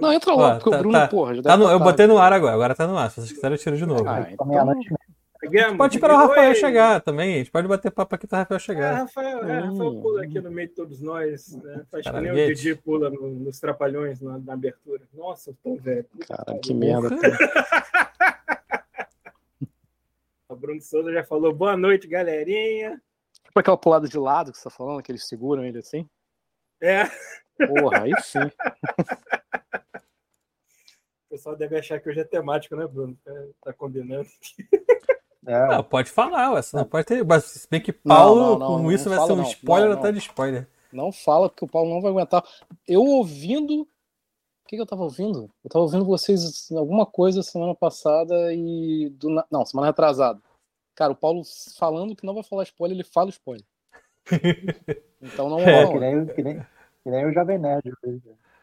Não, entra lá, porque tá, o Bruno, tá, porra, já tá no, Eu botei no ar agora, agora tá no ar. Se vocês quiserem, eu tiro de novo. Ah, então... Pode esperar o Rafael chegar também. A gente pode bater papo aqui até o Rafael chegar. É, Rafael, é, Rafael pula aqui no meio de todos nós. Né? Faz que nem o Didi pula no, nos trapalhões na, na, abertura. Nossa, eu tô velho. Cara, que merda. o Bruno Souza já falou boa noite, galerinha. Tipo aquela pulada de lado que você tá falando, que eles seguram ele assim? É. Porra, aí sim. O pessoal deve achar que hoje é temático, né, Bruno? É, tá combinando. É. Não, pode falar, ué, não pode ter. Mas se bem que Paulo, não, não, não, com isso, vai ser um spoiler até de spoiler. Não fala, porque o Paulo não vai aguentar. Eu ouvindo. O que, que eu tava ouvindo? Eu tava ouvindo vocês alguma coisa semana passada e. Do... Não, semana retrasada. Cara, o Paulo falando que não vai falar spoiler, ele fala spoiler. Então não é. Que nem, que nem, que nem o Jovem Nerd.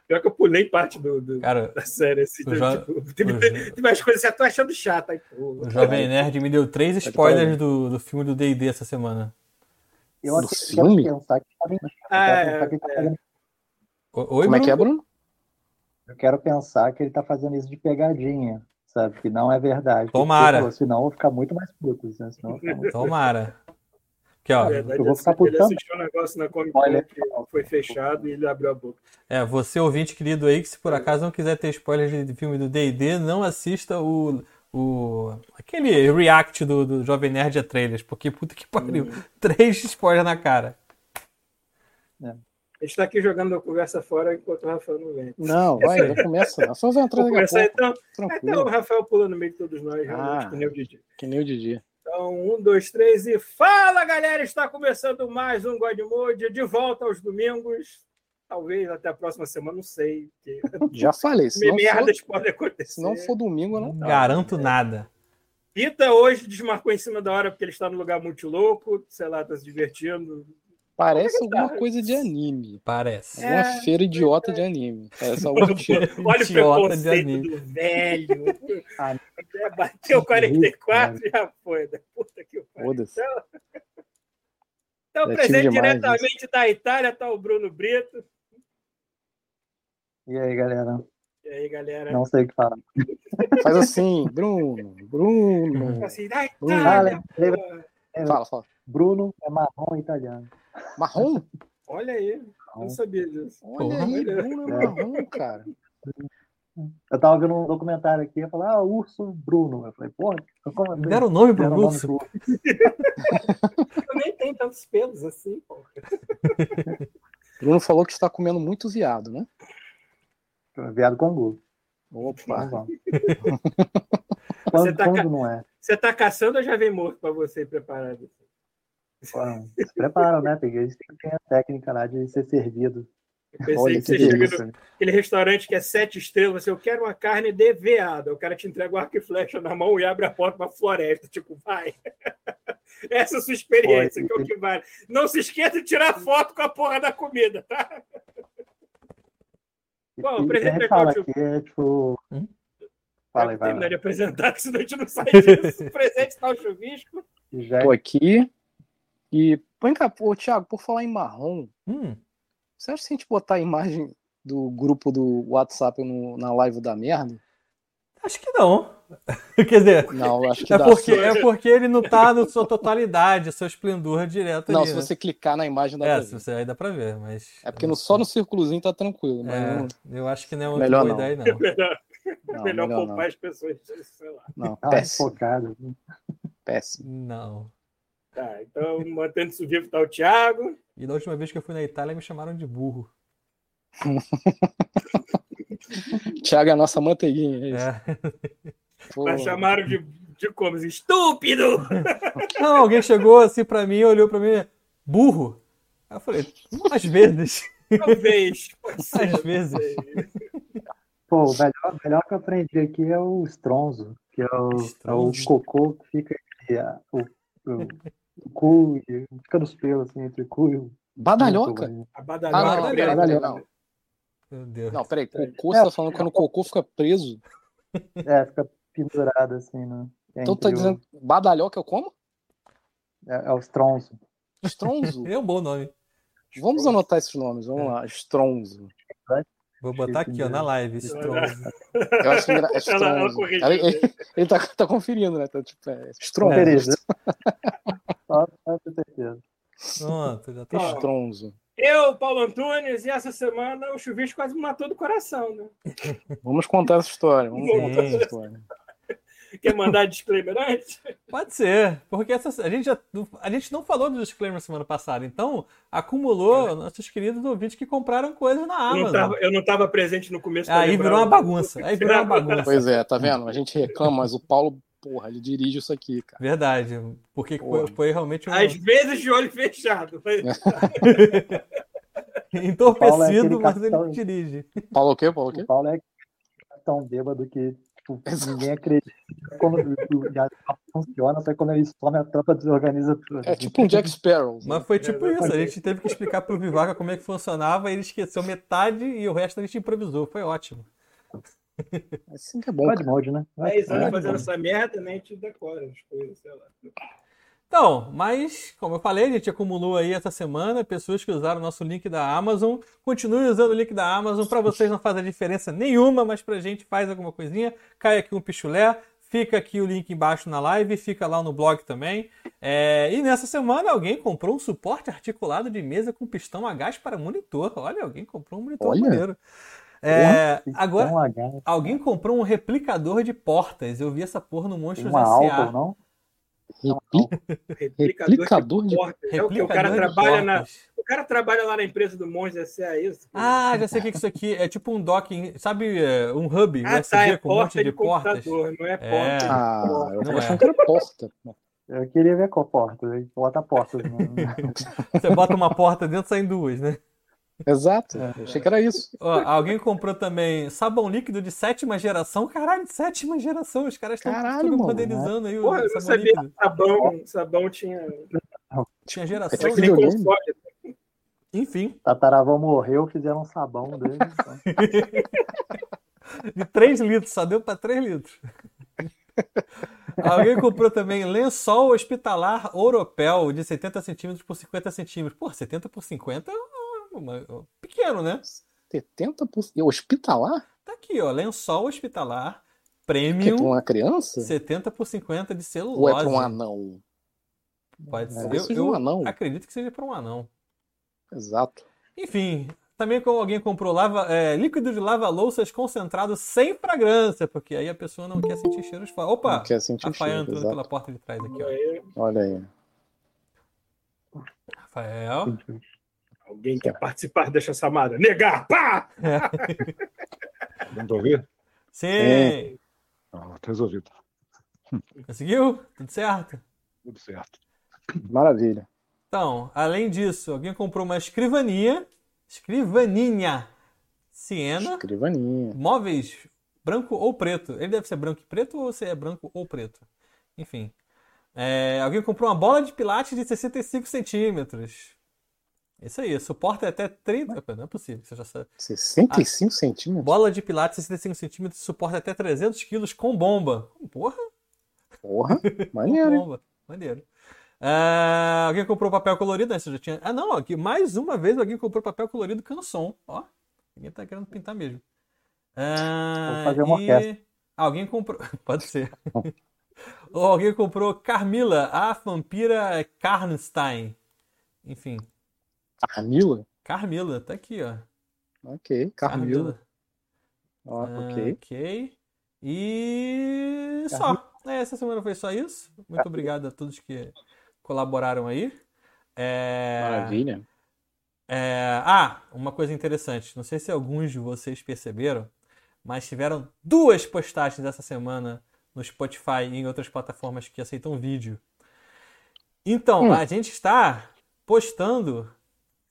Pior que eu pulei parte do, do Cara, da série. Assim, jo... tipo, tem, tem, mais coisas que eu tô achando chata. Aí, pô, o Jovem Nerd me deu três spoilers do, do filme do D&D essa semana. Eu acho que quero pensar que tá mentindo. Ah, é, tá é. Oi, Como é que é, Bruno? Eu quero pensar que ele tá fazendo isso de pegadinha, sabe? Que não é verdade. Tomara. Porque, senão eu vou ficar muito mais puto. Né? Senão muito... Tomara. Aqui, ó. Verdade, eu vou ficar ele assistiu um negócio na Comic Con que foi fechado e ele abriu a boca. É, você ouvinte querido aí, que se por acaso não quiser ter spoilers de filme do D&D, não assista o, o aquele react do, do Jovem Nerd a trailers, porque puta que pariu, hum. três spoilers na cara. É. A gente tá aqui jogando a conversa fora enquanto o Rafael não vem. Não, vai, já começa. O Rafael vai entrar daqui a pouco. Então, Tranquilo. então o Rafael pula no meio de todos nós, realmente, ah, que nem o Didi. Que nem o Didi. Então, um, dois, três e fala, galera! Está começando mais um God Mode, de volta aos domingos. Talvez até a próxima semana, não sei. Já falei. Se merdas for, podem acontecer. Se não for domingo, eu não. não garanto é. nada. Pita hoje desmarcou em cima da hora porque ele está no lugar muito louco, sei lá, está se divertindo. Parece alguma coisa de anime. Parece. Alguma é... feira idiota de anime. Parece algum Olha o preconceito do velho. Ah, bateu 44 e já foi. Né? Puta que pariu. Então, então é presente diretamente isso. da Itália está o Bruno Brito. E aí, galera? E aí, galera? Não sei o que falar. Faz assim, Bruno, Bruno. Assim, da Itália. Bruno. Fala, fala. Bruno é marrom italiano. Marrom? Olha aí, não sabia disso. Olha aí, Bruno é marrom, cara. Eu tava vendo um documentário aqui, eu falei, ah, Urso Bruno. Eu falei, pô, como assim? Deram o nome pro Deram urso? Nome pro... eu nem tenho tantos pelos assim, pô. Bruno falou que está comendo muito viado, né? Viado com gosto. Opa! quando, você tá, quando não é? Você tá caçando ou já vem morto para você preparado? se preparam, né? Porque eles têm a técnica lá de ser servido. Eu pensei Olha, que, você chega no, aquele restaurante que é sete estrelas, você, eu quero uma carne de veado. O cara te entrega o arco e flecha na mão e abre a porta para floresta. Tipo, vai. Essa é a sua experiência, Pode. que é o que vale. Não se esqueça de tirar foto com a porra da comida, tá? Bom, apresenta fala que é, tipo... Hum? Fala aí, vai terminar de apresentar, que senão a gente não sai disso. o presente está o chuvisco. Já... Tô aqui. E põe cá, ô, Thiago, por falar em marrom, hum. você acha que se a gente botar a imagem do grupo do WhatsApp no, na live da merda? Acho que não. Quer dizer, não, acho que é, porque, é porque ele não tá na sua totalidade, seu esplendor direto. Não, ali, se né? você clicar na imagem dá é, ver. Você, aí dá pra ver, mas. É porque no, só no círculozinho tá tranquilo. Mas é, não... Eu acho que não é uma melhor boa não. ideia, não. melhor, não, melhor, melhor poupar não. as pessoas, sei lá. Não, ah, péssimo. Focado. Péssimo. Não. Tá, então mantendo isso vivo tá o Thiago. E da última vez que eu fui na Itália me chamaram de burro. Thiago é a nossa manteiguinha. É. Mas chamaram de, de como? Estúpido! Não, alguém chegou assim pra mim, olhou pra mim, burro. Aí eu falei, às vezes. Talvez. Às vezes. Pô, o melhor, melhor que eu aprendi aqui é o estronzo, que é o, é o cocô que fica aqui, o o cu, fica nos pelos, assim, entre cu e Badalhoca? A badalhoca. Ah, não, é badalhoca, não. Meu Deus. Não, peraí, cocô, é, você tá falando quando o cocô fica preso? É, fica pendurado, assim, né? Então tá dizendo, badalhoca é como? É, é o estronzo. Estronzo? é um bom nome. Vamos anotar esses nomes, vamos é. lá. Estronzo. Vou botar aqui, ó, na live, Stronzo. Eu acho que é Stronzo. Ela, ela ele, ele tá, tá conferindo, né? Tá, tipo, é Stronzo. É, certeza. Pronto, já tá. Stronzo. Eu, Paulo Antunes, e essa semana o chuvisco quase me matou do coração, né? Vamos contar essa história. Vamos contar essa história. Quer mandar disclaimer antes? Pode ser, porque essa, a, gente já, a gente não falou do disclaimer semana passada, então acumulou é. nossos queridos ouvintes que compraram coisas na Amazon. Eu não estava presente no começo. Aí virou uma bagunça. Aí virou uma bagunça. Pois é, tá vendo? A gente reclama, mas o Paulo, porra, ele dirige isso aqui, cara. Verdade, porque foi, foi, realmente um... Às vezes de olho fechado. Entorpecido, é mas ele dirige. Paulo o quê? Paulo o quê? O Paulo é tão bêbado que Tipo, ninguém acredita quando já funciona, até quando ele some a tropa desorganiza tudo. É tipo um Jack Sparrow. Mas foi tipo é, isso, a gente teve que explicar pro Vivaca como é que funcionava, ele esqueceu metade e o resto a gente improvisou, foi ótimo. Assim que é bom. Pode molde, né? 10 anos fazendo essa merda, né? A gente decora as coisas, sei lá. Então, mas, como eu falei, a gente acumulou aí essa semana pessoas que usaram o nosso link da Amazon. Continue usando o link da Amazon. Para vocês não faz a diferença nenhuma, mas para a gente faz alguma coisinha. Cai aqui um pichulé. Fica aqui o link embaixo na live, fica lá no blog também. É... e nessa semana alguém comprou um suporte articulado de mesa com pistão a gás para monitor. Olha, alguém comprou um monitor Olha. maneiro. É, agora, alguém comprou um replicador de portas. Eu vi essa porra no Monstros S.A. não? Replicador, replicador de, portas. É o que o cara trabalha na. O cara trabalha lá na empresa do Monge SA, isso? Ah, já sei o que é isso aqui é. tipo um docking, sabe, é, um hub ah, USB tá, é com um monte de, de portas. Não é, é. porta. Ah, eu não achando que era porta. Eu queria ver qual porta. Bota portas. Você bota uma porta dentro, saem duas, né? Exato, é. achei que era isso. Ó, alguém comprou também sabão líquido de sétima geração. Caralho, de sétima geração. Os caras estão tudo modernizando né? aí. Porra, eu não sabia líquido. sabão, sabão tinha. Tinha geração. É né? console. Enfim. Tataravão morreu, fizeram um sabão dele. Então. de 3 litros, só deu para 3 litros. Alguém comprou também lençol hospitalar europeu de 70 centímetros por 50 centímetros. Pô, 70 por 50 pequeno, né? 70%? Hospitalar? Tá aqui, ó. Lençol hospitalar. Premium. É pra uma criança? 70 por 50 de celulose. Ou é pra um anão? Pode ser. Eu, eu um anão. acredito que seja para um anão. Exato. Enfim, também como alguém comprou lava, é, líquido de lava-louças concentrado sem fragrância, porque aí a pessoa não quer sentir cheiros fortes. Opa! Não quer sentir Rafael cheiro, entrando pela porta de trás aqui, ó. Olha aí. Rafael. Alguém quer participar dessa chamada? Negar! Pá! Pra ouvir? Sim! É. Ah, tá resolvido. Conseguiu? Tudo certo? Tudo certo. Maravilha. Então, além disso, alguém comprou uma escrivaninha. Escrivaninha. Siena. Escrivaninha. Móveis branco ou preto. Ele deve ser branco e preto ou se é branco ou preto. Enfim. É, alguém comprou uma bola de pilates de 65 centímetros. Isso aí, suporta até 30. Não é possível. Você já sabe. 65 ah, centímetros? Bola de pilates 65 centímetros, suporta até 300 quilos com bomba. Porra! Porra! Maneiro. com bomba. Maneiro. Uh, alguém comprou papel colorido? Você já tinha... Ah, não, aqui mais uma vez alguém comprou papel colorido canson. Ó, ninguém tá querendo pintar mesmo. Uh, Vou fazer uma e... Alguém comprou. Pode ser. Ou alguém comprou Carmila, a vampira Karnstein. Enfim, Carmila? Carmila, tá aqui, ó. Ok, Carmila. Ó, ok. Ok. E só. É, essa semana foi só isso. Muito obrigado a todos que colaboraram aí. É... Maravilha. É... Ah, uma coisa interessante. Não sei se alguns de vocês perceberam, mas tiveram duas postagens essa semana no Spotify e em outras plataformas que aceitam vídeo. Então, hum. a gente está postando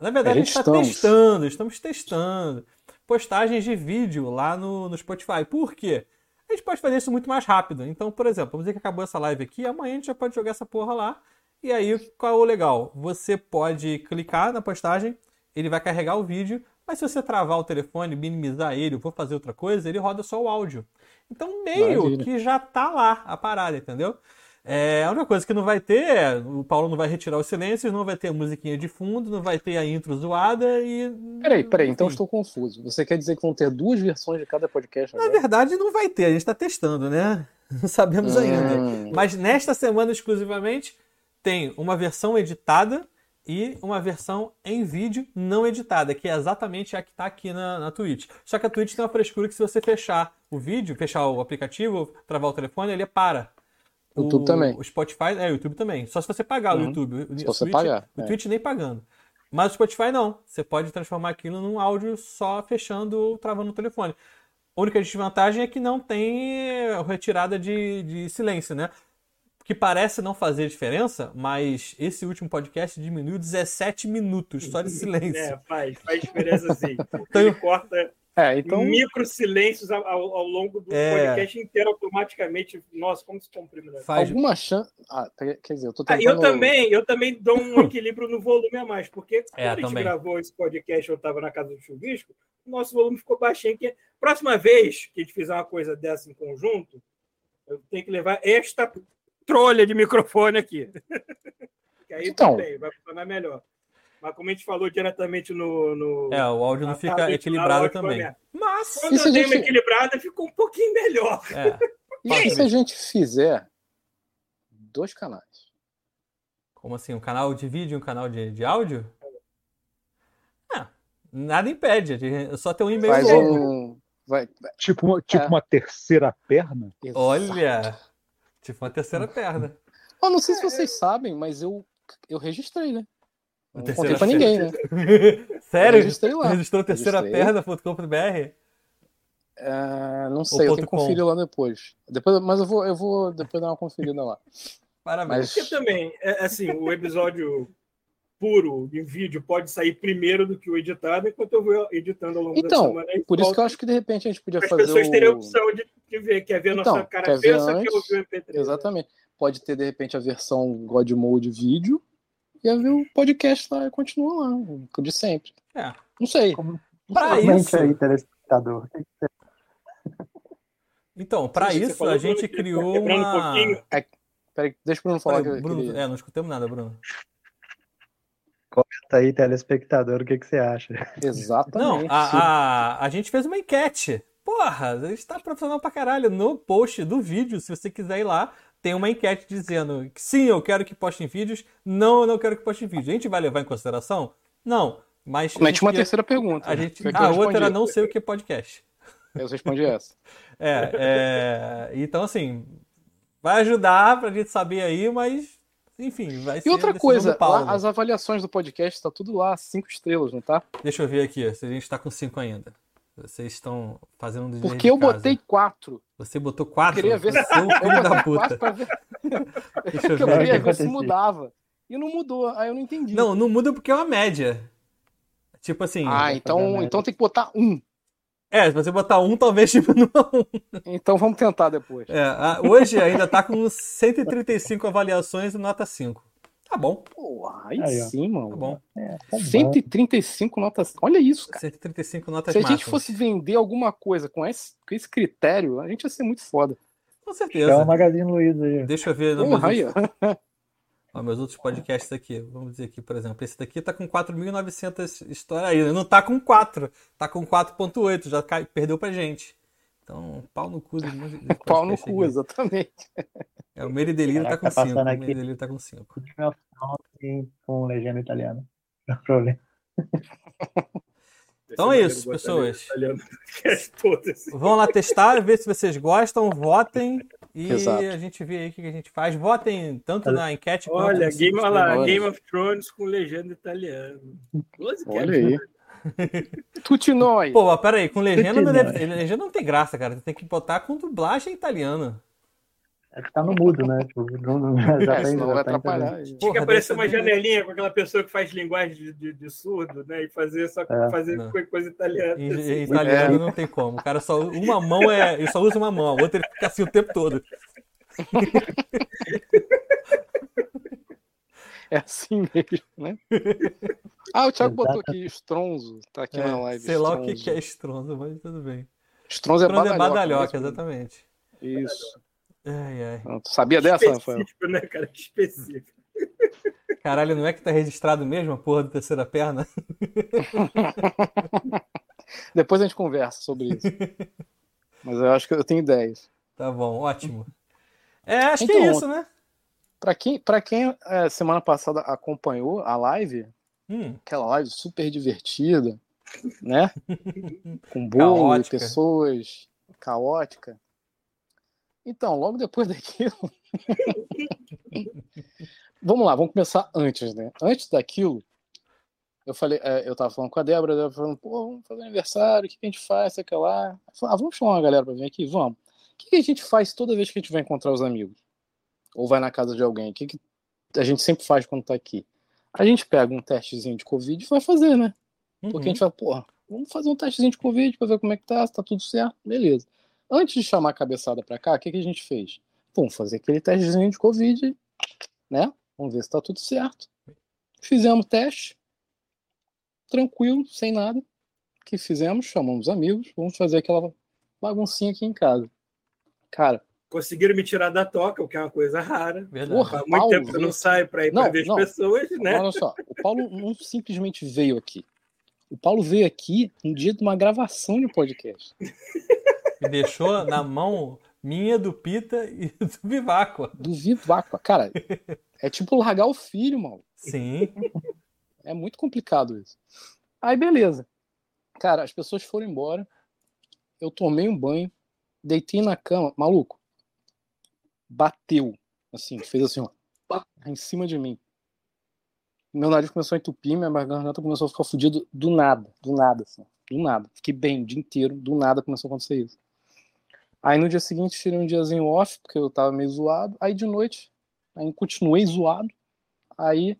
na verdade, a gente está testando, estamos testando postagens de vídeo lá no, no Spotify. Por quê? A gente pode fazer isso muito mais rápido. Então, por exemplo, vamos dizer que acabou essa live aqui, amanhã a gente já pode jogar essa porra lá. E aí, qual é o legal? Você pode clicar na postagem, ele vai carregar o vídeo, mas se você travar o telefone, minimizar ele, ou for fazer outra coisa, ele roda só o áudio. Então, meio Maravilha. que já tá lá a parada, entendeu? É, a única coisa que não vai ter é o Paulo não vai retirar os silêncios, não vai ter musiquinha de fundo, não vai ter a intro zoada e. Peraí, peraí, então estou confuso. Você quer dizer que vão ter duas versões de cada podcast? Agora? Na verdade, não vai ter, a gente está testando, né? Não sabemos hum. ainda. Mas nesta semana exclusivamente tem uma versão editada e uma versão em vídeo não editada, que é exatamente a que está aqui na, na Twitch. Só que a Twitch tem uma frescura que se você fechar o vídeo, fechar o aplicativo, travar o telefone, ele para. O YouTube também. O Spotify, é, o YouTube também. Só se você pagar uhum. o YouTube. Se você Twitch, pagar. O é. Twitch nem pagando. Mas o Spotify não. Você pode transformar aquilo num áudio só fechando ou travando o telefone. A única desvantagem é que não tem retirada de, de silêncio, né? Que parece não fazer diferença, mas esse último podcast diminuiu 17 minutos só de silêncio. É, faz, faz diferença sim. Então, Ele corta é, então... Micro silêncios ao, ao longo do é... podcast inteiro automaticamente. Nossa, como se comprime. Né? Faz... Alguma chance. Ah, quer dizer, eu tô tentando... ah, eu também, eu também dou um equilíbrio no volume a mais, porque quando é, a gente também. gravou esse podcast, eu estava na casa do Chuvisco, o nosso volume ficou baixinho. Que... Próxima vez que a gente fizer uma coisa dessa em conjunto, eu tenho que levar esta trolha de microfone aqui. que aí então... também vai funcionar melhor. Mas como a gente falou diretamente no. no é, o áudio não fica equilibrado também. Mas quando eu dei gente... uma equilibrada, ficou um pouquinho melhor. É. E se a gente fizer dois canais? Como assim? Um canal de vídeo e um canal de, de áudio? Ah, nada impede. Só ter um e-mail Faz um... Vai, Tipo, uma, tipo é. uma terceira perna? Exato. Olha! Tipo uma terceira perna. Eu não sei se vocês sabem, mas eu, eu registrei, né? Não contei pra ninguém, né? Sério? Registrei lá. Registrou terceira perna.com.br? Uh, não sei, eu tenho que conferir lá depois. depois. Mas eu vou, eu vou depois dar uma conferida lá. Parabéns. Mas... Porque também, é, assim, o episódio puro em vídeo pode sair primeiro do que o editado, enquanto eu vou editando ao longo então, da semana. Por isso que eu acho que de repente a gente podia As fazer. As pessoas o... teriam a opção de, de ver, quer ver a nossa então, cara feia, só quer ouvir o MP3. Exatamente. Né? Pode ter, de repente, a versão God Mode vídeo ia ver o podcast lá e continua lá, de sempre. É. Não sei. Para isso. Aí, telespectador. Então, para isso a gente criou uma. Um é, peraí, deixa o Bruno falar. Peraí, Bruno, queria... É, não escutamos nada, Bruno. Comenta aí, telespectador, o que, que você acha? Exatamente. Não, a, a, a gente fez uma enquete. Porra, a gente tá profissional pra caralho. No post do vídeo, se você quiser ir lá, tem uma enquete dizendo que sim, eu quero que postem vídeos, não, eu não quero que postem vídeos. A gente vai levar em consideração? Não. Mas. Mete uma terceira pergunta. A, gente... a outra era não sei o que é podcast. Eu respondi essa. é, é, então assim, vai ajudar pra gente saber aí, mas enfim, vai ser. E outra coisa, lá, as avaliações do podcast tá tudo lá, cinco estrelas, não tá? Deixa eu ver aqui, se a gente tá com cinco ainda. Vocês estão fazendo um Porque eu botei quatro. Você botou quatro? Eu queria ver se eu filho da puta. Ver... Deixa eu, ver. eu queria ver se mudava. E não mudou, aí eu não entendi. Não, não muda porque é uma média. Tipo assim. Ah, então, então tem que botar um. É, se você botar um, talvez diminua um. Então vamos tentar depois. É, hoje ainda tá com 135 avaliações e nota 5. Tá bom. Pô, aí, aí sim, mano. Tá bom. É, tá 135 notas. Olha isso, cara. 135 notas Se a gente fosse vender alguma coisa com esse, com esse critério, a gente ia ser muito foda. Com certeza. É o Magazine Luiza aí. Deixa eu ver. Porra, meus, outros... Ó, meus outros podcasts aqui. Vamos dizer aqui, por exemplo. Esse daqui tá com 4.900 histórias aí. Não tá com 4. Tá com 4.8. Já cai, perdeu pra gente. Então, pau no cu. pau no cu, aqui. exatamente. É, o Meire Delírio tá com 5. Tá o Meire Delírio tá com 5. Com legenda italiana. Não é problema. Então é isso, pessoas. Vão lá testar, ver se vocês gostam, votem e Exato. a gente vê aí o que a gente faz. Votem tanto na enquete quanto Olha, Game, olha Game of Thrones com legenda italiana. Olha aí. Tutti noi. Pô, pera aí, com legenda não, deve, legenda não tem graça, cara. Tem que botar com dublagem italiana. É que tá no mudo, né? Tipo, não, não, já é, tá não vai atrapalhar. Tinha que aparecer uma janelinha com aquela pessoa que faz linguagem de, de, de surdo, né? E fazer só é. fazer coisa italiana. Em, assim. italiano é. não tem como. O cara só. Uma mão é. Ele só usa uma mão, a outra ele fica assim o tempo todo. É assim mesmo, né? Ah, o Thiago botou aqui estronzo. Tá aqui é, na live. Sei lá o que é estronzo, mas tudo bem. Estronzo é badalhoca. É badalhoca, exatamente. Isso. Ai, ai. Tu sabia dessa, Rafael? Específico, né, cara? Específico. Caralho, não é que tá registrado mesmo a porra da terceira perna? Depois a gente conversa sobre isso. Mas eu acho que eu tenho ideias. Tá bom, ótimo. É, acho que é Então, isso, né? Pra quem, pra quem é, semana passada acompanhou a live, Hum, aquela live super divertida, né? Com bolo, e pessoas, caótica. Então, logo depois daquilo. vamos lá, vamos começar antes, né? Antes daquilo, eu falei, é, eu tava falando com a Débora, a Débora falando, pô, vamos fazer aniversário, o que que a gente faz, sei que lá. Falei, ah, vamos chamar uma galera pra vir aqui? Vamos. O que que a gente faz toda vez que a gente vai encontrar os amigos? Ou vai na casa de alguém? O que, que a gente sempre faz quando tá aqui? A gente pega um testezinho de Covid e vai fazer, né? Porque a uhum. gente fala, porra, vamos fazer um testezinho de Covid pra ver como é que tá, se tá tudo certo, beleza. Antes de chamar a cabeçada pra cá, o que, que a gente fez? Vamos fazer aquele testezinho de Covid, né? Vamos ver se tá tudo certo. Fizemos teste, tranquilo, sem nada. O que fizemos? Chamamos os amigos, vamos fazer aquela baguncinha aqui em casa. Cara, Conseguiram me tirar da toca, o que é uma coisa rara. Verdade. porra, Há muito Paulo, tempo que eu não saio para ir para ver as não. pessoas, né? olha só, o Paulo não simplesmente veio aqui. O Paulo veio aqui no dia de uma gravação de podcast. Me deixou na mão minha, do Pita e do Viváqua. Do Vivaco. Cara, é tipo largar o filho, mano. Sim. É muito complicado isso. Aí, beleza. Cara, as pessoas foram embora. Eu tomei um banho, deitei na cama. Maluco, bateu. Assim, fez assim, ó. Em cima de mim. Meu nariz começou a entupir, minha garganta começou a ficar fodida do nada. Do nada, assim. Do nada. Fiquei bem o dia inteiro. Do nada começou a acontecer isso. Aí no dia seguinte tirei um diazinho off, porque eu tava meio zoado. Aí de noite, aí continuei zoado. Aí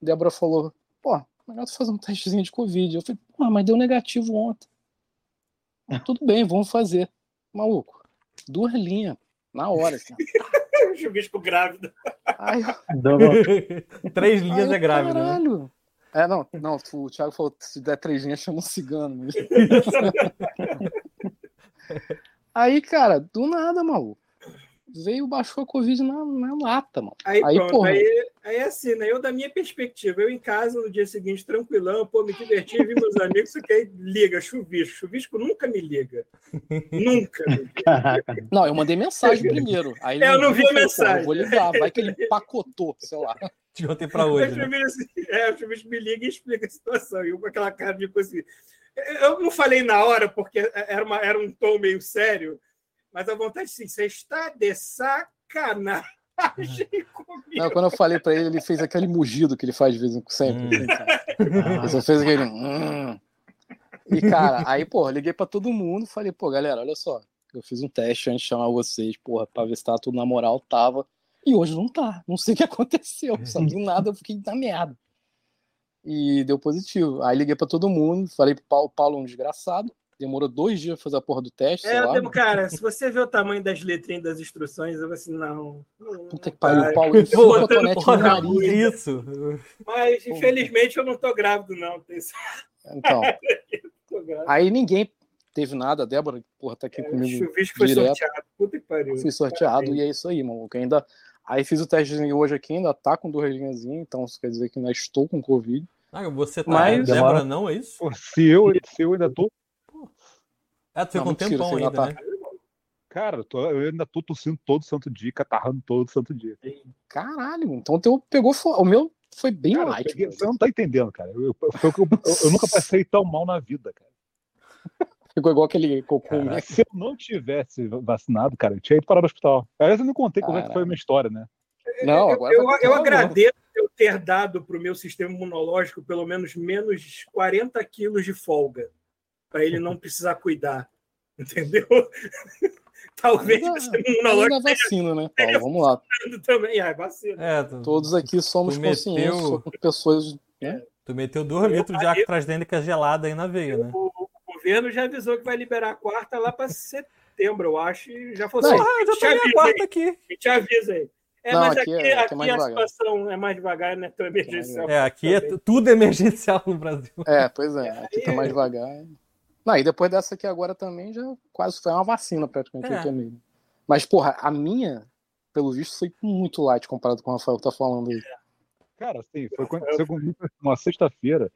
Débora falou, pô, melhor tu fazer um testezinho de Covid. Eu falei, pô, mas deu negativo ontem. Tudo bem, vamos fazer. Maluco, duas linhas, na hora, assim. O chuvisco grávido. Aí, eu- Três linhas é grávida, né? caralho. É, não, não, o Thiago falou, se der três linhas, chama um cigano. Aí, cara, do nada, maluco. Veio, baixou a Covid na, na lata, mano. Aí, Aí, pronto, porra. aí, aí é assim, né? Eu, da minha perspectiva, eu em casa no dia seguinte, tranquilão, pô, me diverti, vi meus amigos, isso que liga, chuvisco. Chuvisco nunca me liga. Nunca. me liga. Caraca. Não, eu mandei mensagem primeiro. Aí É, eu não vi a mensagem. eu Vou ligar, vai que ele empacotou, sei lá. De ontem pra hoje, o né? chuvisco, é, o chuvisco me liga e explica a situação. E eu com aquela cara de coisa assim. Eu não falei na hora, porque era, uma, era um tom meio sério, mas a vontade assim, você está de sacanagem comigo. Não, quando eu falei pra ele, ele fez aquele mugido que ele faz de vez em quando, sempre. Hum. Ele só fez aquele. "Hum". E, cara, aí, porra, liguei pra todo mundo falei, pô, galera, olha só. Eu fiz um teste antes de chamar vocês, porra, pra ver se tava tudo na moral, tava. E hoje não tá. Não sei o que aconteceu. Só do nada eu fiquei na merda. E deu positivo. Aí liguei pra todo mundo, falei pro Paulo, Paulo é um desgraçado. Demorou dois dias pra fazer a porra do teste, sei É, lá. Demo, cara, se você vê o tamanho das letrinhas das instruções, eu vou assim, não. não Puta que pariu. Paulo enfiou o Botando cotonete no nariz. isso. Mas, infelizmente, eu não tô grávido, não. Então, tô grávido. aí ninguém teve nada. A Débora, porra, tá aqui O comigo. chuvisco foi direto. sorteado. Puta que pariu. fui sorteado e é isso aí, maluco. Ainda. Aí fiz o testezinho hoje aqui, ainda tá com duas linhazinhas, então isso quer dizer que ainda estou com Covid. Ah, você tá. Mas- Débora, Demora- não, é isso? Se, eu, se eu ainda tô. Ah, tu com um tempão ainda tá. né? Cara, eu, tô- eu ainda tô tossindo todo santo dia, catarrando todo santo dia. Caralho, então o teu pegou. O meu foi bem Cara, eu light. peguei- você não tá entendendo, cara. Eu, eu- eu- eu- eu nunca passei tão mal na vida, cara. Ficou igual aquele cocô. Né? Se eu não tivesse vacinado, cara, eu tinha ido parar no hospital. Aliás, eu não contei como é que foi a Caralho. minha história, né? Não, eu, agora eu, eu continuar, agradeço eu ter dado para o meu sistema imunológico pelo menos menos 40 quilos de folga, para ele não precisar cuidar. Entendeu? Talvez Ainda- o sistema imunológico Ainda vacina, né, Paulo? Vamos lá. também. Ah, vacina. É, tu, Todos aqui somos Tu conscientes, meteu- somos pessoas. Né? tu meteu dois litros de AstraZeneca gelada aí na veia, né? O, o governo já avisou que vai liberar a quarta lá para setembro, eu acho. E já falou assim, Ah, eu já tô na avisa quarta aí, aqui. te avisa aí. É, Não, mas aqui aqui, é- aqui é a devagar. situação é mais devagar, né? Tão emergencial. É, aqui é tu- tudo emergencial no Brasil. É, pois é, aqui tá mais devagar. Não, e depois dessa aqui agora também já quase foi uma vacina praticamente É. eu tomei. Mas, porra, a minha, pelo visto, foi muito light comparado com o Rafael que tá falando aí. Cara, assim, foi aconteceu comigo uma sexta-feira.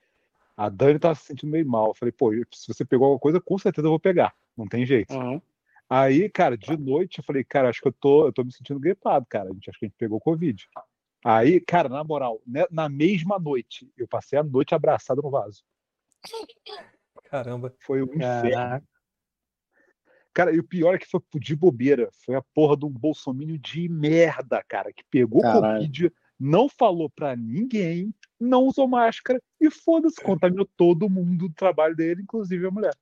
A Dani tava se sentindo meio mal. Eu falei, pô, se você pegou alguma coisa, com certeza eu vou pegar. Não tem jeito. Uhum. Aí, cara, de noite eu falei, cara, acho que eu tô, eu tô me sentindo gripado, cara. A gente, acho que a gente pegou Covid. Aí, cara, na moral, né, na mesma noite, eu passei a noite abraçado no vaso. Caramba. Foi um inferno. Cara, e o pior é que foi de bobeira. Foi a porra de um bolsomínio de merda, cara, que pegou Caralho. Covid, não falou pra ninguém, não usou máscara e foda-se, contaminou todo mundo do trabalho dele, inclusive a mulher.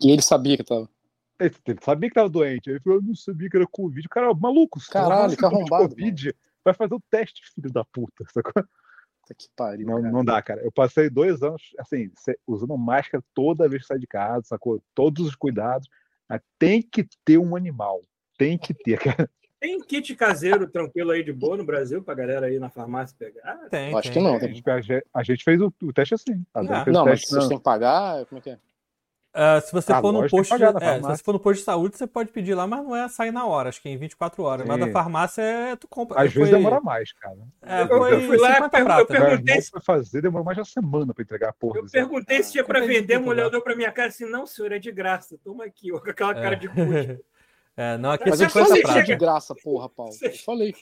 E ele sabia que tava. Ele sabia que tava doente. Ele falou, eu não sabia que era Covid. Cara, maluco, tu Caralho, que tem arrombado, Covid, vai fazer o teste, filho da puta. sacou? Puta que pariu. Não, cara. não dá, cara. Eu passei dois anos, assim, usando máscara toda vez que sai de casa, sacou? Todos os cuidados. Mas tem que ter um animal. Tem que ter, cara. Tem kit caseiro tranquilo aí de boa no Brasil pra galera aí na farmácia pegar? Tem, acho tem. que não, A gente, a gente- a gente fez o, o teste assim. A Ah, fez o Não, mas teste vocês têm que pagar? Como é que é? Ah, se você Ah, for no posto, de, é, se você for no posto de saúde, você pode pedir lá, mas não é sair na hora, acho que é em 24 horas. Mas Sim. da farmácia é tu compra. Às vezes foi- demora mais, cara. É, Eu- foi eu fui lá, 50 eu prata. perguntei- foi fazer, demorou mais de uma semana pra entregar a porra. Eu perguntei se tinha pra Entendi vender, a mulher olhou pra minha cara assim, não, senhor, é de graça. Toma aqui, ó, com aquela cara de puto. É, não, aqui é Mas eu 50 falei prata. que é de prata. graça, porra, Paulo. Eu falei.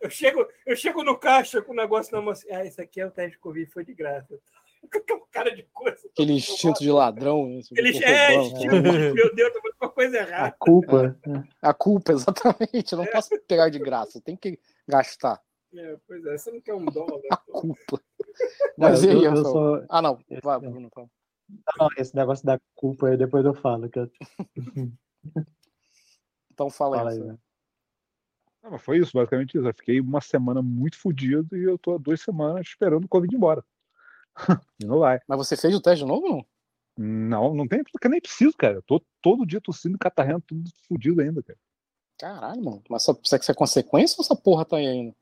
Eu chego, eu chego no caixa com o negócio na mão assim, ah, isso aqui é o teste de Covid, foi de graça. Aquela cara de coisa. Aquele instinto de ladrão. né? Ele é, tipo, meu Deus, tô fazendo uma coisa A errada. culpa. né? A culpa, exatamente. Eu não posso pegar de graça. Tem que gastar. É, pois é, você não quer um dólar. A pô. culpa. Mas e eu, aí, eu Rafael? sou. Ah, não. Vai, Bruno. fala. Não, esse negócio da culpa aí depois eu falo. Que eu... Então fala, Fala aí. Rafael. né? Não, mas foi isso, basicamente isso. Eu fiquei uma semana muito fodido e eu tô há duas semanas esperando o Covid ir embora. E não vai. Mas você fez o teste de novo não? Não, não tem, porque nem preciso, cara. Eu tô todo dia tossindo, catarrendo, tudo fodido ainda, cara. Caralho, mano. Mas só, será que isso é consequência ou essa porra tá aí ainda?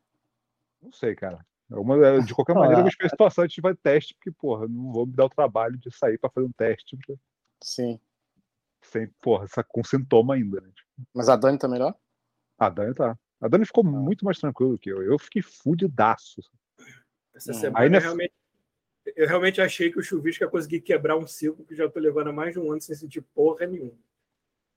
Não sei, cara. É uma- de qualquer Ah, maneira, eu vou esperar a situação a gente vai teste, porque, porra, não vou me dar o trabalho de sair pra fazer um teste porque- Sim. sem, porra, essa- com sintoma ainda, né? Mas a Dani tá melhor? A Dani tá. A Dani ficou muito mais tranquilo que eu. Eu fiquei fudidaço. Essa Hum. semana Aí nessa- realmente, eu realmente achei que o Chuvisco ia conseguir quebrar um ciclo que já tô levando há mais de um ano sem sentir porra nenhuma.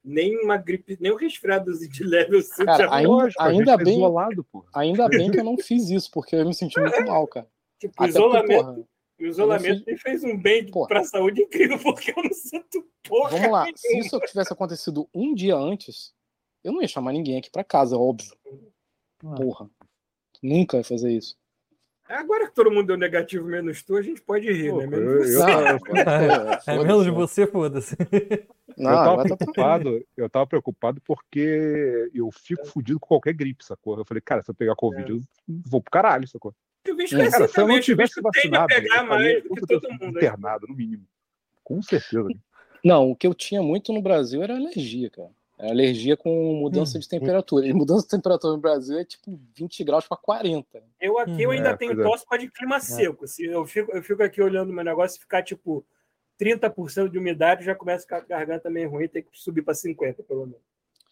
Nem uma gripe, nem um resfriadozinho de leve eu sinto. Cara, já- ainda- Lógico, a ainda tá bem- isolado, porra. Ainda bem que eu não fiz isso, porque eu me senti muito mal, cara. tipo, Até porque, isolamento, porra, o isolamento me fez um bem Porra. pra saúde incrível, porque eu não sinto porra. vamos lá. Se nenhuma. isso tivesse acontecido um dia antes, eu não ia chamar ninguém aqui pra casa, óbvio. Ah. Porra. Nunca ia fazer isso. Agora que todo mundo deu negativo menos tu, a gente pode rir, Pô, né? Menos eu- você. eu- eu- é, É menos de você, foda-se. Não, eu tava tá preocupado, eu tava preocupado porque eu fico fudido com qualquer gripe, sacou? Eu falei, cara, se eu pegar Covid, eu vou pro caralho, sacou? O bicho Hum. é Cara, se eu não o tivesse bicho tende a vacinado, pegar eu mais do que todo mundo. né? internado, no mínimo. Com certeza. Não, o que eu tinha muito no Brasil era alergia, cara. Era alergia com mudança Hum. de temperatura. E mudança de temperatura no Brasil é tipo 20 graus para 40. Eu aqui eu Hum, ainda é, tenho é. tosse para de clima seco. Se eu fico, eu fico aqui olhando o meu negócio e ficar tipo 30% de umidade, já começa a ficar com a garganta meio ruim, tem que subir para 50 pelo menos.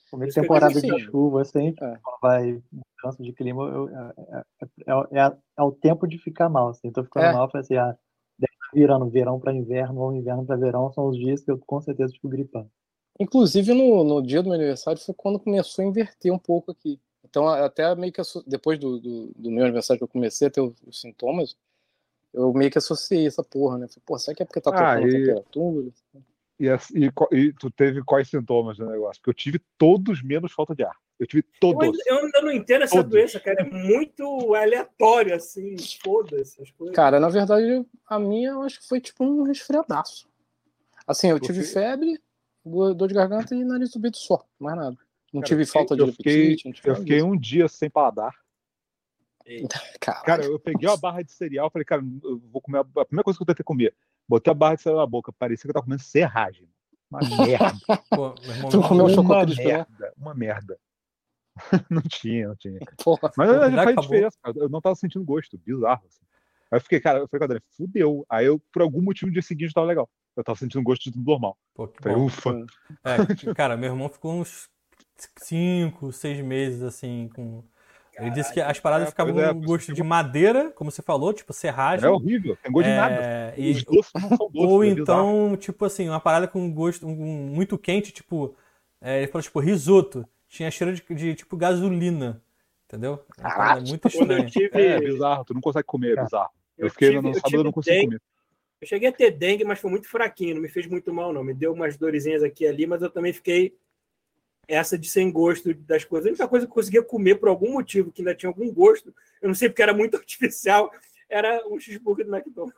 Como é eu temporada de assim, chuva, assim, é. vai mudança de clima, eu- é, é- é- é- é o tempo de ficar mal. Assim. Tô ficando É. mal, falei assim, ah, deve estar virando verão para inverno ou inverno para verão, são os dias que eu com certeza fico gripando. Inclusive, no, no dia do meu aniversário foi quando começou a inverter um pouco aqui. Então, até meio que depois do, do, do meu aniversário que eu comecei a ter os, os sintomas, eu meio que associei essa porra, né? Falei, pô, será que é porque tá Ah, tocando a e- temperatura? E, e e tu teve quais sintomas do negócio? Porque eu tive todos menos falta de ar. Eu tive Eu todos. ainda, eu ainda não entendo essa Todos. doença, cara. É muito aleatório, assim. Foda-se as coisas. Cara, na verdade, a minha eu acho que foi tipo um resfriadaço. Assim, eu tive febre, dor de garganta e nariz subido só, mais nada. Não Cara, tive fiquei- falta de eu fiquei- apetite, não tive Eu fiquei um dia sem paladar. Caralho. Cara, eu peguei uma barra de cereal, falei, cara, eu vou comer. A a primeira coisa que eu tentei comer, botei a barra de cereal na boca, parecia que eu tava comendo serragem. Uma merda. Pô, irmão, Tu comeu uma merda. Uma merda. não tinha, não tinha. Porra. Mas já já faz acabou. diferença, cara. Eu não tava sentindo gosto, bizarro. Assim. Aí eu fiquei, cara, eu falei com a Adriana, fudeu. Aí eu, por algum motivo, no dia seguinte tava legal. Eu tava sentindo gosto de tudo normal. Pô, que Falei, bom. ufa. É, cara, meu irmão ficou uns cinco, seis meses, assim, com. Ele disse que as paradas é, ficavam com é, gosto de madeira, como você falou, tipo serragem. É horrível, tem gosto é, de nada. E, Os doces não são doces, ou é então, tipo assim, uma parada com gosto um, muito quente, tipo. É, ele falou, tipo, risoto. Tinha cheiro de, de tipo gasolina. Entendeu? É muito estranho. Tive... É, bizarro, tu não consegue comer, é bizarro. Eu, eu fiquei tive, no sábado, eu não consigo dengue. comer. Eu cheguei a ter dengue, mas foi muito fraquinho, não me fez muito mal, não. Me deu umas dorezinhas aqui e ali, mas eu também fiquei essa de sem gosto das coisas. A única coisa que eu conseguia comer por algum motivo, que ainda tinha algum gosto, eu não sei porque era muito artificial, era um cheeseburger do McDonald's.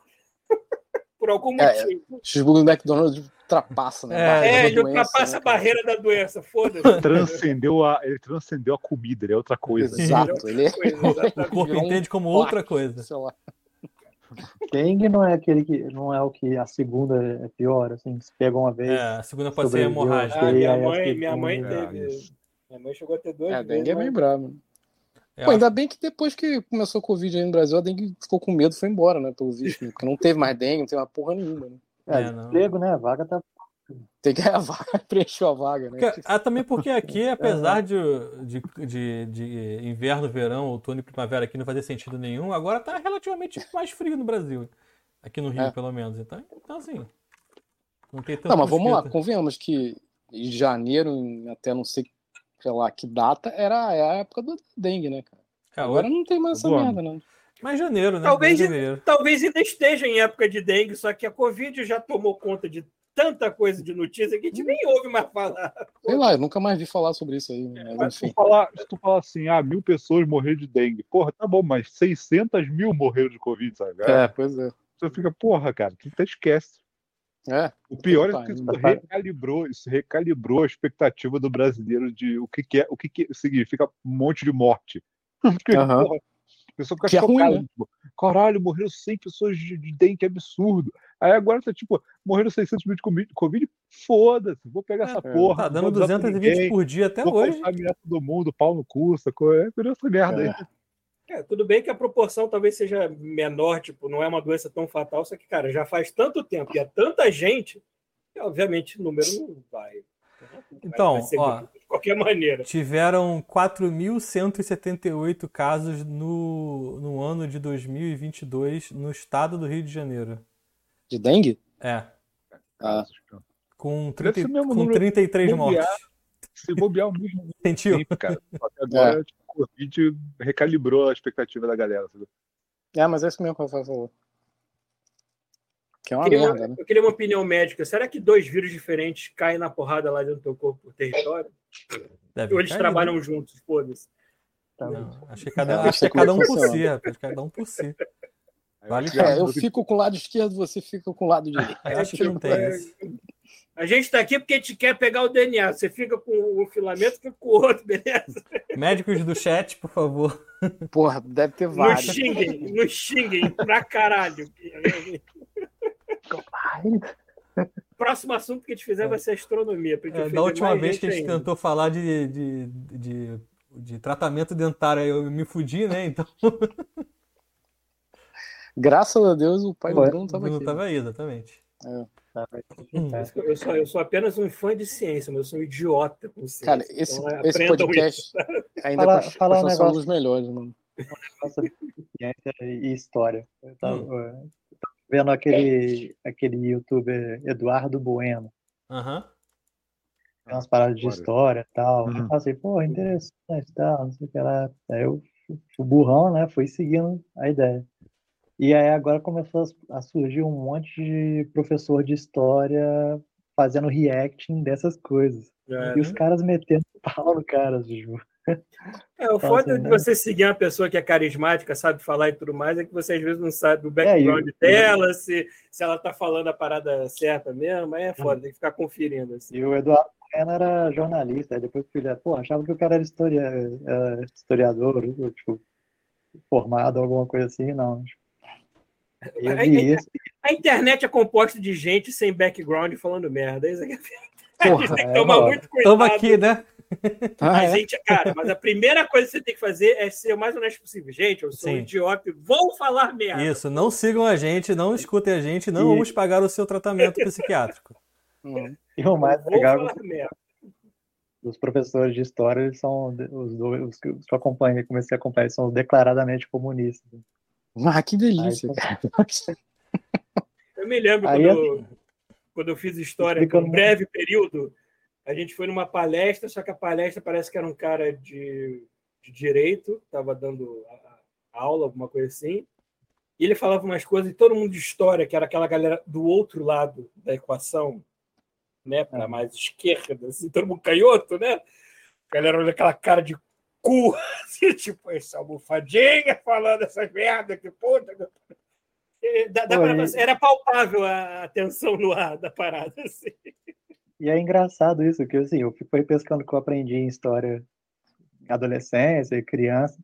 por algum é, motivo. É, cheeseburger do McDonald's ultrapassa, né? É, é ele ultrapassa né, a barreira da doença, foda-se. Transcendeu a, ele transcendeu a comida, ele é outra coisa. Exato, ele é... o corpo entende como outra coisa. Sei lá. Dengue não é aquele que não é o que a segunda é pior, assim, se pega uma vez. É, a segunda pode ser hemorrágica. Ah, minha mãe, minha mãe teve. Minha mãe chegou a ter dois. É, a dengue é bem bravo. É, Pô, ainda bem que depois que começou o Covid aí no Brasil, a dengue ficou com medo e foi embora, né? Pelo visto, né? porque não teve mais dengue, não teve uma porra nenhuma. Né? É, é emprego, né? A vaga tá tem que a vaga, preencheu a vaga, né? Porque, ah, também porque aqui, apesar de, de, de, de, inverno, verão, outono e primavera aqui não fazer sentido nenhum, agora tá relativamente mais frio no Brasil. Aqui no Rio, é. pelo menos. Então, então assim. Não tem tanto. Não, mas vamos lá, convenhamos que em janeiro, até não sei, sei lá que data, era a época do dengue, né, cara? É, agora não tem mais essa merda, não. Mas janeiro, né? Talvez, janeiro. talvez ainda esteja em época de dengue, só que a Covid já tomou conta de tanta coisa de notícia que a gente nem ouve mais falar. Sei lá, eu nunca mais vi falar sobre isso aí. Mas, mas se, tu falar, se tu falar assim, ah, mil pessoas morreram de dengue, porra, tá bom, mas 600 mil morreram de Covid, sabe? É, pois é. Você fica, porra, cara, tu até esquece. É, o pior é que isso recalibrou, isso recalibrou a expectativa do brasileiro de o que, que é, o que, que significa um monte de morte. Porque, uhum. porra, pessoa fica que chocada. É ruim, né? tipo, Caralho, morreram 100 pessoas de, de dengue, que absurdo. Aí agora tá tipo, morreram 600 mil de Covid, foda-se, vou pegar é, essa porra. Tá dando 220 por dia até vou hoje. Vou todo mundo, pau no cu, sacou? É por essa merda é. aí. É, tudo bem que a proporção talvez seja menor, tipo, não é uma doença tão fatal, só que, cara, já faz tanto tempo e é tanta gente, que, obviamente o número não vai. Então, vai ó, qualquer maneira. Tiveram 4.178 casos no, no ano de 2022 no estado do Rio de Janeiro. De dengue? É. Ah. Com, 30, com 33 mortes. Se bobear o mesmo Sentiu? tempo, cara. Até agora, é. tipo, o Covid recalibrou a expectativa da galera. Sabe? É, mas é isso mesmo que o Rafael falou. Que é uma queria, merda, né? Eu queria uma opinião médica. Será que dois vírus diferentes caem na porrada lá dentro do teu corpo por território? Deve Ou eles trabalham né? juntos? Foda-se. acho que cada, acho que é cada um por si, rapaz. Cada um por si. Vale é, eu fico com o lado esquerdo, você fica com o lado direito. acho que não tem isso. A gente está aqui porque a gente quer pegar o DNA. Você fica com o filamento, fica com o outro, beleza? Médicos do chat, por favor. Porra, deve ter vários. Não xinguem, não xinguem pra caralho. Próximo assunto que a gente fizer vai ser astronomia. É, da última vez que a gente ainda. tentou falar de, de, de, de, tratamento dentário, eu me fudi, né? Então. Graças a Deus o pai do Bruno estava aqui. Não estava aí, exatamente. É. Eu sou, eu sou apenas um fã de ciência, mas eu sou um idiota com ciência. Cara, esse, então, esse podcast isso. ainda fala, fala um negócio, dos melhores, mano. Um negócio de ciência e história. Eu tava, hum. Vendo aquele, aquele youtuber Eduardo Bueno. Aham. Tem umas paradas de história e tal. Uhum. Eu falei, pô, interessante tal, não sei o que lá. Aí eu, o burrão, né, fui seguindo a ideia. E aí agora começou a surgir um monte de professor de história fazendo reacting dessas coisas. É, e os né? caras metendo pau no cara, Ju. É, o foda de você seguir uma pessoa que é carismática, sabe falar e tudo mais, é que você às vezes não sabe o background é, dela, se, se ela tá falando a parada certa mesmo, aí é foda, uhum. tem que ficar conferindo. Assim. E o Eduardo Bueno era jornalista, aí depois filha, pô, achava que o cara era, historia, era historiador, tipo, formado, alguma coisa assim, não. Tipo, a, a, internet é composta de gente sem background falando merda. Isso aqui é... Porra, a gente tem que tomar é, muito cuidado. Toma aqui, né? Ah, a é? gente, cara, mas a primeira coisa que você tem que fazer é ser o mais honesto possível. Gente, eu sou Sim. um idiota, vou falar merda. Isso, não sigam a gente, não escutem a gente, não e... vamos pagar o seu tratamento psiquiátrico. Hum. E o mais legal. os professores de história eles são os dois, os que eu acompanho, comecei a acompanhar, são declaradamente comunistas. Ah, que delícia, Aí, Eu me lembro Aí, quando, assim, quando eu fiz história, por um breve período, a gente foi numa palestra, só que a palestra parece que era um cara de, de direito, estava dando aula, alguma coisa assim, e ele falava umas coisas, e todo mundo de história, que era aquela galera do outro lado da equação, né, para mais esquerda, assim, todo mundo canhoto, né? A galera olha aquela cara de cu, assim, tipo, essa almofadinha falando essas merda, que puta. Dá pra, era palpável a tensão no ar da parada, assim. E é engraçado isso, que assim, eu fui pescando que eu aprendi em história adolescência e criança,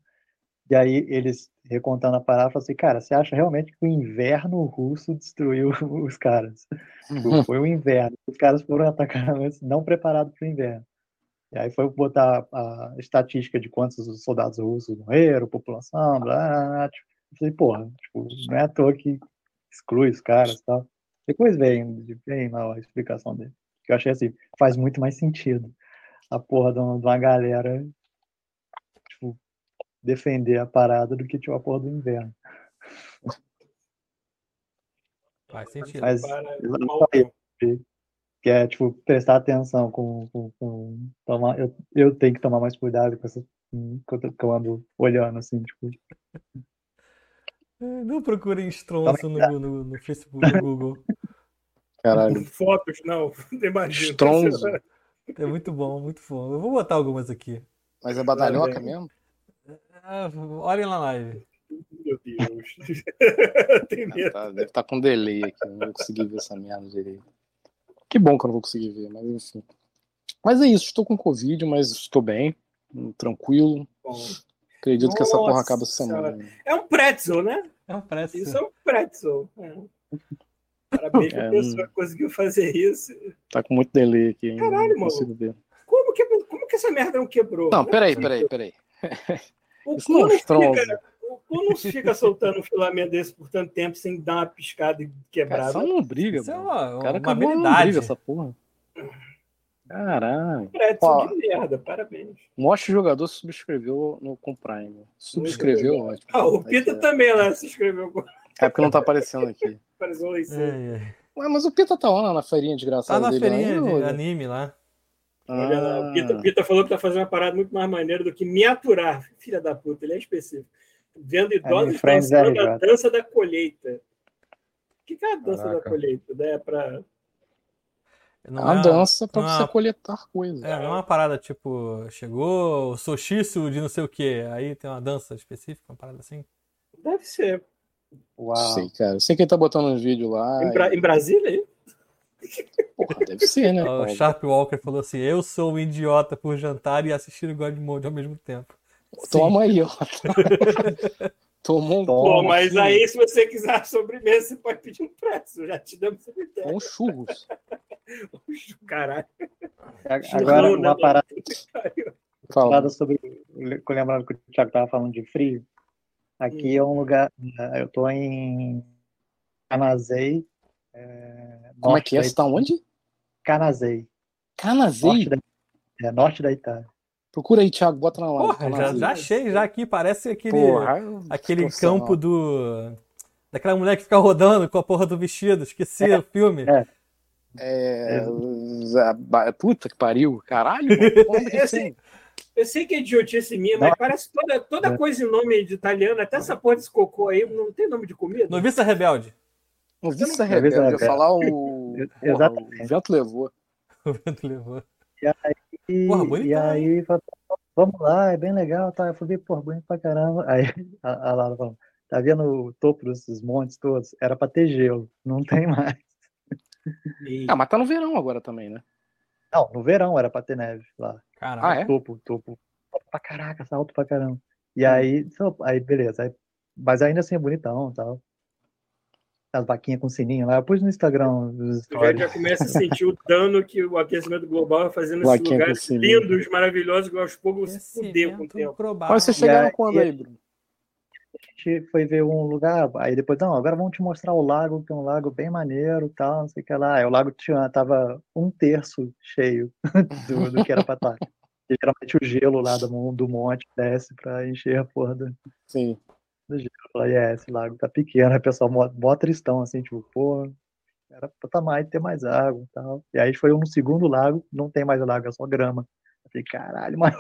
e aí eles recontando a parada, falaram assim, cara, você acha realmente que o inverno russo destruiu os caras? Uhum. Foi o inverno. Os caras foram atacar não preparados para o inverno. E aí foi botar a estatística de quantos soldados russos morreram, população, blá, blá, blá. Tipo, eu falei, porra, tipo, não é à toa que exclui os caras e tal. Depois vem, vem lá a explicação dele. Que eu achei assim, faz muito mais sentido a porra de uma galera tipo, defender a parada do que tipo, a porra do inverno. Faz sentido. Mas, que é, tipo, prestar atenção com, com, com tomar, eu, eu tenho que tomar mais cuidado com essa quando eu ando olhando assim, tipo. Não procurem estronço no, no, no, Facebook, no Google. Caralho. Fotos, não, imagina. Estronzo. É muito bom, muito bom. Eu vou botar algumas aqui. Mas é badalhoca mesmo? Ah, olhem na live. Meu Deus. Tem medo. tá, deve estar tá com delay aqui, não vou conseguir ver essa merda direito. Que bom que eu não vou conseguir ver, mas enfim. Mas é isso, estou com Covid, mas estou bem, tranquilo. Bom. Acredito Nossa, que essa porra acaba essa semana. É um pretzel, né? É um pretzel. Isso é um pretzel. É. Parabéns é, a pessoa conseguiu fazer isso. Tá com muito delay aqui. Caralho, mano. Como que, como que essa merda não quebrou? Não, peraí, peraí, peraí. O Isso não, não fica, o não fica soltando um filamento desse por tanto tempo sem dar uma piscada e quebrar. Cara, não briga, Isso mano. é uma, cara uma habilidade. Briga, essa porra. Caralho. De merda, parabéns. O maior jogador subscreveu no, com Prime. Subscreveu, ótimo. Ah, o Pita é. também lá se inscreveu. É porque não tá aparecendo aqui. Apareceu lá. É, é. Ué, mas o Pita tá lá na feirinha desgraçada Tá na dele, feirinha de anime lá. Olha lá, o Pita, ah. Pita, falou que tá fazendo uma parada muito mais maneira do que me aturar. Filha da puta, ele é específico. Vendo idosos dançando a dança da colheita. O que, é a dança Caraca. da colheita? Né? É pra... Não a é dança para você é coletar coisas. É, não é uma parada tipo, chegou o solstício de não sei o que, aí tem uma dança específica, uma parada assim? Deve ser. Uau. Sei, cara. Sei que ele tá botando uns vídeos lá. Em, Bra e... em Brasília, aí? Porra, deve ser, né? O Sharp Walker falou assim: Eu sou um idiota por jantar e assistir o God Mode ao mesmo tempo. Toma aí, ó. Tomou um Pô, mas aí, se você quiser sobremesa, você pode pedir um preço. Já te damos essa ideia. Um churros. Caralho. Agora, uma né? parada. Falada sobre. Lembrando que o Thiago estava falando de frio. Aqui hum. é um lugar. Eh, eu estou em Canazei. É, Como é que é? Você está onde? Canazei. Canazei? Norte da, é, norte da Itália. Procura aí, Thiago, bota na live. Porra, já, já, achei, já aqui, parece aquele, porra, aquele campo do. Daquela mulher que fica rodando com a porra do vestido, esqueci é, o filme. É. É... é. Puta que pariu, caralho. eu, sei, eu sei que é idiotice minha, mas parece toda, toda é. coisa em nome de italiano, até essa porra desse cocô aí, não tem nome de comida. Novista Rebelde. Novista Rebelde, eu ia falar o. Exatamente. o vento levou. O vento levou. E aí, Porra, e aí vamos lá, é bem legal, tá? Eu falei, pô, bonito pra caramba. Aí a, a Lara falou, tá vendo o topo desses montes todos? Era pra ter gelo, não tem mais. E... Ah, mas tá no verão agora também, né? Não, no verão era pra ter neve lá. Caraca. Ah, é? Topo, topo. Pra caraca, tá alto pra caramba. E hum. aí, aí beleza. Aí, mas ainda assim é bonitão e tal as vaquinhas com sininho lá. Eu pus no Instagram os stories. já começa a sentir o dano que o aquecimento global vai fazendo nesses lugares lindos, maravilhosos, que aos poucos se fudeu com o tempo. Mas vocês chegaram quando aí, Bruno? A gente foi ver um lugar, aí depois, não, agora vamos te mostrar o lago, que é um lago bem maneiro tal, não sei o que lá. Aí o lago tinha, tava um terço cheio do, do que era pra estar. geralmente o gelo lá do, do monte desce pra encher a porra do, Sim. do gelo. Falei, é, esse lago tá pequeno, aí o pessoal mó, mó tristão, assim, tipo, pô, era pra tá mais, ter mais água e tal. E aí foi um segundo lago, não tem mais lago, é só grama. Eu falei, caralho, eu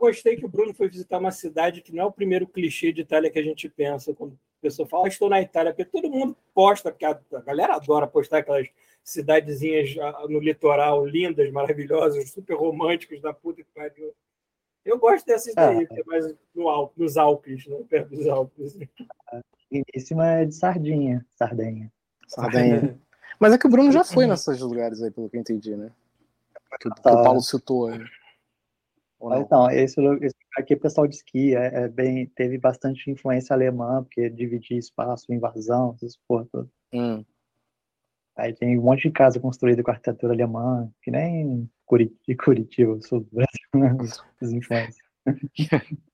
gostei que o Bruno foi visitar uma cidade que não é o primeiro clichê de Itália que a gente pensa quando a pessoa fala, ah, estou na Itália, porque todo mundo posta, porque a, galera adora postar aquelas cidadezinhas ah, no litoral lindas, maravilhosas, super românticas da puta que pariu. Eu gosto dessas daí, que é mais no Alp, nos Alpes, né? perto dos Alpes. Finíssima é de sardinha, sardenha. Sardenha. Mas é que o Bruno já foi nesses lugares aí, pelo que eu entendi, né? Que, que o tá. Paulo citou aí. Mas não, esse, esse aqui o pessoal de esqui é, é, bem, teve bastante influência alemã, porque dividia espaço, invasão, essas porra todas. Hum. Aí tem um monte de casa construída com arquitetura alemã, que nem Curitiba, Curitiba sul do Brasil, né? as influências.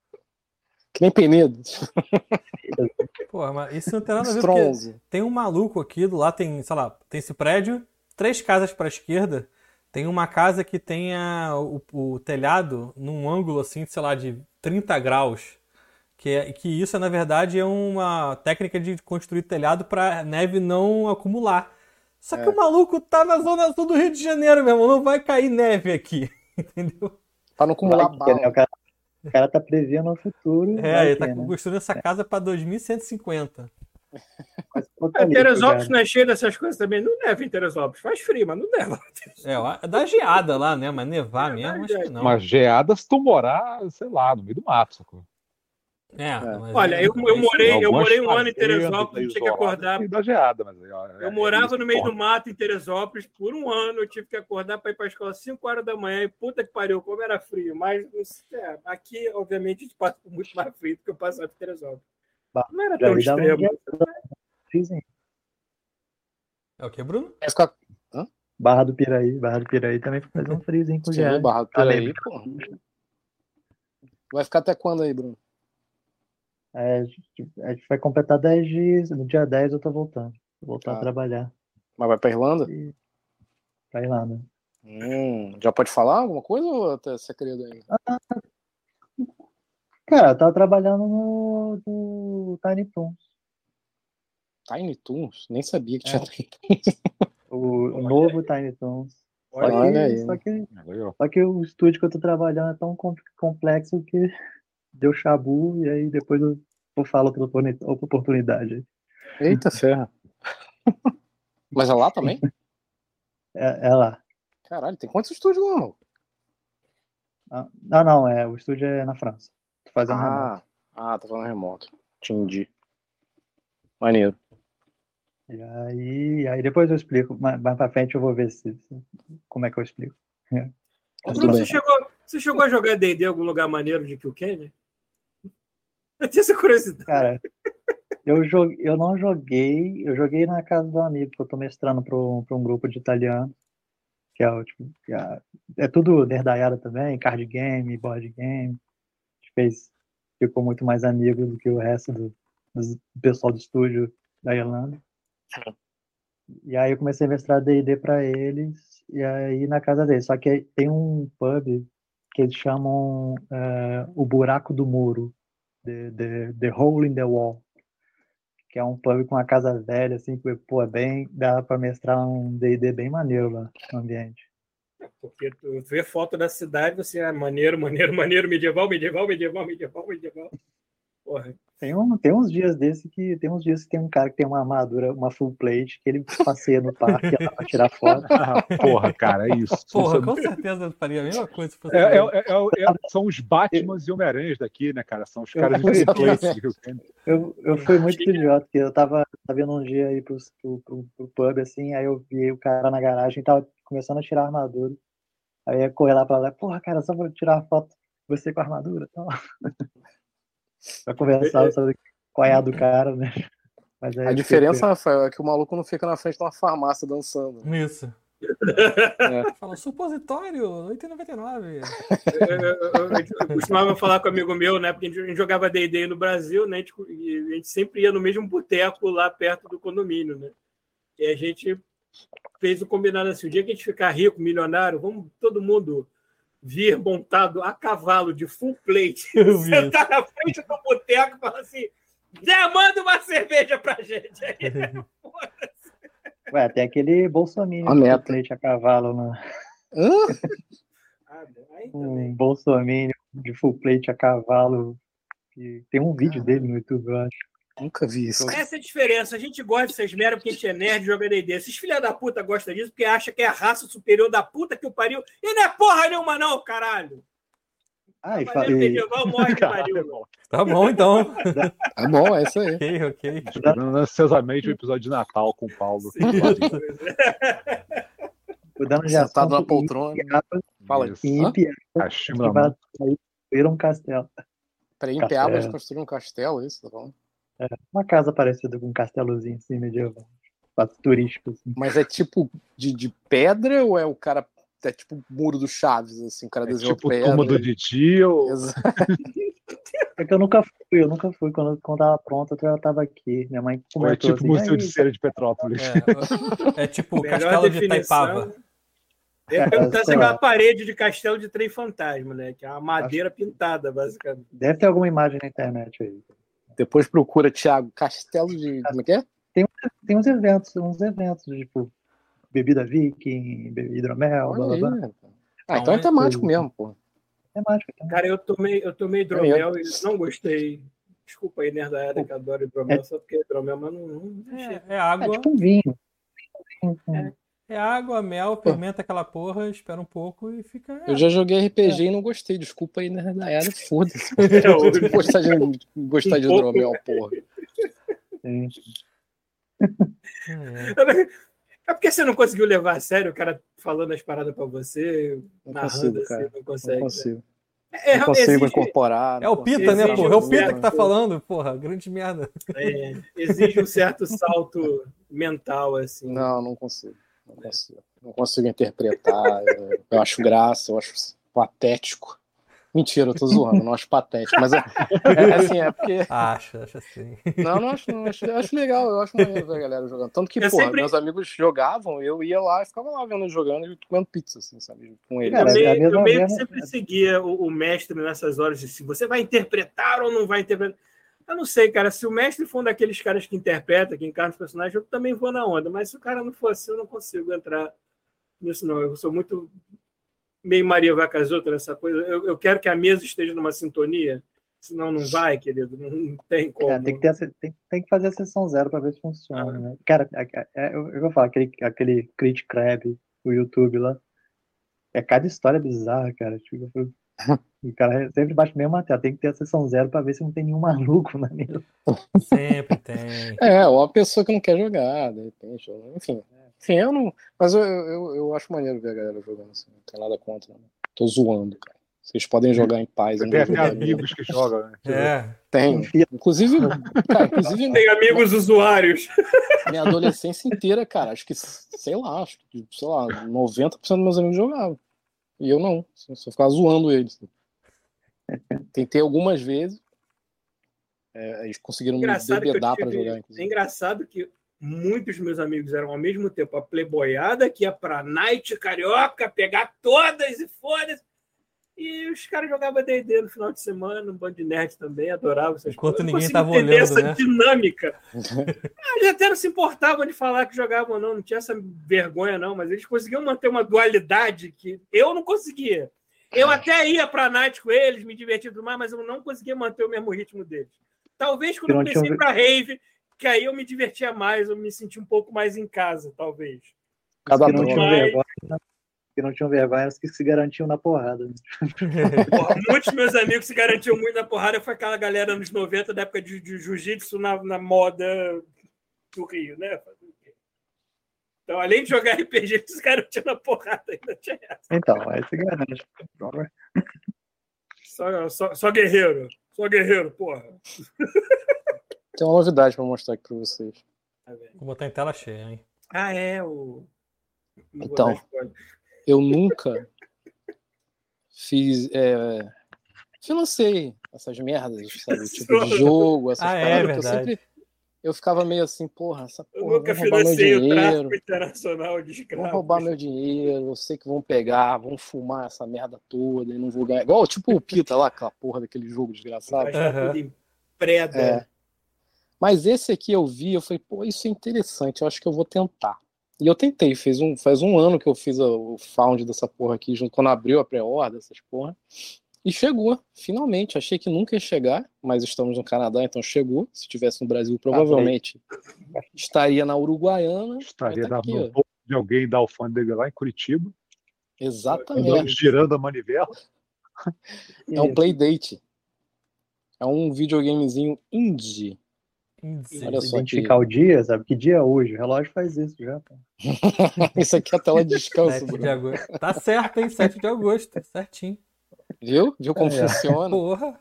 Que nem Penedo. Porra, mas isso não tem nada a ver porque tem um maluco aqui do lado, tem, sei lá, tem esse prédio, três casas para a esquerda, tem uma casa que tenha o, o, telhado num ângulo assim, sei lá, de 30 graus. Que, é, que isso, na verdade, é uma técnica de construir telhado para neve não acumular. Só que é. o maluco tá na zona sul do Rio de Janeiro, meu irmão. Não vai cair neve aqui. Entendeu? Para não acumular bala. Né? O cara, o cara tá prevendo o futuro. É, ele tá né? construindo essa casa para 2150. É, Teresópolis não é cheio dessas coisas também. Não neva em Teresópolis. Faz frio, mas não neva. É, dá geada lá, né? Mas nevar é, mesmo, acho que não. Mas geada se tu morar, sei lá, no meio do mato, sacou? É, é. Olha, eu, eu morei, eu morei um ano em Teresópolis, tinha que acordar. Da geada, mas, eu morava no meio do mato em Teresópolis por um ano, eu tive que acordar para ir para a escola às 5 horas da manhã e puta que pariu, como era frio. Mas é, aqui, obviamente, a gente passa muito mais frio do que eu passava em Teresópolis. Não era tão extremo. É o que, Bruno? Barra do Piraí. Barra do Piraí também faz um friozinho com gelo. Barra do Piraí, pô. Vai ficar até quando aí, Bruno? É, a, gente, a gente vai completar 10 dias. No dia 10 eu tô voltando. Vou voltar tá. a trabalhar. Mas vai pra Irlanda? E... Pra Irlanda. Hum, já pode falar alguma coisa ou até segredo ainda? Ah, cara, eu tava trabalhando no, no Tiny Toons. Tiny Toons? Nem sabia que é. tinha Tiny Toons. O, o novo Tiny Toons. Só que, aí. Só que, só que o estúdio que eu tô trabalhando é tão complexo que deu chabu e aí depois eu, eu falo outra oportunidade. Eita ferra. Mas é lá também? É, é lá. Caralho, tem quantos estúdios lá? Ah, não, não, é, o estúdio é na França. Fazendo ah, remoto. Ah, tá fazendo remoto. Entendi. Maneiro. E aí, aí depois eu explico. Mais, mais pra frente eu vou ver se, se como é que eu explico. É. você, chegou, você chegou a jogar D&D em algum lugar maneiro de que o Kenny? Eu tinha essa curiosidade. Cara, eu, joguei, eu não joguei, eu joguei na casa do amigo, que eu tô mestrando para um, um grupo de italiano, que é, tipo, é, é tudo nerdaiada também, card game, board game. Fez, ficou muito mais amigo do que o resto do, do pessoal do estúdio da Irlanda. E aí eu comecei a mestrar D&D para eles, e aí na casa deles. Só que tem um pub que eles chamam é, o Buraco do Muro, The, the, the Hole in the Wall, que é um pub com uma casa velha, assim, que, pô, é bem, dá para mestrar um D&D bem maneiro lá no ambiente. Porque tu vê foto da cidade, você é maneiro, maneiro, maneiro, medieval, medieval, medieval, medieval, medieval. Porra. Tem, um, tem uns dias desse que tem uns dias que tem um cara que tem uma armadura, uma full plate, que ele passeia no parque pra tirar foto. Ah, porra, cara, é isso. Porra, com certeza eu faria a mesma coisa. Se fosse é, é, é, é são os Batmans e Homem-Aranhas daqui, né, cara? São os caras de plate. Eu, eu fui muito idiota, porque eu tava, tava vendo um dia aí pro, pro, pro, pro, pub, assim, aí eu vi o cara na garagem, tava começando a tirar a armadura. Aí ia correr lá pra lá, porra, cara, só vou tirar a foto você com a armadura. Então... pra conversar sobre qual é a do cara, né? a diferença, Rafael, é que o maluco não fica na frente de uma farmácia dançando. Isso. É. Fala, supositório, 8,99. Eu, eu, eu, costumava falar com um amigo meu, né? Porque a gente jogava DD no Brasil, né? E a gente sempre ia no mesmo boteco lá perto do condomínio, né? E a gente fez o combinado assim: o dia que a gente ficar rico, milionário, vamos todo mundo vir montado a cavalo de full plate, sentar na frente do boteco e falar assim: já manda uma cerveja pra gente. Aí, Ué, tem aquele Bolsonaro full plate a cavalo no. Ah, um Bolsonaro de full plate a cavalo. Tem um vídeo dele no YouTube, eu acho. Nunca vi isso. Essa é a diferença. A gente gosta de vocês meros porque a gente é nerd e joga D&D. Esses filha da puta gostam disso porque acha que é a raça superior da puta que o pariu. E não é porra nenhuma não, caralho. Ai, ah, falei. Medieval morre de pariu. Tá bom, então. Tá bom, é isso aí. ok, ok. Esperando ansiosamente o episódio de Natal com o Paulo. Sim, dando já Sentado na poltrona. Fala isso. Em Ipiaba, um castelo. Peraí, em construíram um castelo, isso, tá falando? É, uma casa parecida com um castelozinho assim, medieval. Turístico, assim. Mas é tipo de, de pedra ou é o cara. É tipo muro do Chaves, assim, o cara é desenhou tipo pedra. túmulo de tio. É que eu nunca fui, eu nunca fui. Quando, quando tava pronto, eu já tava aqui. Minha mãe comentou É tipo assim, Museu de Cera de Petrópolis. É, é tipo o Castelo de Taipava. É perguntar se é aquela parede de castelo de trem fantasma, né? Que é uma madeira Acho... pintada, basicamente. Deve ter alguma imagem na internet aí. Depois procura, Thiago, Castelo de. Como é que é? Tem, tem uns eventos, uns eventos, tipo, bebida viking, hidromel, blá, blá, blá. Ah, então é temático mesmo, pô. Temático, temático. Cara, eu tomei, eu tomei hidromel e não gostei. Desculpa aí, nerdada, que adoro hidromel, é, só porque hidromel, mas não. não é, é, água. É tipo um vinho. É. É água, mel, fermenta aquela porra, espera um pouco e fica. Eu já joguei RPG é. e não gostei. Desculpa aí, né? Na era, foda-se. Eu gostar de, gostar de hidromel, porra. É. é porque você não conseguiu levar a sério o cara falando as paradas pra você, não narrando consigo, assim, não consegue. Não consigo. Né? É, não consigo exige... incorporar. É o Pita, né, porra? É o Pita que tá falando, porra. Grande merda. É, exige um certo salto mental, assim. Não, não consigo. Não consigo, não consigo interpretar. eu, eu, acho graça, eu acho patético. Mentira, eu tô zoando, não acho patético, mas é, é assim, é porque. Acho, acho assim. Não, não acho, não, acho, acho legal, eu acho maneiro ver a galera jogando. Tanto que, pô, sempre... meus amigos jogavam, eu ia lá e ficava lá vendo jogando e comendo pizza, assim, sabe? Com eles. Cara, eu meio, eu meio que sempre seguia o, o mestre nessas horas de se você vai interpretar ou não vai interpretar. Eu não sei, cara. Se o mestre for um daqueles caras que interpreta, que encarna os personagens, eu também vou na onda. Mas se o cara não for assim, eu não consigo entrar nisso, não. Eu sou muito meio Maria Vacazota nessa coisa. Eu, eu quero que a mesa esteja numa sintonia. Senão não vai, querido. Não tem como. É, tem, que ter, tem, tem, que fazer a sessão zero para ver se funciona. Ah. Né? Cara, é, é, eu, eu vou falar, aquele, aquele Crit Crab, o YouTube lá. É cada história bizarra, cara. Tipo, o cara sempre bate a mesma tela. Tem que ter a sessão zero para ver se não tem nenhum maluco na mesa. Sempre tem. É, ou a pessoa que não quer jogar, de repente. Enfim. Enfim, eu não. Mas eu, eu, eu acho maneiro ver a galera jogando assim. Não tem nada contra. Não. Tô zoando, cara. Vocês podem jogar em paz. Tem até amigos que jogam, né? É. Tem. Inclusive, cara, inclusive. Tem amigos usuários. Minha adolescência inteira, cara, acho que, sei lá, acho que, sei lá, 90% dos meus amigos jogavam. E eu não. Só ficava zoando eles. Tentei algumas vezes. É, eles conseguiram engraçado me debedar para jogar. Inclusive. É engraçado que muitos meus amigos eram ao mesmo tempo a playboyada, que ia pra Night Carioca, pegar todas e foda-se. E os caras jogavam D&D no final de semana, um bando de nerd também, adoravam essas Enquanto coisas. ninguém tava olhando, essa né? dinâmica. eles até não se importavam de falar que jogavam não, não tinha essa vergonha não, mas eles conseguiam manter uma dualidade que eu não conseguia. Eu até ia para a night com eles, me divertia tudo mais, mas eu não conseguia manter o mesmo ritmo deles. Talvez quando eu comecei para rave, que aí eu me divertia mais, eu me senti um pouco mais em casa, talvez. Cada um tinha vergonha, que não tinham vergonha, os que se garantiam na porrada. Né? Porra, muitos meus amigos se garantiam muito na porrada, foi aquela galera nos 90, da época de, de jiu-jitsu na, na moda do Rio, né? Então, além de jogar RPG, eles garantiam na porrada ainda tinha essa. Então, aí se garante. Só, só, só guerreiro. Só guerreiro, porra. Tem uma novidade para mostrar aqui para vocês. Tá Vou botar em tela cheia, hein? Ah, é, o. Então, eu nunca fiz. É, financei essas merdas, sabe? Tipo de jogo, essas ah, paradas. É, eu sempre eu ficava meio assim, porra, essa porra. Eu nunca financei o tráfico internacional de escravos. Vão roubar meu dinheiro, eu sei que vão pegar, vão fumar essa merda toda e não vou ganhar. Igual tipo o Pita lá, aquela porra daquele jogo desgraçado. Uhum. Preda. É. Mas esse aqui eu vi, eu falei, pô, isso é interessante, eu acho que eu vou tentar. E eu tentei, fez um, faz um ano que eu fiz o found dessa porra aqui, junto quando abriu a pré-order, essas porra. E chegou, finalmente. Achei que nunca ia chegar, mas estamos no Canadá, então chegou. Se tivesse no Brasil, provavelmente ah, estaria na Uruguaiana. Estaria tá aqui, de alguém da alfândega lá em Curitiba. Exatamente. Girando a manivela. É um playdate. É um videogamezinho indie. Olha só identificar aqui. o dia, sabe? Que dia é hoje? O relógio faz isso já. isso aqui é a tela de descanso. De agosto. Tá certo, hein? 7 de agosto, certinho. Viu? Viu como é, funciona? Porra.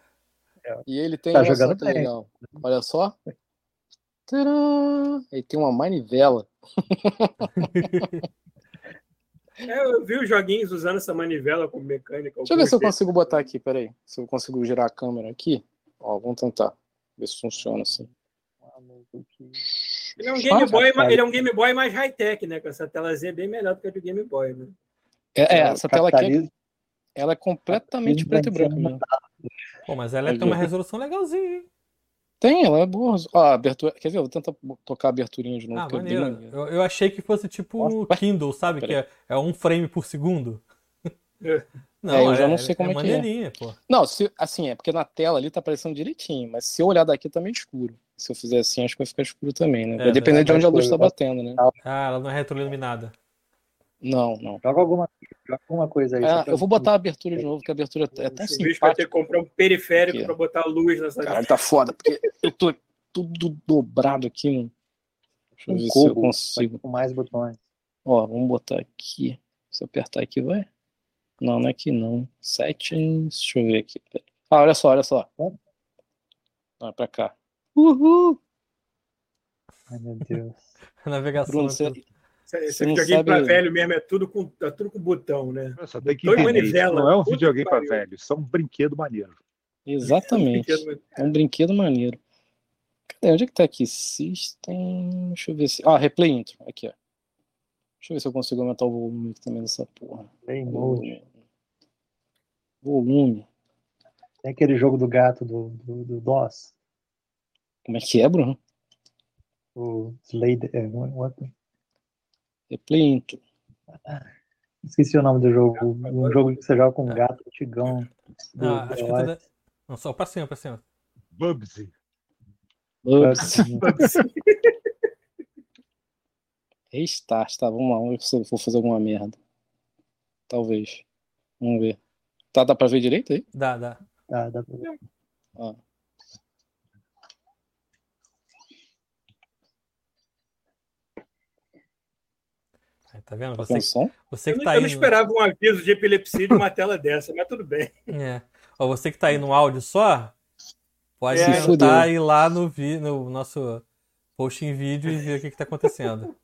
E ele tem tá jogando bem. legal. Olha só. Tcharam! Ele tem uma manivela. É, eu vi os joguinhos usando essa manivela como mecânica. Deixa eu ver se eu consigo botar aqui, peraí. Se eu consigo girar a câmera aqui. Ó, vamos tentar. Ver se funciona assim. Ele é um Game Boy, ele é um Game Boy mais high-tech, né? Com essa telazinha bem melhor do que a do Game Boy, né? É, é essa tela aqui ela é completamente preto e branco mesmo. Pô, mas ela é, tem uma resolução legalzinha, hein? Tem, ela é boa. Ó, abertura... Quer ver? Eu vou tentar tocar a aberturinha de novo. Ah, maneiro. Eu, eu, achei que fosse tipo Nossa, Kindle, sabe? Que é, é, um frame por segundo. Não, é, eu já não sei é, como é, é que é. Pô. Não, se, assim, é porque na tela ali tá aparecendo direitinho, mas se eu olhar daqui tá meio escuro. Se eu fizer assim, acho que vai ficar escuro também, né? É, vai depender de onde a luz tá batendo, né? Ah, ela não é retroiluminada. Não, não. Joga alguma, joga alguma coisa aí. É, eu vou botar a abertura de novo, que a abertura é até simpática. O vai ter que comprar um periférico para botar luz nessa Caralho, tá foda, porque eu tô tudo dobrado aqui, mano. Deixa eu um ver cubo, se eu consigo. Com mais botões. Ó, vamos botar aqui. Se eu apertar aqui, vai? Não, não é aqui não. Settings, deixa eu ver aqui. Ah, olha só, olha só. Vai pra cá. Uhul! Ai, meu Deus. navegação. Bruno, você, esse videogame sabe... para velho mesmo é tudo com, é tudo com botão, né? Nossa, tem que manivela, não é um videogame para velho, isso é um brinquedo maneiro. Exatamente. É um brinquedo, é um brinquedo maneiro. Cadê? Onde é que tá aqui? System. Deixa eu ver se. Ah, replay intro. Aqui, ó. Deixa eu ver se eu consigo aumentar o volume também dessa porra. Play mode. Volume. Tem aquele jogo do gato do, do, do DOS. Como é que é, Bruno? O Slade. É, outro. Replinto. Esqueci o nome do jogo. Um jogo que você joga com um gato antigão. Ah, acho que tudo... É- Não, só pra cima, pra cima. Bubsy. Bubsy. Restart, tá? Vamos lá, vamos ver se eu vou fazer alguma merda. Talvez. Vamos ver. Tá, dá pra ver direito aí? Dá, dá. Dá, dá pra ver. Ah. Tá vendo? Você, você que eu, tá eu aí. não esperava um aviso de epilepsia de uma tela dessa, mas tudo bem. É. Ó, você que tá aí no áudio só, pode é. tentar aí lá no, vi, no nosso post em vídeo e ver o que, que tá acontecendo.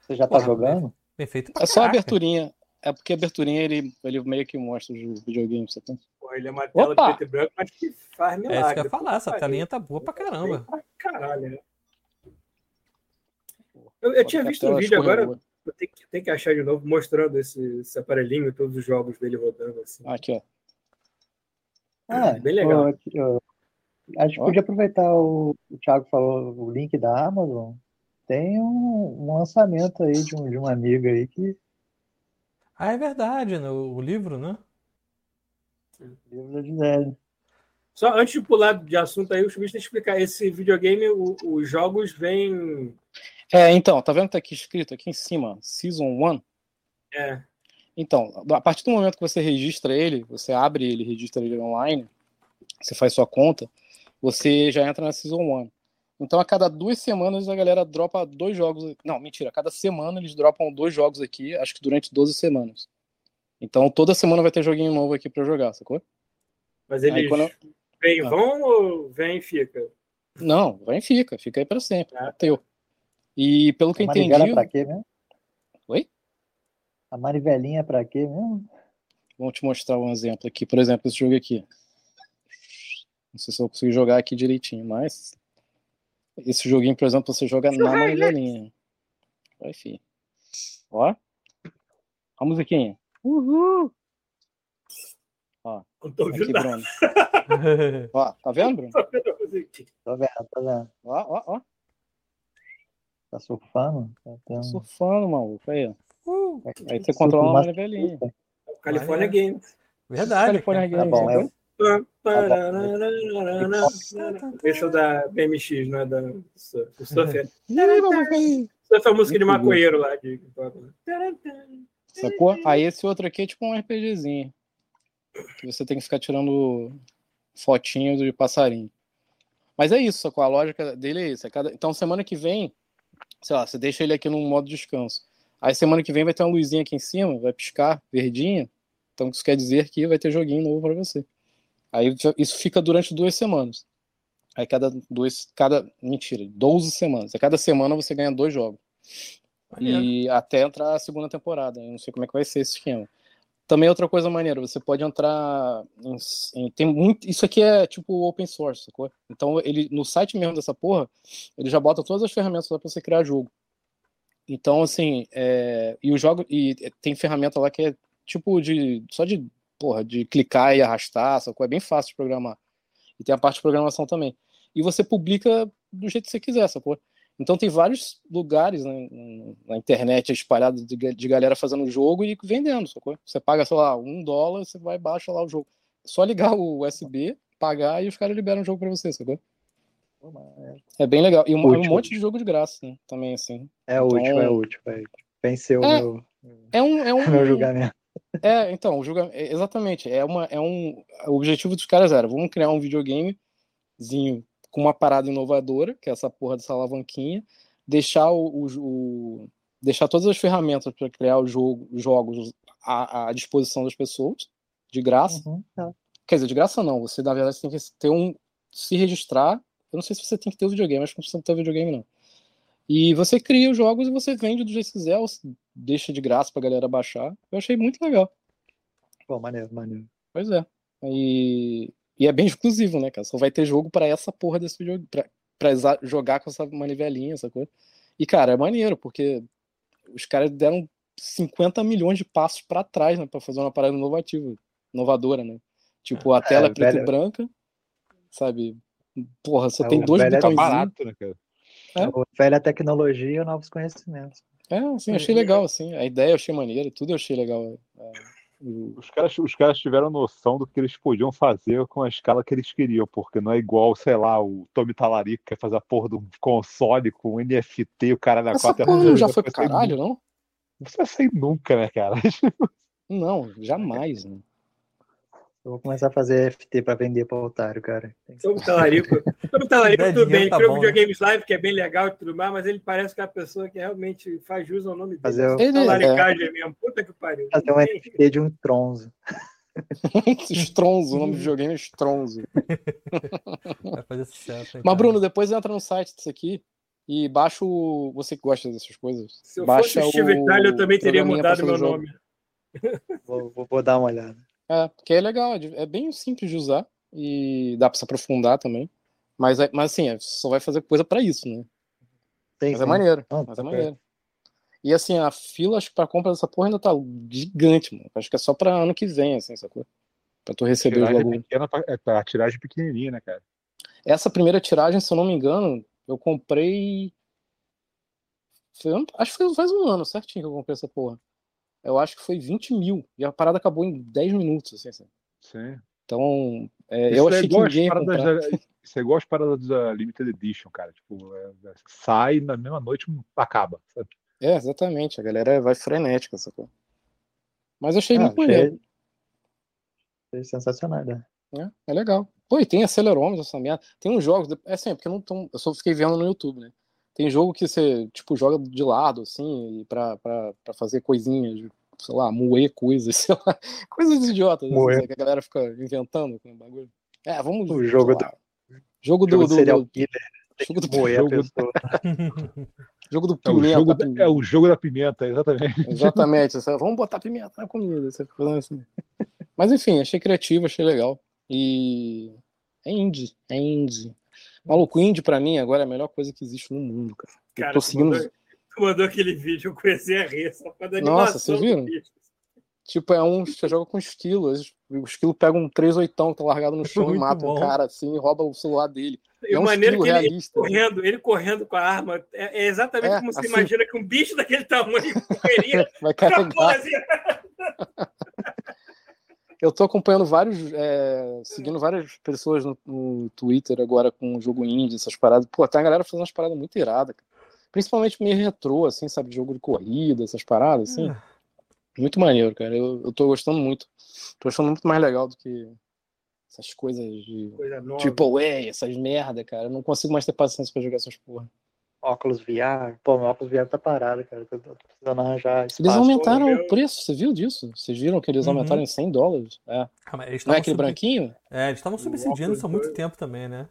Você já tá jogando? Perfeito. É só a aberturinha. É porque a aberturinha ele, ele meio que mostra os videogames. Você tem... Pô, ele é uma tela Opa! de preto e branco, mas que faz milagre. É isso que eu ia falar, essa telinha tá boa pra caramba. Caralho, né? Eu, eu tinha visto um vídeo agora, eu tenho que, tenho que achar de novo, mostrando esse, esse aparelhinho, todos os jogos dele rodando assim. Aqui, ó. Ah, bem legal. Eu, eu, acho que podia aproveitar o, o Thiago falou o link da Amazon. Tem um, um lançamento aí de, um, de uma amiga aí que. Ah, é verdade, no, né? o livro, né? O livro da Gisele. Só antes de pular de assunto aí, o Schmidt tem que explicar. Esse videogame, o, os jogos vêm é, então, tá vendo que tá aqui escrito aqui em cima, Season 1? É. Então, a partir do momento que você registra ele, você abre ele, registra ele online, você faz sua conta, você já entra na Season 1. Então, a cada duas semanas a galera dropa dois jogos. Não, mentira, a cada semana eles dropam dois jogos aqui, acho que durante 12 semanas. Então, toda semana vai ter joguinho novo aqui para jogar, sacou? Mas eles aí, quando... vem, ah. vão ou vem e fica? Não, vem e fica, fica aí para sempre. Ah. Teu. E pelo que eu entendi. A pra quê mesmo? Oi? A marivelinha pra quê mesmo? Vou te mostrar um exemplo aqui. Por exemplo, esse jogo aqui. Não sei se eu vou conseguir jogar aqui direitinho, mas. esse joguinho, por exemplo, você joga na manivelinha. Vai, filho. Ó. A musiquinha. Uhul! Não tô ouvindo Bruno. ó, tá vendo, Bruno? Tô vendo. Tô vendo, tô vendo. Ó, ó, ó. Tá surfando? Tá, tá surfando, maluco. Aí, uh, aí você controla uma manivelinha. California Games. Verdade. California Games. Tá bom, eu... Esse é da BMX, não é da Surf. Surf é a música de maconheiro lá. De... Sacou? Aí esse outro aqui é tipo um RPGzinho. Que você tem que ficar tirando fotinho de passarinho. Mas é isso? A lógica dele é isso. É cada... Então semana que vem, sei lá, você deixa ele aqui no modo descanso. Aí semana que vem vai ter uma luzinha aqui em cima, vai piscar, verdinha. Então isso quer dizer que vai ter joguinho novo para você. Aí isso fica durante duas semanas. Aí cada duas, cada mentira, 12 semanas. A cada semana você ganha dois jogos. E até entrar a segunda temporada. Eu não sei como é que vai ser esse esquema. Também outra coisa maneira, você pode entrar em, em, tem muito, isso aqui é tipo open source, sacou? Então ele no site mesmo dessa porra, ele já bota todas as ferramentas lá para você criar jogo. Então assim, é, e o jogo e tem ferramenta lá que é tipo de só de porra, de clicar e arrastar, sacou? É bem fácil de programar. E tem a parte de programação também. E você publica do jeito que você quiser, sacou? Então tem vários lugares né, na internet espalhados de, de, galera fazendo jogo e vendendo, sacou? Você paga, sei lá, um dólar, você vai e baixa lá o jogo. Só ligar o USB, pagar e os caras liberam o jogo pra você, sacou? É bem legal. E um, um monte de jogo de graça, né? Também, assim. É então, útil, é útil. É. Venceu é, meu, é um, é um, meu julgamento. É, então, o julgamento, é, exatamente. É, uma, é um, o objetivo dos caras era, vamos criar um videogamezinho com uma parada inovadora, que é essa porra dessa alavanquinha, deixar o, o, o deixar todas as ferramentas para criar o jogo, jogos à, à, disposição das pessoas, de graça. Uhum, tá. Quer dizer, de graça não, você na verdade tem que ter um se registrar. Eu não sei se você tem que ter o videogame, acho que não precisa ter o videogame não. E você cria os jogos e você vende do jeito que quiser, ou deixa de graça pra galera baixar. Eu achei muito legal. Pô, maneiro, maneiro. Pois é. E, e é bem exclusivo, né, cara? Só vai ter jogo para essa porra desse jogo, pra, pra jogar com essa manivelinha, essa coisa. E, cara, é maneiro, porque os caras deram 50 milhões de passos para trás, né, pra fazer uma parada inovativa, inovadora, né? Tipo, a tela é, preta e branca, sabe? Porra, só é, tem dois botões. Tá barato, né, cara? É. Velha tecnologia e novos conhecimentos. É, assim, achei legal, assim. A ideia eu achei maneira, tudo eu achei legal. É, os, caras, os caras tiveram noção do que eles podiam fazer com a escala que eles queriam, porque não é igual, sei lá, o Tommy Talarico que quer fazer a porra do console com NFT, o cara da Essa quarta. Porra já foi pro caralho, não? Não precisa ser nunca, né, cara? Não, jamais, né? Eu vou começar a fazer FT para vender para otário, cara. Sobre o talarico. Sobre o talarico, tudo bem. Tá criou videogames live, que é bem legal e tudo mais, mas ele parece que é a pessoa que realmente faz jus ao nome dele. Fazer o... Talaricagem é... mesmo. Puta que pariu. Fazer um FT de um tronzo. Stronzo, o nome do videogame é Stronzo. Vai fazer sucesso. Mas, Bruno, depois entra no site disso aqui e baixa o. Você que gosta dessas coisas. Se eu baixa fosse o Steve Tyler, eu também teria mudado meu nome. Vou, vou, vou, dar uma olhada. É, porque é legal, é, é bem simples de usar e dá para se aprofundar também. Mas, é, mas assim, é, só vai fazer coisa para isso, né? Tem, mas é maneiro. Não, mas é maneiro. E assim, a fila, acho que pra compra dessa porra ainda tá gigante, mano. Acho que é só pra ano que vem, assim, essa coisa. Pra tu receber os bagulho. Pequena, é a tiragem pequenininha, né, cara? Essa primeira tiragem, se eu não me engano, eu comprei. Acho que foi faz um ano certinho que eu comprei essa porra eu acho que foi 20 mil. E a parada acabou em 10 minutos, assim. assim. Sim. Então, é, eu achei que ninguém ia comprar. Da, isso é igual as paradas da Limited Edition, cara. Tipo, é, é, sai na mesma noite acaba, sabe? É, exatamente. A galera vai frenética, sacou? Mas eu achei ah, muito maneiro. Achei sensacional, né? É, é legal. Pô, e tem acelerômetro essa merda. Tem uns jogos, é assim, é porque eu não tô, eu só fiquei vendo no YouTube, né? Tem jogo que você, tipo, joga de lado, assim, pra, pra, pra fazer coisinhas, sei lá, moer coisas, sei lá, coisas idiotas, assim, que a galera fica inventando com o bagulho. É, vamos. O jogo do. Jogo do. Jogo do, serial do, killer. Jogo do moer jogo, jogo do pimenta. É o jogo, da, é o jogo da pimenta, exatamente. Exatamente. Vamos botar pimenta na comida. Assim. Mas enfim, achei criativo, achei legal. E é indie, é indie. Maluco, indie pra mim agora é a melhor coisa que existe no mundo, cara. cara eu tô seguindo. Mandou, mandou aquele vídeo, eu comecei a rir só pra dar Nossa, vocês viram? Tipo, é um. Você joga com esquilo. O esquilo pega um 3 oitão que tá largado no chão e mata o um cara assim e rouba o celular dele. E é um maneiro que ele, ele, correndo, ele correndo com a arma, é, é exatamente é, como você assim, imagina que um bicho daquele tamanho correria. Vai carregar. Eu tô acompanhando vários, é, seguindo várias pessoas no, no, Twitter agora com o jogo indie, essas paradas. Pô, tem a galera fazendo umas paradas muito iradas. Principalmente meio retrô, assim, sabe? Jogo de corrida, essas paradas, assim. É. Muito maneiro, cara. Eu, eu tô gostando muito. Tô achando muito mais legal do que essas coisas de Triple A, essas merda, cara. Eu não consigo mais ter paciência pra jogar essas porra. Óculos VR. Pô, meu óculos VR tá parado, cara. Eu tô precisando arranjar espaço. Eles aumentaram Pô, o preço, você viu disso? Vocês viram que eles uhum. aumentaram em 100 dólares? É. Ah, não é aquele sub... branquinho? É, eles estavam subsidiando isso há muito tempo também, né?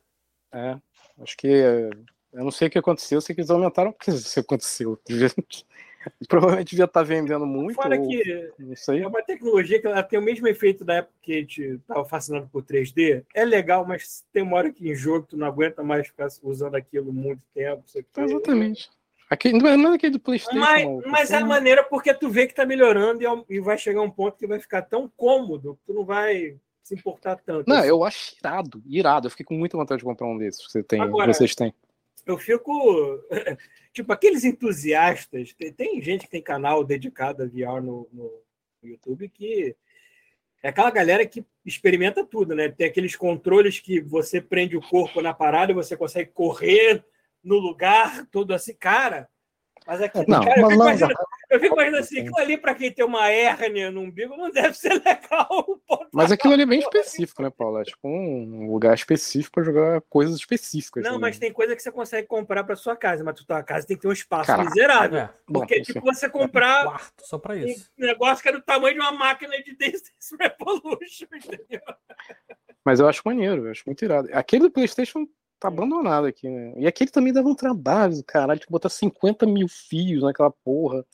É. Acho que. Eu não sei o que aconteceu, eu sei que eles aumentaram. O que aconteceu? Provavelmente devia estar vendendo muito. Fora ou... que é uma tecnologia que ela tem o mesmo efeito da época que a gente estava fascinando por 3D. É legal, mas tem uma hora que em jogo tu não aguenta mais ficar usando aquilo muito tempo. Exatamente. Aqui, não é aquele do PlayStation. Mas, mas é maneira porque tu vê que está melhorando e, e vai chegar um ponto que vai ficar tão cômodo que tu não vai se importar tanto. Não, assim. eu acho irado, irado. Eu fiquei com muita vontade de comprar um desses que você tem, Agora, vocês têm. Eu fico. Tipo, aqueles entusiastas. Tem, tem, gente que tem canal dedicado a VR no, no, YouTube que. É aquela galera que experimenta tudo, né? Tem aqueles controles que você prende o corpo na parada e você consegue correr no lugar todo assim. Cara, mas aqui, não, cara, eu, fico imaginando, eu fico imaginando assim, aquilo ali para quem tem uma hérnia no umbigo não deve ser legal. Mas aquilo ali é bem específico, né, Paulo? É tipo um lugar específico para jogar coisas específicas. Não, mas tem coisa que você consegue comprar para sua casa, mas tua casa tem que ter um espaço Caraca, miserável. É. Porque, Bom, tipo, você comprar um quarto só para isso. um negócio que é do tamanho de uma máquina de Dance Revolution, entendeu? Mas eu acho maneiro, eu acho muito irado. Aquele do PlayStation tá abandonado aqui, né? E aquele também dava um trabalho, caralho, tipo, botar 50 mil fios naquela porra.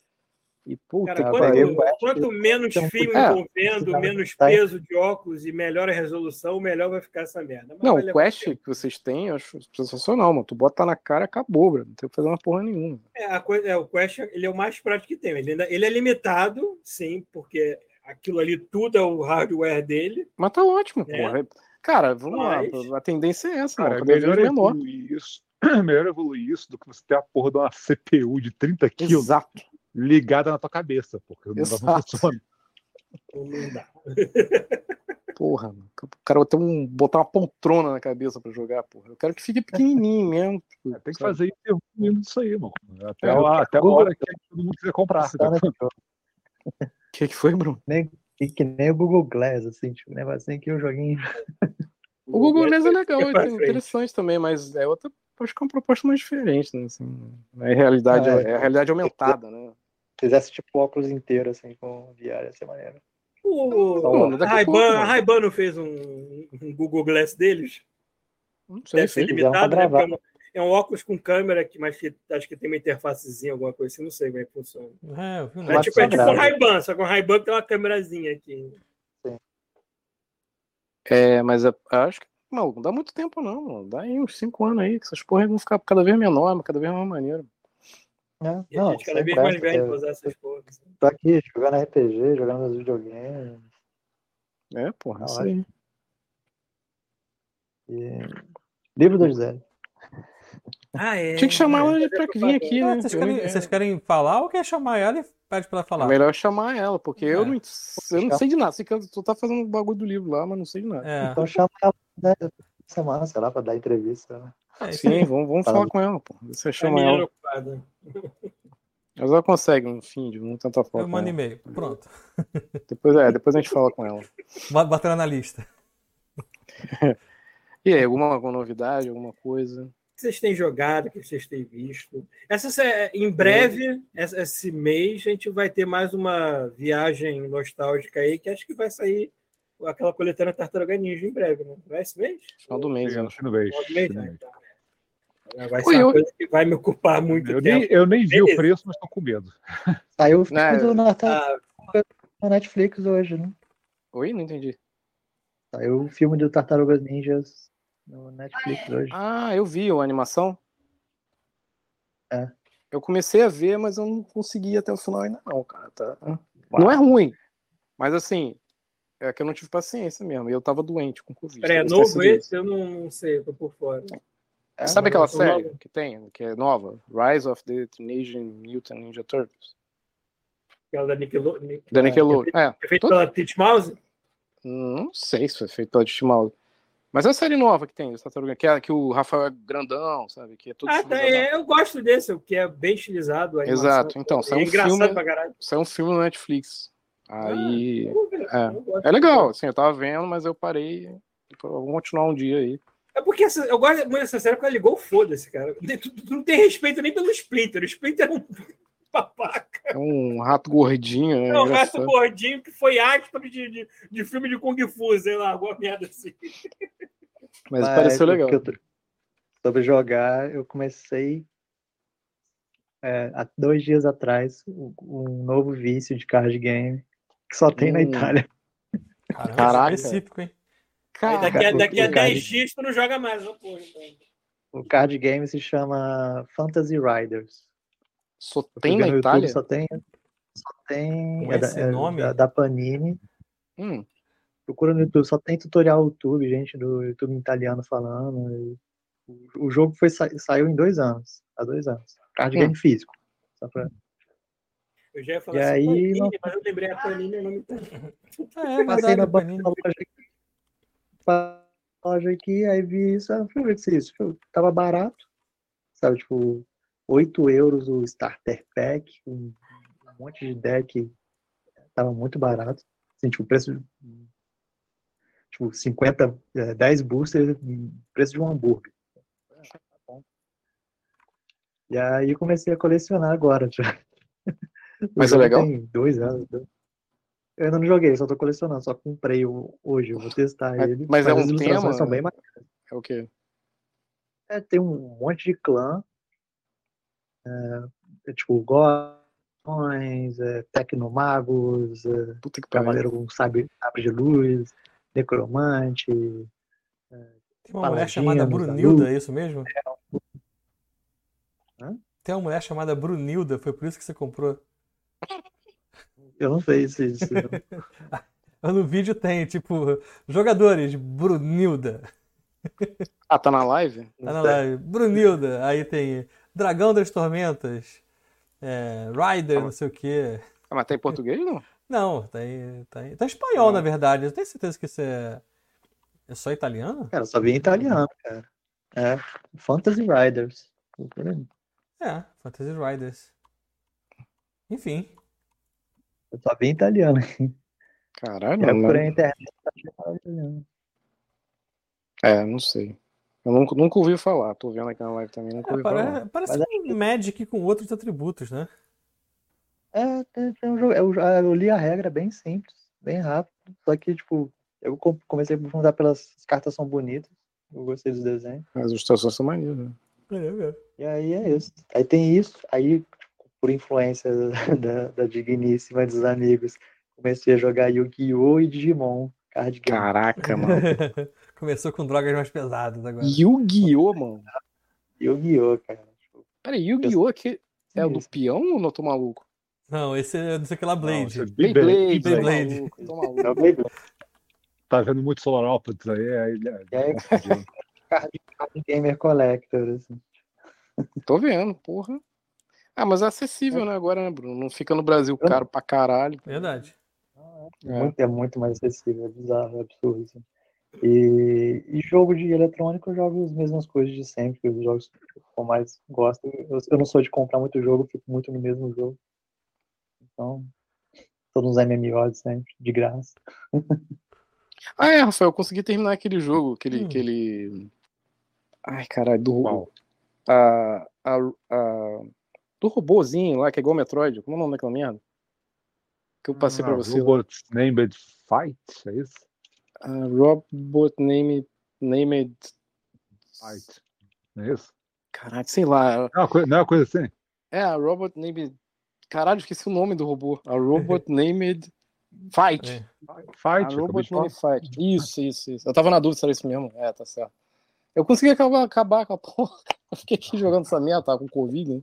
E puta, Cara, quanto, quanto menos fio é, envolvendo, menos peso de óculos e melhor a resolução, melhor vai ficar essa merda. Mas não, o Quest que vocês têm, eu acho sensacional, mano. Tu bota na cara, acabou, bro. Não tem que fazer uma porra nenhuma. É, a coisa, é, o Quest ele é o mais prático que tem. Ele, ainda, ele é limitado, sim, porque aquilo ali tudo é o hardware dele. Mas tá ótimo, é. porra. Cara, vamos Mas... lá. A tendência é essa, cara. Mano, melhor evoluir isso. melhor evoluir isso do que você ter a porra de uma CPU de 30 quilos Exato. ligada na tua cabeça, porque não dá funciona. Não dá. Porra, o cara vai ter um, botar uma poltrona na cabeça pra jogar, porra. Eu quero que fique pequenininho mesmo. Tipo, é, tem que fazer isso disso aí, mano. Até, é, lá, até a hora que todo mundo quiser comprar. Tá o que, que foi, Bruno? Nem, que, que nem o Google Glass, assim, tipo, um negocinho que um joguinho. O Google Glass é legal, é interessante também, mas é outra, acho que é uma proposta mais diferente, né? Assim, é, realidade, é, é a realidade aumentada, né? Se fizesse tipo óculos inteiro, assim, com VR, ia ser maneiro. O Ray-Ban Ray não fez um, um, Google Glass deles? Não sei, Deve ser limitado, né? É um óculos com câmera, que, mas que acho que tem uma interfacezinha, alguma coisa assim, não sei como é que funciona. É, eu vi é, tipo, é tipo um Ray-Ban, só que um Ray-Ban tem uma câmerazinha aqui. Sim. É, mas eu acho que não, não dá muito tempo, não. Mano. Dá aí uns 5 anos aí, que essas porras vão ficar cada vez menor, cada vez mais maneiro. É, e não, a gente cada vez mais velho pra usar essas porras. Tô aqui jogando RPG, jogando nos videogames. É, porra, isso aí. E... Livro do José. Ah, é. Tinha que chamar ela pra vir aqui, né? Vocês querem, vocês querem, falar ou quer chamar ela e pede pra ela falar? É melhor chamar ela, porque é. eu, não, eu não sei de nada. Sei que tu tá fazendo o bagulho do livro lá, mas não sei de nada. É. Então chama ela né, semana, sei lá, pra dar entrevista. Né? É, Sim, vamos, vamos falar com ela, pô. Você chama é ela. Ocupada. Mas ela consegue, enfim, de não tanta foto. Eu mando e-mail. Pronto. Depois, é, depois a gente fala com ela. Bater na lista. e aí, alguma, alguma novidade, alguma coisa? Que vocês têm jogado, que vocês têm visto. Essa, em breve, esse mês, a gente vai ter mais uma viagem nostálgica aí, que acho que vai sair aquela coletânea Tartaruga Ninja em breve, né? Vai esse mês? Final do mês, né? Final do mês. Final do mês, né? Então, é. Vai ser uma coisa que vai me ocupar muito eu tempo. Nem, eu nem vi o preço, mas estou com medo. Saiu o filme é, do Natal ah, na Netflix hoje, né? Oi? Não entendi. Saiu o filme do Tartarugas Ninjas no Netflix hoje. Ah, eu vi a animação. É. Eu comecei a ver, mas eu não consegui até o final ainda não, cara. Tá? Não é ruim, mas assim, é que eu não tive paciência mesmo. E eu tava doente com Covid. É novo esse? Eu não, sei, eu tô por fora. É, Sabe aquela série nova? que tem, que é nova? Rise of the Teenage Mutant Ninja Turtles. Aquela da Nickelodeon. Da Nickelodeon, é. É feito todo... pela Tite Mouse? Não sei se foi feito pela Tite Mouse. Mas é a série nova que tem, que é que o Rafael é grandão, sabe? Que é tudo ah, tá, é, eu gosto desse, que é bem estilizado. Exato, então, saiu é um filme. Saiu um filme no Netflix. Aí. Ah, é, é legal, assim, eu tava vendo, mas eu parei. Vou continuar um dia aí. É porque essa, eu gosto muito dessa série porque ela ligou foda-se, cara. Tu, tu, tu, não tem respeito nem pelo Splinter. O Splinter é um babaca. É um rato gordinho, né? É um rato gordinho que foi aspa de, de, de, filme de Kung Fu, sei lá, alguma merda assim. Mas, Mas pareceu legal. Eu, sobre jogar, eu comecei é, há dois dias atrás um, novo vício de card game que só tem hum. na Itália. Caraca. Específico, hein? Caraca, daqui a, daqui a 10 dias tu não joga mais, não, porra, então. O card game se chama Fantasy Riders. Só tem na Itália? só tem. Só tem. É, da, é nome? Da, da Panini. Hum. Procura no YouTube, só tem tutorial no YouTube, gente do YouTube italiano falando. O, o jogo foi, saiu em dois anos. Há dois anos. Card hum. game físico. Só pra... Eu já ia falar e assim, aí, Panini, não... mas eu lembrei a Panini, é nome tá... É, Passei na Panini. loja, loja aqui, aí vi isso, ah, fui ver se isso. Tava barato, sabe, tipo, 8 euros o starter pack, um, monte de deck, tava muito barato. Assim, tipo, preço tipo, 50, 10 é, boosters, preço de um hambúrguer. E aí comecei a colecionar agora. Já. Mas é legal? Tem dois anos. Eu ainda não joguei, só tô colecionando, só comprei hoje, eu vou testar é, ele. Mas, mas é um tema? São bem. É o quê? É, tem um monte de clã, é, é tipo, Gorões, é, Tecnomagos, é, Cavaleiro com sabre, sabre de luz, Necromante. É, tem uma mulher chamada Brunilda, é isso mesmo? É. Tem uma mulher chamada Brunilda, foi por isso que você comprou? Eu não sei se isso. no vídeo tem, tipo, jogadores, Brunilda. Ah, tá na live? Tá na live. Brunilda, aí tem Dragão das Tormentas, é, Rider, ah, não sei o quê. Ah, mas tá em português não? Não, tá em, tá em, tá em espanhol, ah. na verdade. Eu tenho certeza que isso é. É só italiano? Cara, só vi em italiano, cara. É. Fantasy Riders. É, Fantasy Riders. Enfim. Eu só vi em italiano. Caralho, é, não. Por internet, É, não sei. Eu nunca, nunca ouvi falar, tô vendo aqui na live também, nunca é, ouvi parece, falar. Parece Mas um é... Magic com outros atributos, né? É, tem, tem um jogo. Eu, eu, li a regra bem simples, bem rápido. Só que, tipo, eu comecei a aprofundar pelas as cartas são bonitas. Eu gostei dos desenhos. As ilustrações são maneiras, né? É, é. E aí é isso. Aí tem isso, aí, tipo, por influência da, da digníssima dos amigos, comecei a jogar Yu-Gi-Oh! e Digimon. Card game. Caraca, mano. Começou com drogas mais pesadas agora. Yu-Gi-Oh, mano. Yu-Gi-Oh, cara. Peraí, Yu-Gi-Oh aqui é o do peão ou não tô maluco? Não, esse é não sei que lá, Blade. Não, Beyblade. Beyblade. Beyblade. Tá vendo muito Solar Opposites aí? aí é, é gamer collector, assim. Tô vendo, porra. Ah, mas é acessível, né, agora, né, Bruno? Não fica no Brasil caro pra caralho. Verdade. É, é. Muito, é muito mais acessível, é bizarro, é absurdo. Assim. E, e, jogo de eletrônico eu jogo as mesmas coisas de sempre, os jogos que eu mais gosto. Eu, eu, não sou de comprar muito jogo, fico muito no mesmo jogo. Então, todos os MMOs sempre, de graça. ah, é, Rafael, eu consegui terminar aquele jogo, aquele. Hum. aquele... Ai, caralho, do. Uau. A, a, a, do robôzinho lá, que é igual Metroid. Como é o nome daquela merda? Que eu passei ah, pra você. Robot Named Fight, é isso? Uh, robot Named. Named. Fight. É isso? Caralho, sei lá. Não, é não é uma coisa assim? É, a Robot Named. Caralho, esqueci o nome do robô. A Robot Named Fight. É. Fight. A Robot Named Fight. Isso, isso, isso. Eu tava na dúvida se era isso mesmo. É, tá certo. Eu consegui acabar, acabar com a porra. Eu fiquei aqui jogando essa merda, tá com Covid, né?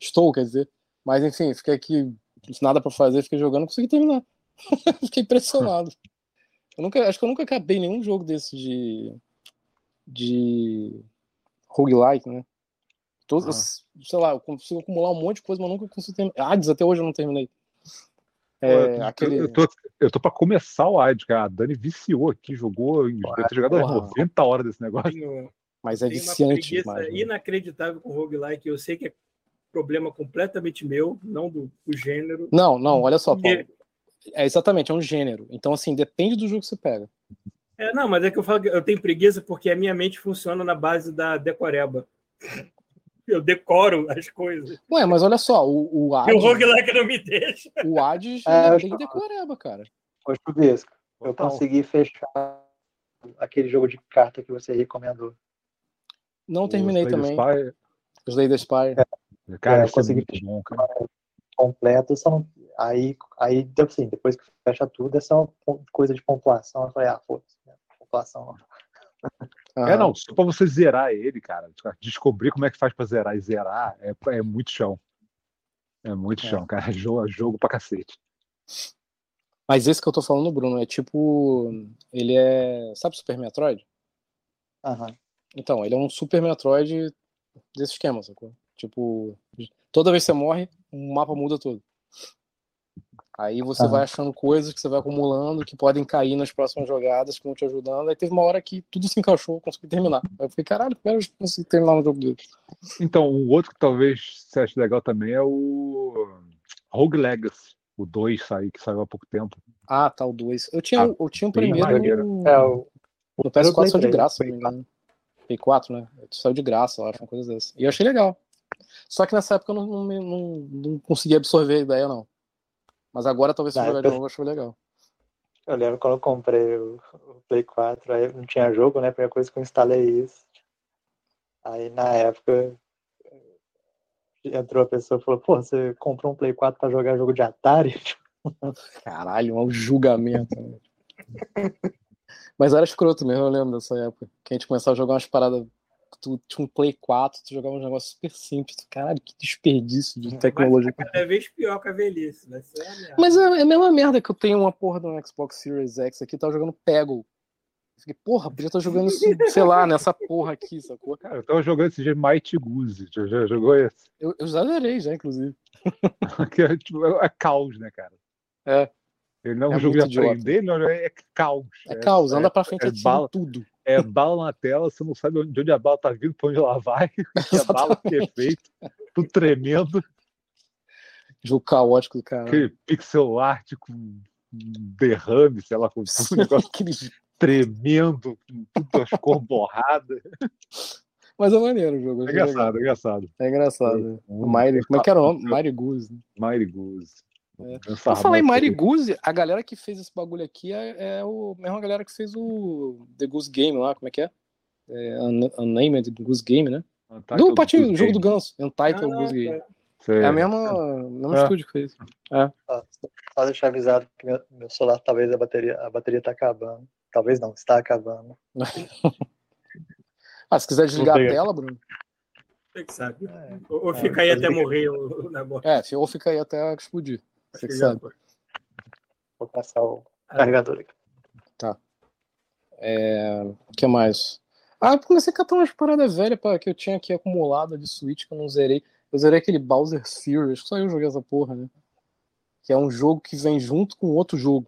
Estou, quer dizer. Mas enfim, fiquei aqui, nada pra fazer, fiquei jogando, consegui terminar. fiquei impressionado. Eu nunca, acho que eu nunca acabei nenhum jogo desse de. de. roguelike, né? Todos, ah. sei lá, eu consigo acumular um monte de coisa, mas nunca consigo terminar. Hades até hoje eu não terminei. É, eu, aquele... eu, tô, eu tô pra começar o Hades, cara. A Dani viciou aqui, jogou. Deve ter jogado porra. 90 horas desse negócio. Mas é viciante. Uma inacreditável com roguelike. Eu sei que é problema completamente meu, não do, do gênero. Não, não, olha só, Paulo. É exatamente, é um gênero. Então, assim, depende do jogo que você pega. É, não, mas é que eu falo que eu tenho preguiça porque a minha mente funciona na base da decoreba. Eu decoro as coisas. Ué, mas olha só, o, o Hades... o roguelike não me deixa. O Hades é, tem decoreba, cara. Ô, Chubisco, eu então, consegui fechar aquele jogo de carta que você recomendou. Não terminei também. Spy. Os Slay Spy. É, cara, é, eu consegui fechar completo, só não... aí, aí assim, depois que fecha tudo, é só coisa de pontuação. Eu falei, ah, foda-se, né? pontuação. Uhum. É, não, só pra você zerar ele, cara, descobrir como é que faz pra zerar e zerar é, é muito chão. É muito é. chão, cara. Jogo, jogo pra cacete. Mas esse que eu tô falando, Bruno, é tipo. Ele é. Sabe Super Metroid? Aham. Então, ele é um Super Metroid desse esquema, sacou? Tipo, toda vez que você morre, o mapa muda todo. Aí você vai achando coisas que você vai acumulando que podem cair nas próximas jogadas, que vão te ajudando. Aí teve uma hora que tudo se encaixou, eu consegui terminar. Aí eu fiquei, caralho, eu consegui terminar um jogo dele. Então, um outro que talvez você ache legal também é o Rogue Legacy, o 2 sair, que saiu há pouco tempo. Ah, tá, o 2. Eu tinha, ah, eu tinha o primeiro no, é, o, no PS4 saiu de graça, se não me engano. Play 4, né? Saiu de graça, eu acho, uma coisa dessa. E eu achei legal. Só que nessa época eu não, não, não, não consegui absorver a ideia, não. Mas agora talvez se jogar de novo, eu acho legal. Eu lembro quando eu comprei o, o, Play 4, aí não tinha jogo, né? A primeira coisa que eu instalei é isso. Aí na época entrou a pessoa e falou, pô, você comprou um Play 4 pra jogar jogo de Atari? Caralho, é um julgamento. Né? Mas era escroto mesmo, eu lembro dessa época. Que a gente começava a jogar umas paradas tu tinha um Play 4, tu jogava um negócio super simples. Tu, caralho, que desperdício de tecnologia. Mas cada vez pior que a velhice, né? É Mas é, é a mesma merda que eu tenho uma porra do Xbox Series X aqui, tava jogando Peggle. Fiquei, porra, podia estar jogando isso, sei lá, nessa porra aqui, sacou? Cara, eu tava jogando esse dia Mighty Goose. Já, já jogou esse? Eu, eu já zerei, já, inclusive. é, tipo, é, é caos, né, cara? É. Ele não é um jogo de aprender, não, é caos. É, caos, anda pra frente é, bala, tudo. É bala na tela, você não sabe de onde a bala tá vindo, pra onde ela vai, que a bala que é feito, tudo tremendo. Jogo caótico do cara. Aquele pixel art com derrame, sei lá, com um negócio tremendo, com tudo as cores borradas. Mas é maneiro o jogo. É engraçado, é engraçado. É engraçado. É, Mighty, como é que era o nome? Mighty Goose. Mighty Goose. É. Por falar em Mighty Goose, a galera que fez esse bagulho aqui é, é o mesma galera que fez o The Goose Game lá, como é que é? é Unnamed Goose Game, né? Untitled do patinho, jogo do ganso, Untitled ah, Goose Game. Sei. É o mesmo, mesmo é. estúdio que fez. É. Ah, só deixar avisado que meu, meu, celular talvez a bateria, a bateria tá acabando. Talvez não, está acabando. ah, se quiser desligar a tela, Bruno. Você que sabe. É, ou, ou fica aí até morrer o negócio. É, ou fica aí até explodir. Você que sabe. Vou passar o carregador aqui. Tá. É... O que mais? Ah, comecei a catar umas paradas velhas pra... que eu tinha aqui acumulada de Switch que eu não zerei. Eu zerei aquele Bowser's Fury, acho que só eu joguei essa porra, né? Que é um jogo que vem junto com outro jogo.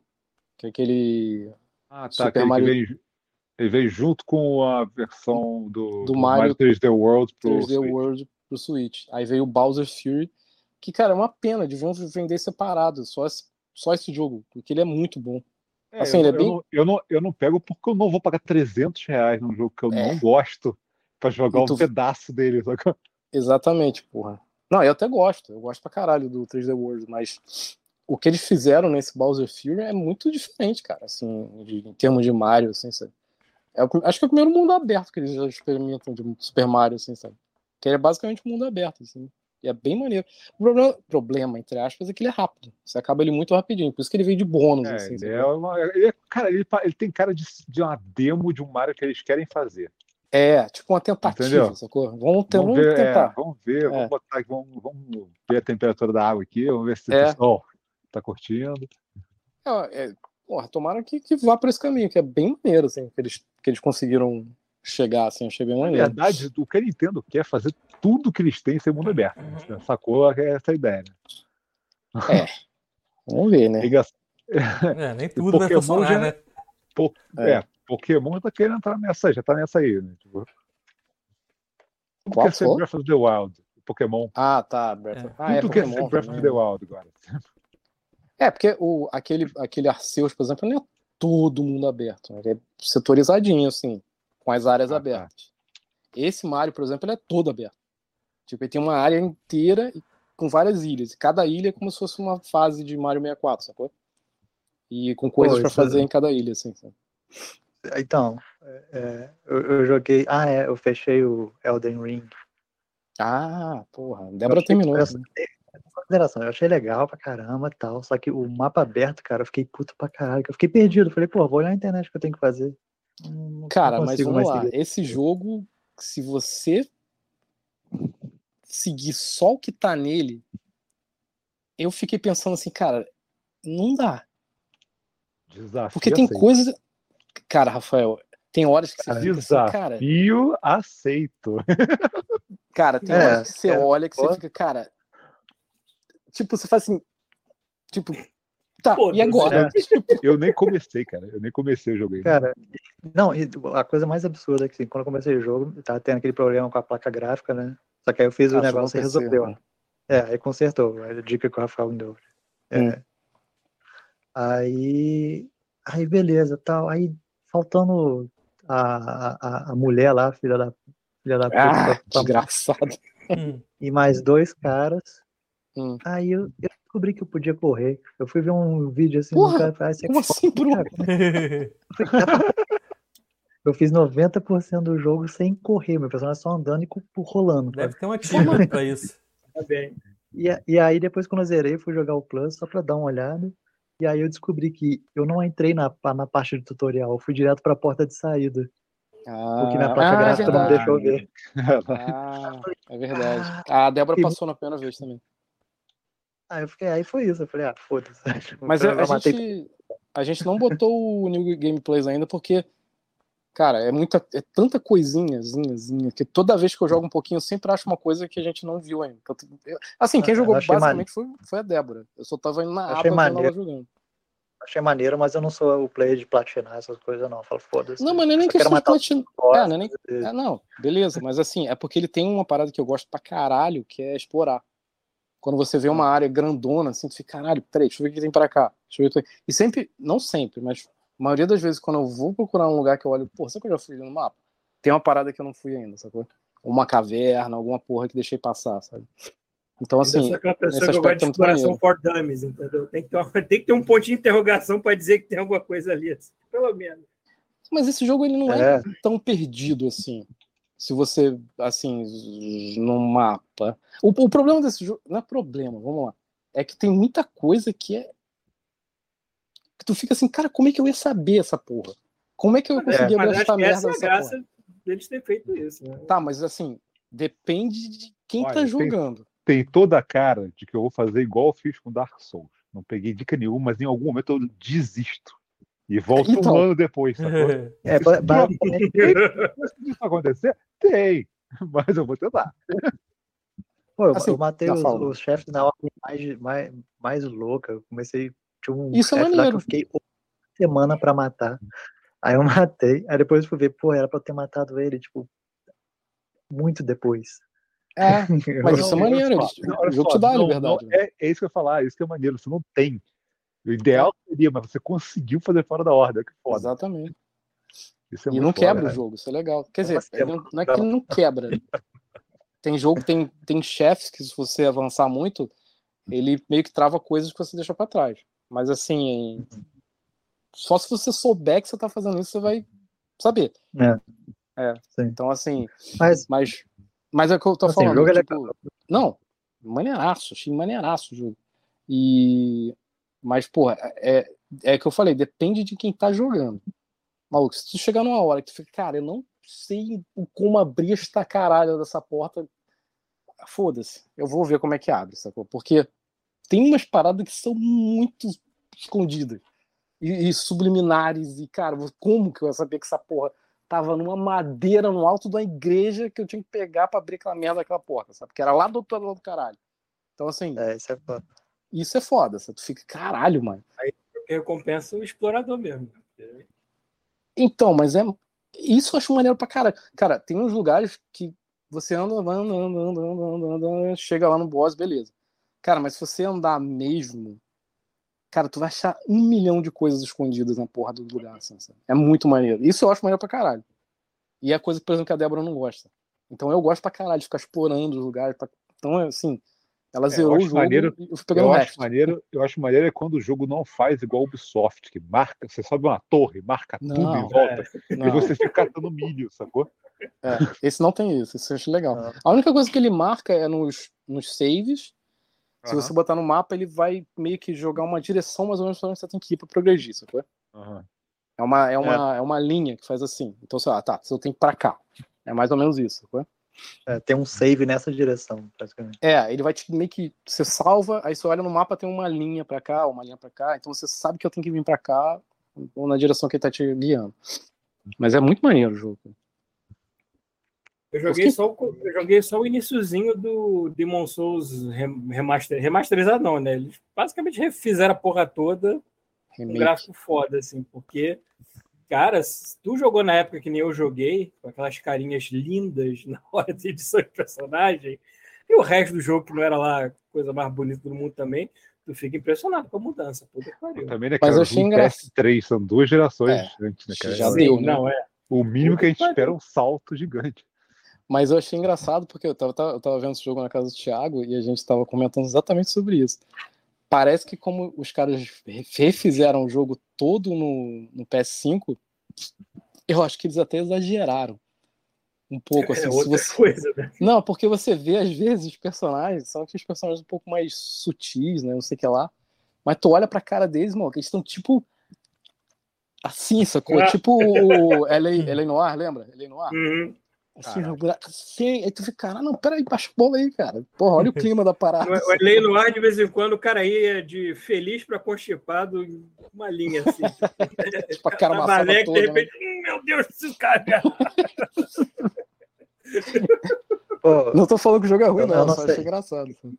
Que é aquele. Ah, tá. Super Mario... Vem, ele vem junto com a versão do, do, do Mario, Mario 3D World pro 3D Switch. World pro Switch. Aí veio o Bowser's Fury, que, cara, é uma pena, deviam vender separado, só esse, só esse jogo, porque ele é muito bom. É, assim, eu, é bem... eu, não, eu, não, eu não pego porque eu não vou pagar 300 reais num jogo que eu é. não gosto pra jogar tu... um pedaço dele. Exatamente, porra. Não, eu até gosto, eu gosto pra caralho do 3D World, mas o que eles fizeram nesse Bowser Fury é muito diferente, cara, assim, de, em termos de Mario, assim, sabe? É, acho que é o primeiro mundo aberto que eles já experimentam de Super Mario, assim, sabe? Que é basicamente um mundo aberto, assim. E é bem maneiro. O problema, problema, entre aspas, é que ele é rápido. Você acaba ele muito rapidinho. Por isso que ele veio de bônus. É, assim, ele é uma, ele é, cara, ele, ele, tem cara de, de uma demo de um Mario que eles querem fazer. É, tipo uma tentativa, Entendeu? sacou? Vamos, ter, vamos, vamos ver, tentar. É, vamos ver, é. vamos, botar, vamos, vamos ver a temperatura da água aqui, vamos ver se é. o pessoal tá curtindo. É, é, porra, tomara que, que vá para esse caminho, que é bem maneiro, assim, que eles, que eles conseguiram chegar, assim, achei bem maneiro. Na verdade, o que a Nintendo quer é fazer tudo que eles têm ser mundo aberto. Né? Sacou essa ideia, né? É. Vamos ver, né? É, nem tudo vai funcionar, já... né? Po... É. é. Pokémon já tá querendo entrar nessa, já tá nessa aí, né? Tipo... Qual quer ser Breath of the Wild? Pokémon. Ah, tá. Breath. É. Ah, é Tudo quer ser Breath of the Wild agora. É, porque o, aquele, aquele Arceus, por exemplo, não é todo mundo aberto. Né? É setorizadinho, assim, com as áreas ah, tá. abertas. Tá. Esse Mario, por exemplo, ele é todo aberto. Tipo, ele tem uma área inteira com várias ilhas. E cada ilha é como se fosse uma fase de Mario 64, sacou? E com coisas para fazer é... em cada ilha, assim. Sabe? Então, é, eu, eu, joguei. Ah, é, eu fechei o Elden Ring. Ah, porra. Débora terminou. Essa, consideração, eu achei legal pra caramba e tal. Só que o mapa aberto, cara, eu fiquei puto pra caralho. Eu fiquei perdido. Falei, pô, vou olhar na internet o que eu tenho que fazer. Não, cara, mas vamos lá. Seguir. Esse jogo, se você seguir só o que tá nele, eu fiquei pensando assim, cara, não dá. Desafio Porque tem coisas. Cara, Rafael, tem horas que você fica Desafio assim, cara. Desafio aceito. Cara, tem é, horas que você é, olha que você fica, cara. Tipo, você faz assim. Tipo, Tá, Pô, e agora? É, eu nem comecei, cara. Eu nem comecei o jogo Cara, não, a coisa mais absurda é que assim, quando eu comecei o jogo, tava tendo aquele problema com a placa gráfica, né? Só que aí eu fiz o negócio e resolveu. Né? É, aí consertou. A dica que o Rafael me deu. É. Hum. Aí. Aí beleza, tal. Aí faltando a, a, a mulher lá, filha da filha da ah, puta. Desgraçado. E mais dois caras. Hum. Aí eu, eu, descobri que eu podia correr. Eu fui ver um vídeo assim Porra, cara, assim, como assim, Bruno? Eu fiz 90% do jogo sem correr, meu personagem só andando e rolando. Deve cara. ter uma tima pra isso. Tá bem. E, e aí, depois, quando eu zerei, fui jogar o Plus só pra dar uma olhada. E aí eu descobri que eu não entrei na, na parte do tutorial, eu fui direto pra porta de saída. Ah, porque na placa ah, gráfica não deixou ver. Ah, é verdade. Ah, a Débora passou na primeira vez também. Aí eu fiquei, aí foi isso. Eu falei, ah, foda-se. Mas a, a gente, a gente não botou o New Gameplays ainda porque Cara, é muita, é tanta coisinha, zinha, que toda vez que eu jogo um pouquinho, eu sempre acho uma coisa que a gente não viu ainda. Eu, assim, quem jogou basicamente foi, foi a Débora. Eu só tava indo na aba quando ela jogando. Achei maneiro, mas eu não sou o player de platinar essas coisas, não. Eu falo, foda-se. Não, mas não é nem questão de platinar. É, não, é nem... é, não, beleza, mas assim, é porque ele tem uma parada que eu gosto pra caralho, que é explorar. Quando você vê uma área grandona, assim, tu fica, caralho, peraí, deixa eu ver o que tem pra cá. Deixa eu ver o que... E sempre, não sempre, mas a maioria das vezes, quando eu vou procurar um lugar que eu olho, pô, será que eu já fui no mapa? Tem uma parada que eu não fui ainda, sacou? Uma caverna, alguma porra que deixei passar, sabe? Então, assim. Eu sou pessoa que gosta de exploração for dummies, entendeu? Tem que, ter uma, tem que ter um ponto de interrogação para dizer que tem alguma coisa ali, assim, pelo menos. Mas esse jogo ele não é, é tão perdido assim. Se você, assim, no mapa. O, o problema desse jogo. Não é problema, vamos lá. É que tem muita coisa que é que tu fica assim, cara, como é que eu ia saber essa porra? Como é que eu conseguia é, essa merda? Essa é a graça deles ter feito isso. Né? Tá, mas assim, depende de quem Olha, tá jogando. Tem, tem, toda a cara de que eu vou fazer igual eu fiz com Dark Souls. Não peguei dica nenhuma, mas em algum momento eu desisto. E volto então... um ano depois. É, basicamente... isso acontecer? Tem, mas eu vou tentar. Pô, eu, assim, eu matei os, os chefes na ordem mais, mais, mais louca. Eu comecei tinha um Isso é maneiro. que eu fiquei uma semana pra matar. Aí eu matei, aí depois eu fui ver, pô, era pra eu ter matado ele, tipo, muito depois. É, mas isso é maneiro. o jogo te dá a liberdade. Não, é, é, isso que eu ia falar, isso que é maneiro. Você não tem. O ideal seria, mas você conseguiu fazer fora da ordem. Que foda. Exatamente. É e não quebra foda, o jogo, isso é legal. Quer dizer, não, não, é que não quebra. tem jogo, tem, tem chefes que se você avançar muito, ele meio que trava coisas que você deixa para trás. Mas assim, só se você souber que você tá fazendo isso, você vai saber. É. É. Então, assim. Mas, mas, mas é o que eu tô assim, falando. Jogo é tipo, é não, maneiraço, achei maneiraço o jogo. E. Mas, porra, é, é que eu falei, depende de quem tá jogando. Maluco, se tu chegar numa hora que tu fica, cara, eu não sei como abrir esta caralho dessa porta. Foda-se, eu vou ver como é que abre, sacou? Porque tem umas paradas que são muito escondidas e, e subliminares. E, cara, como que eu ia saber que essa porra tava numa madeira no alto da igreja que eu tinha que pegar para abrir aquela merda daquela porta, sabe? Porque era lá do outro lado do caralho. Então, assim. É, isso é foda. Isso é foda, sabe? Tu fica, caralho, mano. Aí recompensa o explorador mesmo. Então, mas é. Isso eu acho maneiro pra caralho. Cara, tem uns lugares que você anda, anda, anda, anda, anda, anda, anda, chega lá no boss, beleza. Cara, mas se você andar mesmo, cara, tu vai achar um milhão de coisas escondidas na porra do lugar. Assim, é muito maneiro. Isso eu acho maneiro pra caralho. E é coisa, por exemplo, que a Débora não gosta. Então eu gosto pra caralho de ficar explorando os lugares. Pra... Então, assim, ela é, zerou o jogo maneiro, pegando eu acho maneiro, Eu acho maneiro é quando o jogo não faz igual o Ubisoft, que marca, você sobe uma torre, marca não, tudo em volta, é, e você fica catando milho, sacou? É, esse não tem isso, isso eu acho legal. Ah. A única coisa que ele marca é nos, nos saves. Se você botar no mapa, ele vai meio que jogar uma direção mais ou menos para onde você tem que ir para progredir, sacou? Uhum. É, uma, é, uma, é. é uma linha que faz assim. Então, sei lá, tá, você tem que ir pra cá. É mais ou menos isso, sacou? É, tem um save nessa direção, praticamente. É, ele vai te meio que. Você salva, aí você olha no mapa, tem uma linha para cá, uma linha para cá, então você sabe que eu tenho que vir para cá, ou na direção que ele tá te guiando. Mas é muito maneiro o jogo. Eu joguei, só, o, eu joguei só o iníciozinho do Demon Souls remaster, remasterizado, não, né? Eles basicamente refizeram a porra toda com um gráfico foda, assim, porque Cara, tu jogou na época que nem eu joguei, com aquelas carinhas lindas na hora de edição de personagem, e o resto do jogo, que não era lá a coisa mais bonita do mundo também, tu fica impressionado com a mudança. Puta que pariu. Também, né, cara, Mas eu achei engraçado. PS3, são duas gerações é, né, cara? Já deu, né? Não, é. O mínimo que a gente espera é um salto gigante. Mas eu achei engraçado porque eu tava, eu tava vendo esse jogo na casa do Thiago e a gente tava comentando exatamente sobre isso parece que como os caras refizeram o jogo todo no, no PS5, eu acho que eles até exageraram um pouco assim. É outra você... coisa, né? Não, porque você vê às vezes os personagens, são aqueles personagens um pouco mais sutis, né? Não sei o que lá. Mas tu olha pra cara deles, mano, que eles estão tipo assim, sacou? Ah. Tipo o Eleanor, lembra? Eleanor? Uhum. Assim, assim, aí tu fica, cara, não, peraí, baixa a bola aí, cara. Porra, olha o clima da parada. O Elei no ar, de vez em quando, o cara ia de feliz para constipado, uma linha assim. tipo, a cara toda, de né? repente, né? hum, meu Deus, esse cara. Pô, não tô falando que o jogo é ruim, não, não só achei engraçado. Assim.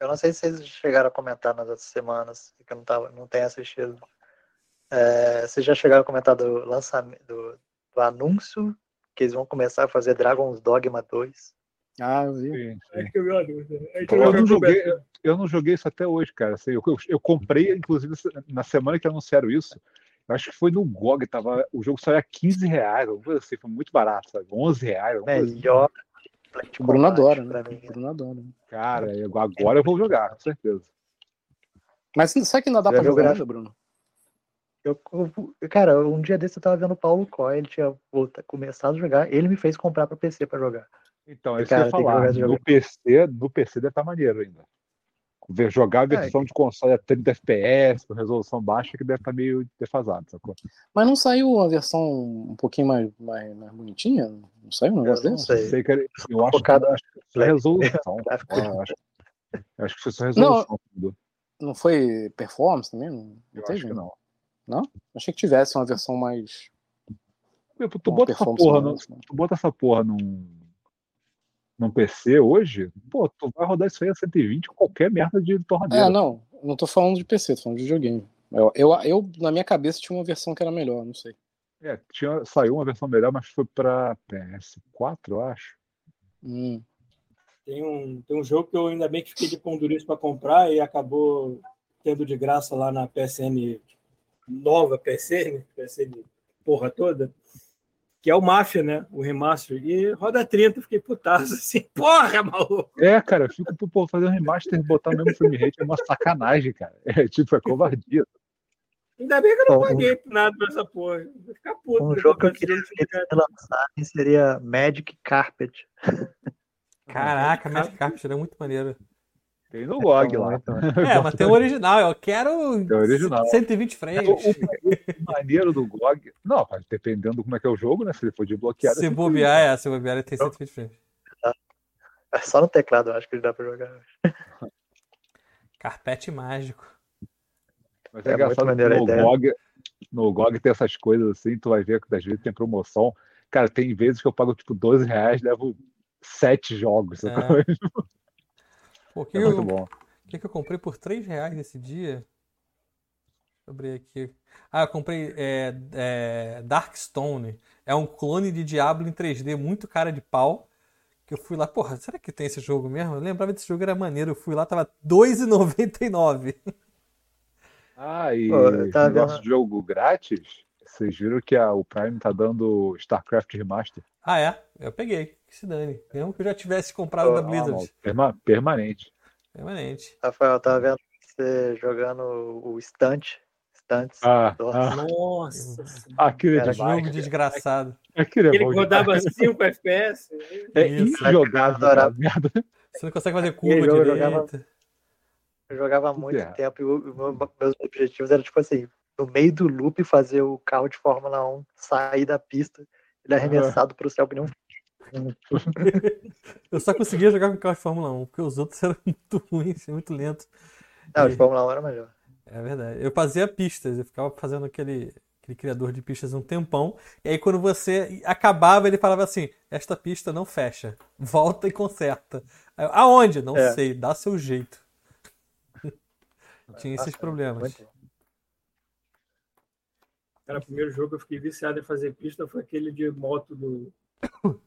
Eu não sei se vocês chegaram a comentar nas outras semanas, que eu não, tava, não tenho assistido. É, vocês já chegaram a comentar do lançamento, do, do anúncio que eles vão começar a fazer Dragon's Dogma 2. Ah, eu vi. Sim, sim. que eu, eu, não joguei, eu não joguei isso até hoje, cara. Assim, eu, eu, eu, comprei, inclusive, na semana que anunciaram isso. Acho que foi no GOG, tava, o jogo saiu a 15 reais, assim, foi muito barato, sabe? 11 reais. Assim. Melhor. O Bruno adora, né? Mim. Bruno adora. Cara, agora eu vou jogar, com certeza. Mas sabe que não dá Você pra jogar ainda, Bruno? Eu, eu, cara, um dia desse eu tava vendo o Paulo Coy, ele tinha volta, começado a jogar, ele me fez comprar para PC para jogar. Então, isso cara, que eu ia falar, no PC, no PC deve estar tá maneiro ainda. Jogar a é, versão é, de console a 30 FPS, com resolução baixa, que deve estar tá meio defasado, sacou? Mas não saiu a versão um pouquinho mais, mais, mais bonitinha? Não saiu um negócio desse? Não sei. sei que, eu acho, Focado, que, acho que foi resolução. ah, acho, acho, que foi só resolução. Não, não foi performance também? Não, eu acho que não. Não? Achei que tivesse uma versão mais. Tu, tu bota, essa porra, no, tu bota essa porra num, num PC hoje, pô, tu vai rodar isso aí a 120 com qualquer merda de torradeira. É, não, não tô falando de PC, tô falando de videogame. Eu, eu, eu, na minha cabeça, tinha uma versão que era melhor, não sei. É, tinha, saiu uma versão melhor, mas foi pra PS4, eu acho. Hum. Tem, um, tem um jogo que eu ainda bem que fiquei de pão para comprar e acabou tendo de graça lá na PSN nova PC, né? PSN porra toda, que é o Mafia, né? O remaster. E roda 30, fiquei putaço assim, porra, maluco! É, cara, eu fico, pô, fazer um remaster e botar o mesmo frame rate é uma sacanagem, cara. É tipo, é covardia. Ainda bem que eu não Bom, paguei nada pra essa porra. Vou ficar puto. Um jogo que eu queria que lançar seria Magic Carpet. Caraca, Magic Carpet era muito maneiro. Tem no GOG lá. É, mas tem o original. Eu quero tem o original. 120 frames. O, maneiro do GOG. Não, dependendo como é que é o jogo, né? Se ele for desbloqueado. Se bobear, é. Se bobear, ele tem 120 frames. É só no teclado, eu acho que ele dá pra jogar. Carpete mágico. Mas é, é engraçado no GOG, no GOG tem essas coisas assim, tu vai ver que às vezes tem promoção. Cara, tem vezes que eu pago tipo 12 reais, levo sete jogos. É. Pô, que é muito eu, bom. O que, que eu comprei por 3 reais esse dia? Deixa eu abrir aqui. Ah, eu comprei é, é, Darkstone. É um clone de Diablo em 3D, muito cara de pau. Que eu fui lá, porra, será que tem esse jogo mesmo? Eu lembrava desse jogo, era maneiro. Eu fui lá, tava R$2,99. Ah, e Pô, tá nosso vendo? jogo grátis, vocês viram que a, o Prime tá dando StarCraft Remaster? Ah, é? Eu peguei que se dane. Mesmo que eu já tivesse comprado oh, da Blizzard. Ah, perma permanente. Permanente. Rafael, tava vendo você jogando o Stunt. Stunts. Ah, ah. Nossa. Aquele Era jogo desgraçado. Aquele é Ele rodava 5 FPS. É injogável. Você não consegue fazer curva direita. Eu jogava, eu jogava há muito é. tempo e o, meus objetivos eram tipo assim, no meio do loop fazer o carro de Fórmula 1 sair da pista, ele arremessado para o céu que nem um eu só conseguia jogar com carro de Fórmula 1, porque os outros eram muito ruins, muito lentos. Não, de Fórmula 1 era melhor. É verdade. Eu fazia pistas, eu ficava fazendo aquele, aquele criador de pistas um tempão. E aí, quando você acabava, ele falava assim: Esta pista não fecha, volta e conserta. Eu, Aonde? Não é. sei, dá seu jeito. Tinha esses problemas. Cara, o primeiro jogo que eu fiquei viciado em fazer pista foi aquele de moto do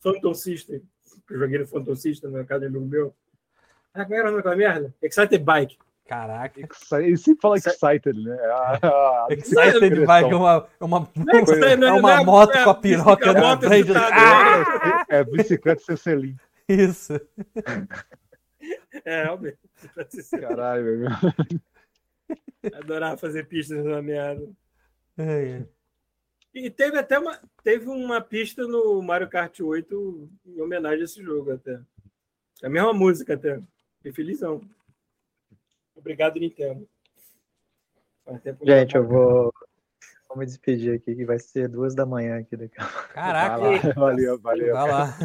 Phantom System. Eu joguei no Phantom System na casa do meu. Ah, qual era aquela merda? Excited Bike. Caraca. Ele sempre fala Excited, né? Ah, ah excited Bike é uma, é uma, é, é uma moto com a piroca na frente. Ah! É, bicicleta sem selim. Isso. É, realmente. Caralho, meu. Adorava fazer pistas na merda. É, é. E teve até uma, teve uma pista no Mario Kart 8 em homenagem a esse jogo até. É a mesma música até. Fiquei felizão. Obrigado, Nintendo. Gente, eu vou, vou me despedir aqui, que vai ser duas da manhã aqui daqui. Caraca! Valeu, valeu. Vai lá.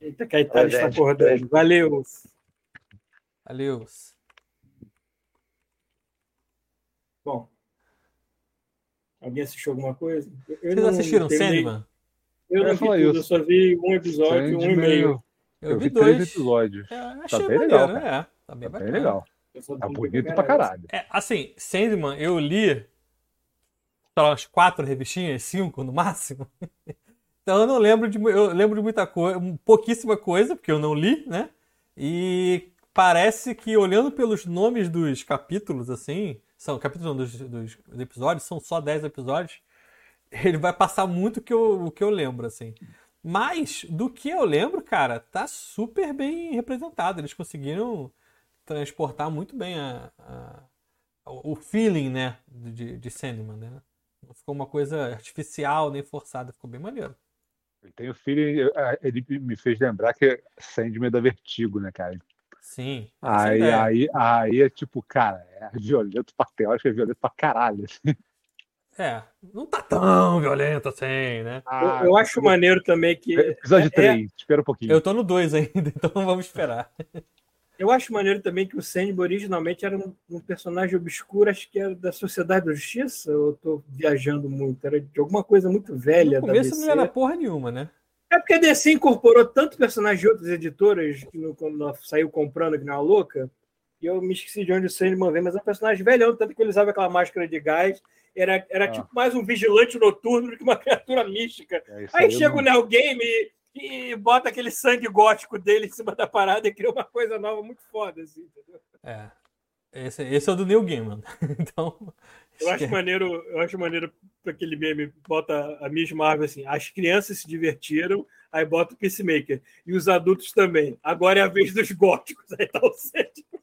Eita, Caetano está acordando. Valeu! Valeu! Bom, Alguém assistiu alguma coisa? Eu Vocês não, assistiram Sandman? Eu não vi tudo, eu só vi um episódio e um e meio. Eu, eu vi, dois episódios. É, achei tá bem legal, né? É, tá bem, tá bem legal. Tá bonito pra caralho. É, assim, Sandman, eu li umas quatro revistinhas, cinco no máximo. então eu não lembro de eu lembro de muita coisa, pouquíssima coisa, porque eu não li, né? E parece que olhando pelos nomes dos capítulos, assim, são capítulos dos, dos, episódios, são só 10 episódios, ele vai passar muito que eu, o que eu lembro, assim. Mas, do que eu lembro, cara, tá super bem representado. Eles conseguiram transportar muito bem a, a, o feeling, né, de, de Sandman, né? Não ficou uma coisa artificial nem forçada, ficou bem maneiro. Tem o feeling, ele me fez lembrar que Sandman é da Vertigo, né, cara? Sim. Aí, aí, aí é tipo, cara, é violento pra eu acho que é violento pra caralho. Assim. É, não tá tão violento assim, né? Ah, eu, eu, acho maneiro também que. Episódio é, 3, é... espera um pouquinho. Eu tô no 2 ainda, então vamos esperar. Eu acho maneiro também que o Sandman originalmente era um, um, personagem obscuro, acho que era da Sociedade da Justiça, ou eu tô viajando muito? Era de alguma coisa muito velha. No começo não era porra nenhuma, né? É porque a DC incorporou tanto personagem de outras editoras que no, quando saiu comprando que não é louca, e eu me esqueci de onde o Sandman vem, mas é um personagem velhão, tanto que ele usava aquela máscara de gás. Era, era ah. tipo mais um vigilante noturno do que uma criatura mística. É aí, aí chega o Neo Game e, e, bota aquele sangue gótico dele em cima da parada e cria uma coisa nova muito foda, assim, entendeu? É. Esse, esse é o do Neil Gaiman. então, eu acho maneiro, eu acho maneiro aquele meme, bota a Miss Marvel assim, as crianças se divertiram, aí bota o Peacemaker. E os adultos também. Agora é a vez dos góticos. Aí tá o Sandman.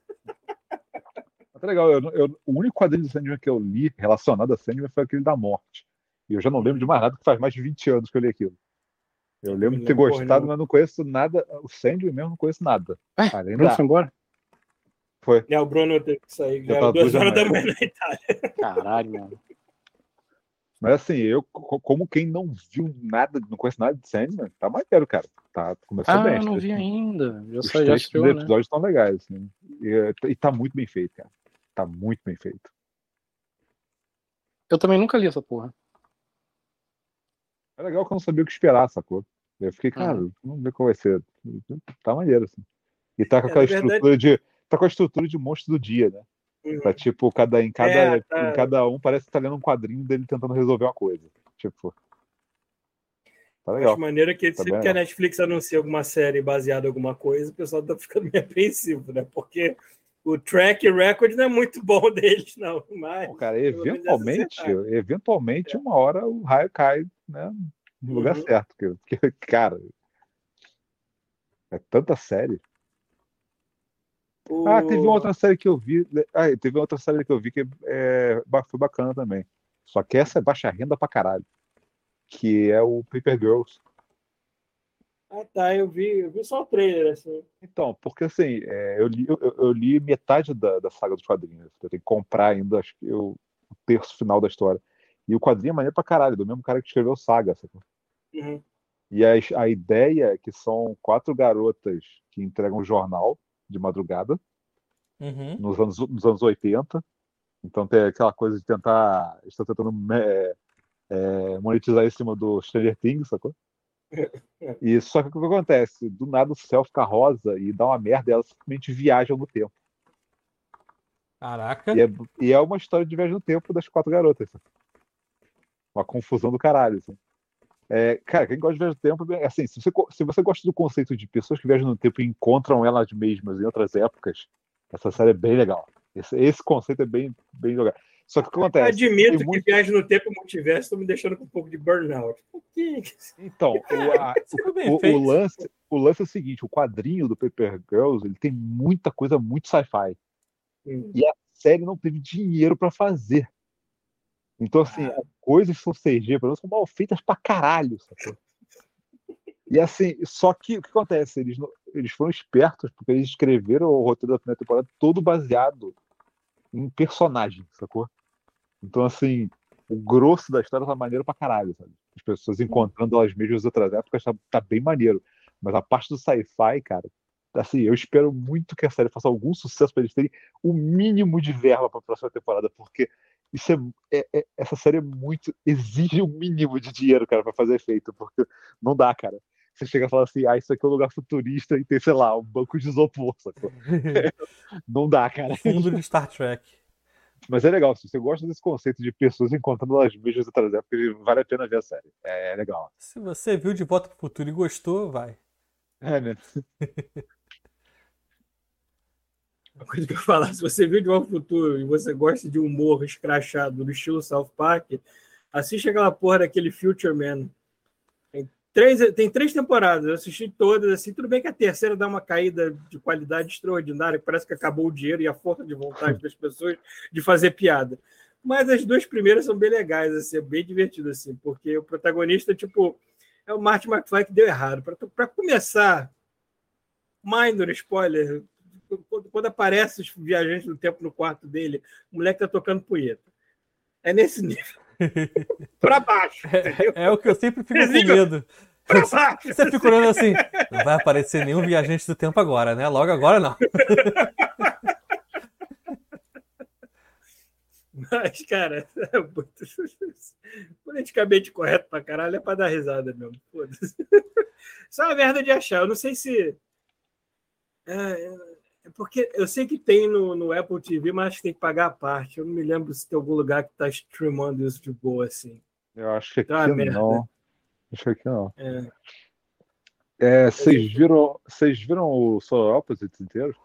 Tá legal. Eu, eu, o único quadrinho do Sandman que eu li relacionado a Sandman foi aquele da morte. E eu já não lembro de mais nada, que faz mais de 20 anos que eu li aquilo. Eu lembro de ter gostado, mas não conheço nada. O Sandy mesmo não conheço nada. É, Além da... embora? Foi. É, o Bruno teve que sair. Já era duas horas da manhã na Itália. Caralho, mano. Mas assim, eu, como quem não viu nada, não conhece nada de Sandman, tá maneiro, cara. Tá, começou ah, bem. eu não vi ainda. Eu Os só já estreou, né? episódios estão legais, assim. E, e tá muito bem feito, cara. Tá muito bem feito. Eu também nunca li essa porra. É legal que eu não sabia o que esperar, sacou? Eu fiquei, cara, uhum. vamos ver qual vai ser. Tá maneiro, assim. E tá com é, aquela estrutura verdade... de. Tá com a estrutura de monstro do dia, né? Uhum. Tá tipo, cada, em, cada, é, tá... em cada um parece que tá lendo um quadrinho dele tentando resolver uma coisa. Tipo. Tá legal. De maneira que tá sempre que a Netflix anuncia alguma série baseada em alguma coisa, o pessoal tá ficando meio apreensivo, né? Porque o track record não é muito bom deles, não. Mas, Pô, cara, eventualmente, eventualmente, é. uma hora o raio cai né, no lugar uhum. certo. Porque, cara, é tanta série. O... Ah, teve outra série que eu vi. Ah, teve outra série que eu vi que é, foi bacana também. Só que essa é baixa renda pra caralho. Que é o Paper Girls. Ah, tá, eu vi, eu vi só o trailer, assim. Então, porque assim, é, eu, li, eu, eu, li metade da, da saga dos quadrinhos. Eu tenho que comprar ainda, acho que eu, o terço final da história. E o quadrinho é maneiro pra caralho, do mesmo cara que escreveu Saga? Uhum. E a, a ideia é que são quatro garotas que entregam um jornal de madrugada uhum. nos, anos, nos anos 80. Então tem aquela coisa de tentar. Estão tentando é, é, monetizar em cima do Stranger Things, sacou? E só que o que acontece? Do nada o céu fica rosa e dá uma merda e elas simplesmente viajam no tempo. Caraca. E é, e é uma história de viagem no tempo das quatro garotas. Uma confusão do caralho. Assim. É, cara, quem gosta de viagem no tempo, é assim, se você, se você gosta do conceito de pessoas que viajam no tempo e encontram elas mesmas em outras épocas, essa série é bem legal. Esse, esse conceito é bem, bem legal. Só que o que acontece? Admito que muito... viagem no tempo e multiverso estão me deixando com um pouco de burnout. Então, o, a, o, o, lance, o lance é o seguinte: o quadrinho do Paper Girls ele tem muita coisa muito sci-fi. Hum. E a série não teve dinheiro para fazer. Então, assim, ah. Coisas são CG, pelo menos, são mal feitas pra caralho. Sabe? E assim, só que o que acontece? Eles, eles foram espertos porque eles escreveram o roteiro da primeira temporada todo baseado em personagem, sacou? Então, assim, o grosso da história tá maneiro pra caralho, sabe? As pessoas encontrando elas mesmas em outras épocas tá, tá bem maneiro. Mas a parte do sci-fi, cara, assim, eu espero muito que a série faça algum sucesso para eles terem o mínimo de verba para a próxima temporada, porque isso é, é, é, essa série é muito exige o um mínimo de dinheiro, cara, para fazer efeito, porque não dá, cara. Você chega e fala assim, ah, isso aqui é um lugar futurista e tem, sei lá, um banco de isopor, sacou? não dá, cara. Fundo de Star Trek. Mas é legal, se você gosta desse conceito de pessoas encontrando as mesmas outras épocas, vale a pena ver a série. É, é legal. Se você viu De Volta pro Futuro e gostou, vai. É, né? Uma coisa que eu falar, se você viu de pro Futuro e você gosta de humor escrachado no estilo South Park, assiste aquela porra daquele Future Man. Tem três, tem três temporadas, eu assisti todas, assim, tudo bem que a terceira dá uma caída de qualidade extraordinária, parece que acabou o dinheiro e a força de vontade das pessoas de fazer piada. Mas as duas primeiras são bem legais, assim, é bem divertido, assim, porque o protagonista, tipo, é o Martin McFly que deu errado. Para começar, minor spoiler, quando aparece os viajantes do tempo no quarto dele, o moleque tá tocando punheta. É nesse nível. para baixo. É, é, o que eu sempre fico com medo. Pra baixo. Você fica olhando assim, não vai aparecer nenhum viajante do tempo agora, né? Logo agora não. Mas, cara, é muito... politicamente correto pra caralho é pra dar risada mesmo. Isso é uma merda de achar. Eu não sei se. É porque eu sei que tem no, no Apple TV, mas acho que tem que pagar a parte. Eu não me lembro se tem algum lugar que tá streamando isso de boa assim. Eu acho que aqui então, é não. Acho que aqui não. É. É, vocês viram, vocês viram o Solar Opposites inteiro?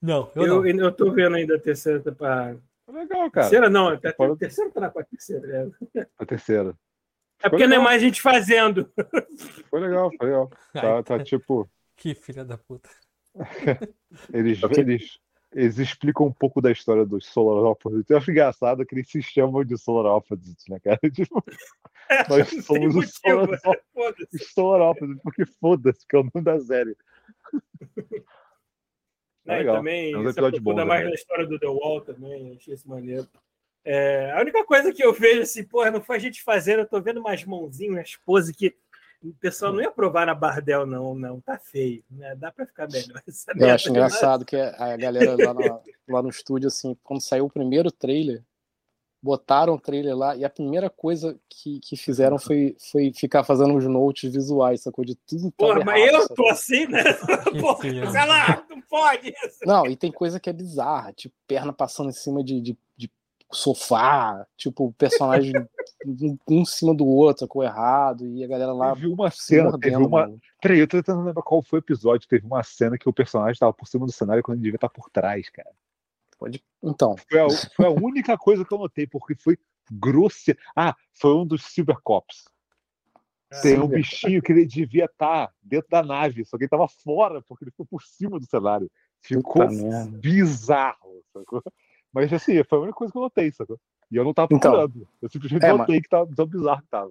Não, eu, eu, não. eu tô vendo ainda a terceira temporada. Legal, cara. Terceira não, a, a terceira tá na terceira. É. A terceira. É porque legal. não é mais gente fazendo. Foi legal, foi legal. Tá, tá tipo. Que filha da puta. eles, eles, eles explicam um pouco da história dos Solar Opposites. Eu acho engraçado que eles se chamam de Solar Opposites, né, cara? Tipo, É, Nós somos o Soronópolis, porque foda-se, que é o nome da série. É, legal. também, é um episódio bom, mais na história do The Wall também, achei isso maneiro. É, a única coisa que eu vejo assim, porra, não foi a gente fazendo, eu tô vendo umas mãozinhas, umas poses que o pessoal não ia provar na Bardel, não, não, tá feio, né? Dá para ficar melhor. Eu acho engraçado que a galera lá no, lá no estúdio, assim, quando saiu o primeiro trailer, botaram o trailer lá e a primeira coisa que, que fizeram foi, foi ficar fazendo os notes visuais, sacou? De tudo. Porra, errado, mas eu tô assim, né? Porra, sei lá, não pode isso. Não, e tem coisa que é bizarra, tipo, perna passando em cima de, de, de sofá, tipo, personagem um, em cima do outro, com errado, e a galera lá. Teve uma cena, teve uma. Peraí, eu tô tentando lembrar qual foi o episódio. Teve uma cena que o personagem tava por cima do cenário quando ele devia estar por trás, cara. Pode. Então. Foi a, foi a única coisa que eu notei, porque foi grosso. Ah, foi um dos Cybercops. Tem um bichinho que ele devia estar tá dentro da nave, só que ele estava fora, porque ele ficou por cima do cenário. Ficou bizarro. Sacou? Mas assim, foi a única coisa que eu notei, sacou? E eu não tava então, procurando. Então, eu simplesmente é, notei mas... que tava tão bizarro que tava.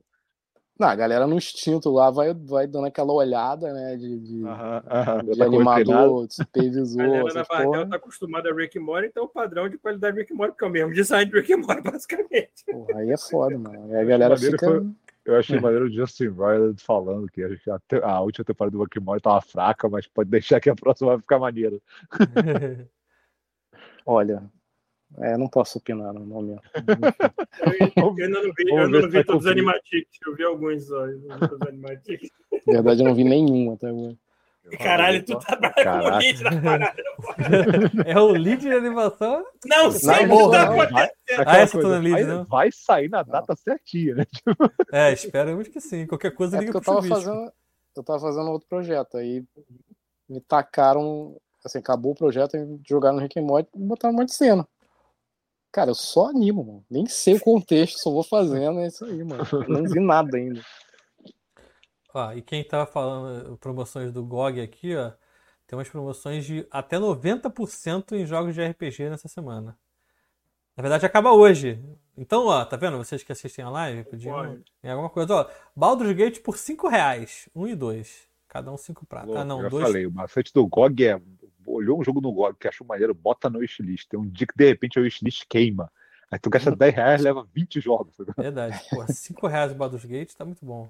Não, a galera no instinto lá vai, vai dando aquela olhada, né? De, de, uh -huh, de animador, de supervisor. A galera na Bardel tá acostumada a Rick Mori, então o padrão de qualidade de Rick Mori, porque é o mesmo design de Rick Mori, basicamente. Porra, aí é foda, mano. Aí a galera fica. Foi... Eu achei é. maneiro o Justin Roiland falando que a, gente, a, a última temporada do Rick Mori tava fraca, mas pode deixar que a próxima vai ficar maneira. Olha, é, não posso opinar no momento. eu ainda não vi, eu não vi todos os animatics, eu vi alguns só. animatics. Na verdade, eu não vi nenhum até agora. Caralho, tu tá bravo com o lead da parada. É o lead de animação? Não sei o que tá acontecendo. Ah, essa tá no lead, não? Vai sair na data certinha, né? É, esperamos que sim. Qualquer coisa é liga eu tava fazendo Eu tava fazendo outro projeto, aí me tacaram, assim, acabou o projeto, jogaram no Rick and Morty e botaram um monte de cena. Cara, eu só animo, mano. Nem sei o contexto, só vou fazendo, é isso aí, mano. Não vi nada ainda. Ó, e quem tava falando promoções do GOG aqui, ó, tem umas promoções de até 90% em jogos de RPG nessa semana. Na verdade, acaba hoje. Então, ó, tá vendo? Vocês que assistem a live, podiam em alguma coisa. Ó, Baldur's Gate por 5 reais. 1 um e 2. Cada um 5 pratos. Ah, não, eu dois... falei, o macete do GOG é olhou um jogo no GOG que achou maneiro, bota no wishlist. Tem um dia que de repente o wishlist queima. Aí tu gasta 10 reais leva 20 jogos. Verdade. Pô, 5 reais o Baldur's Gate tá muito bom.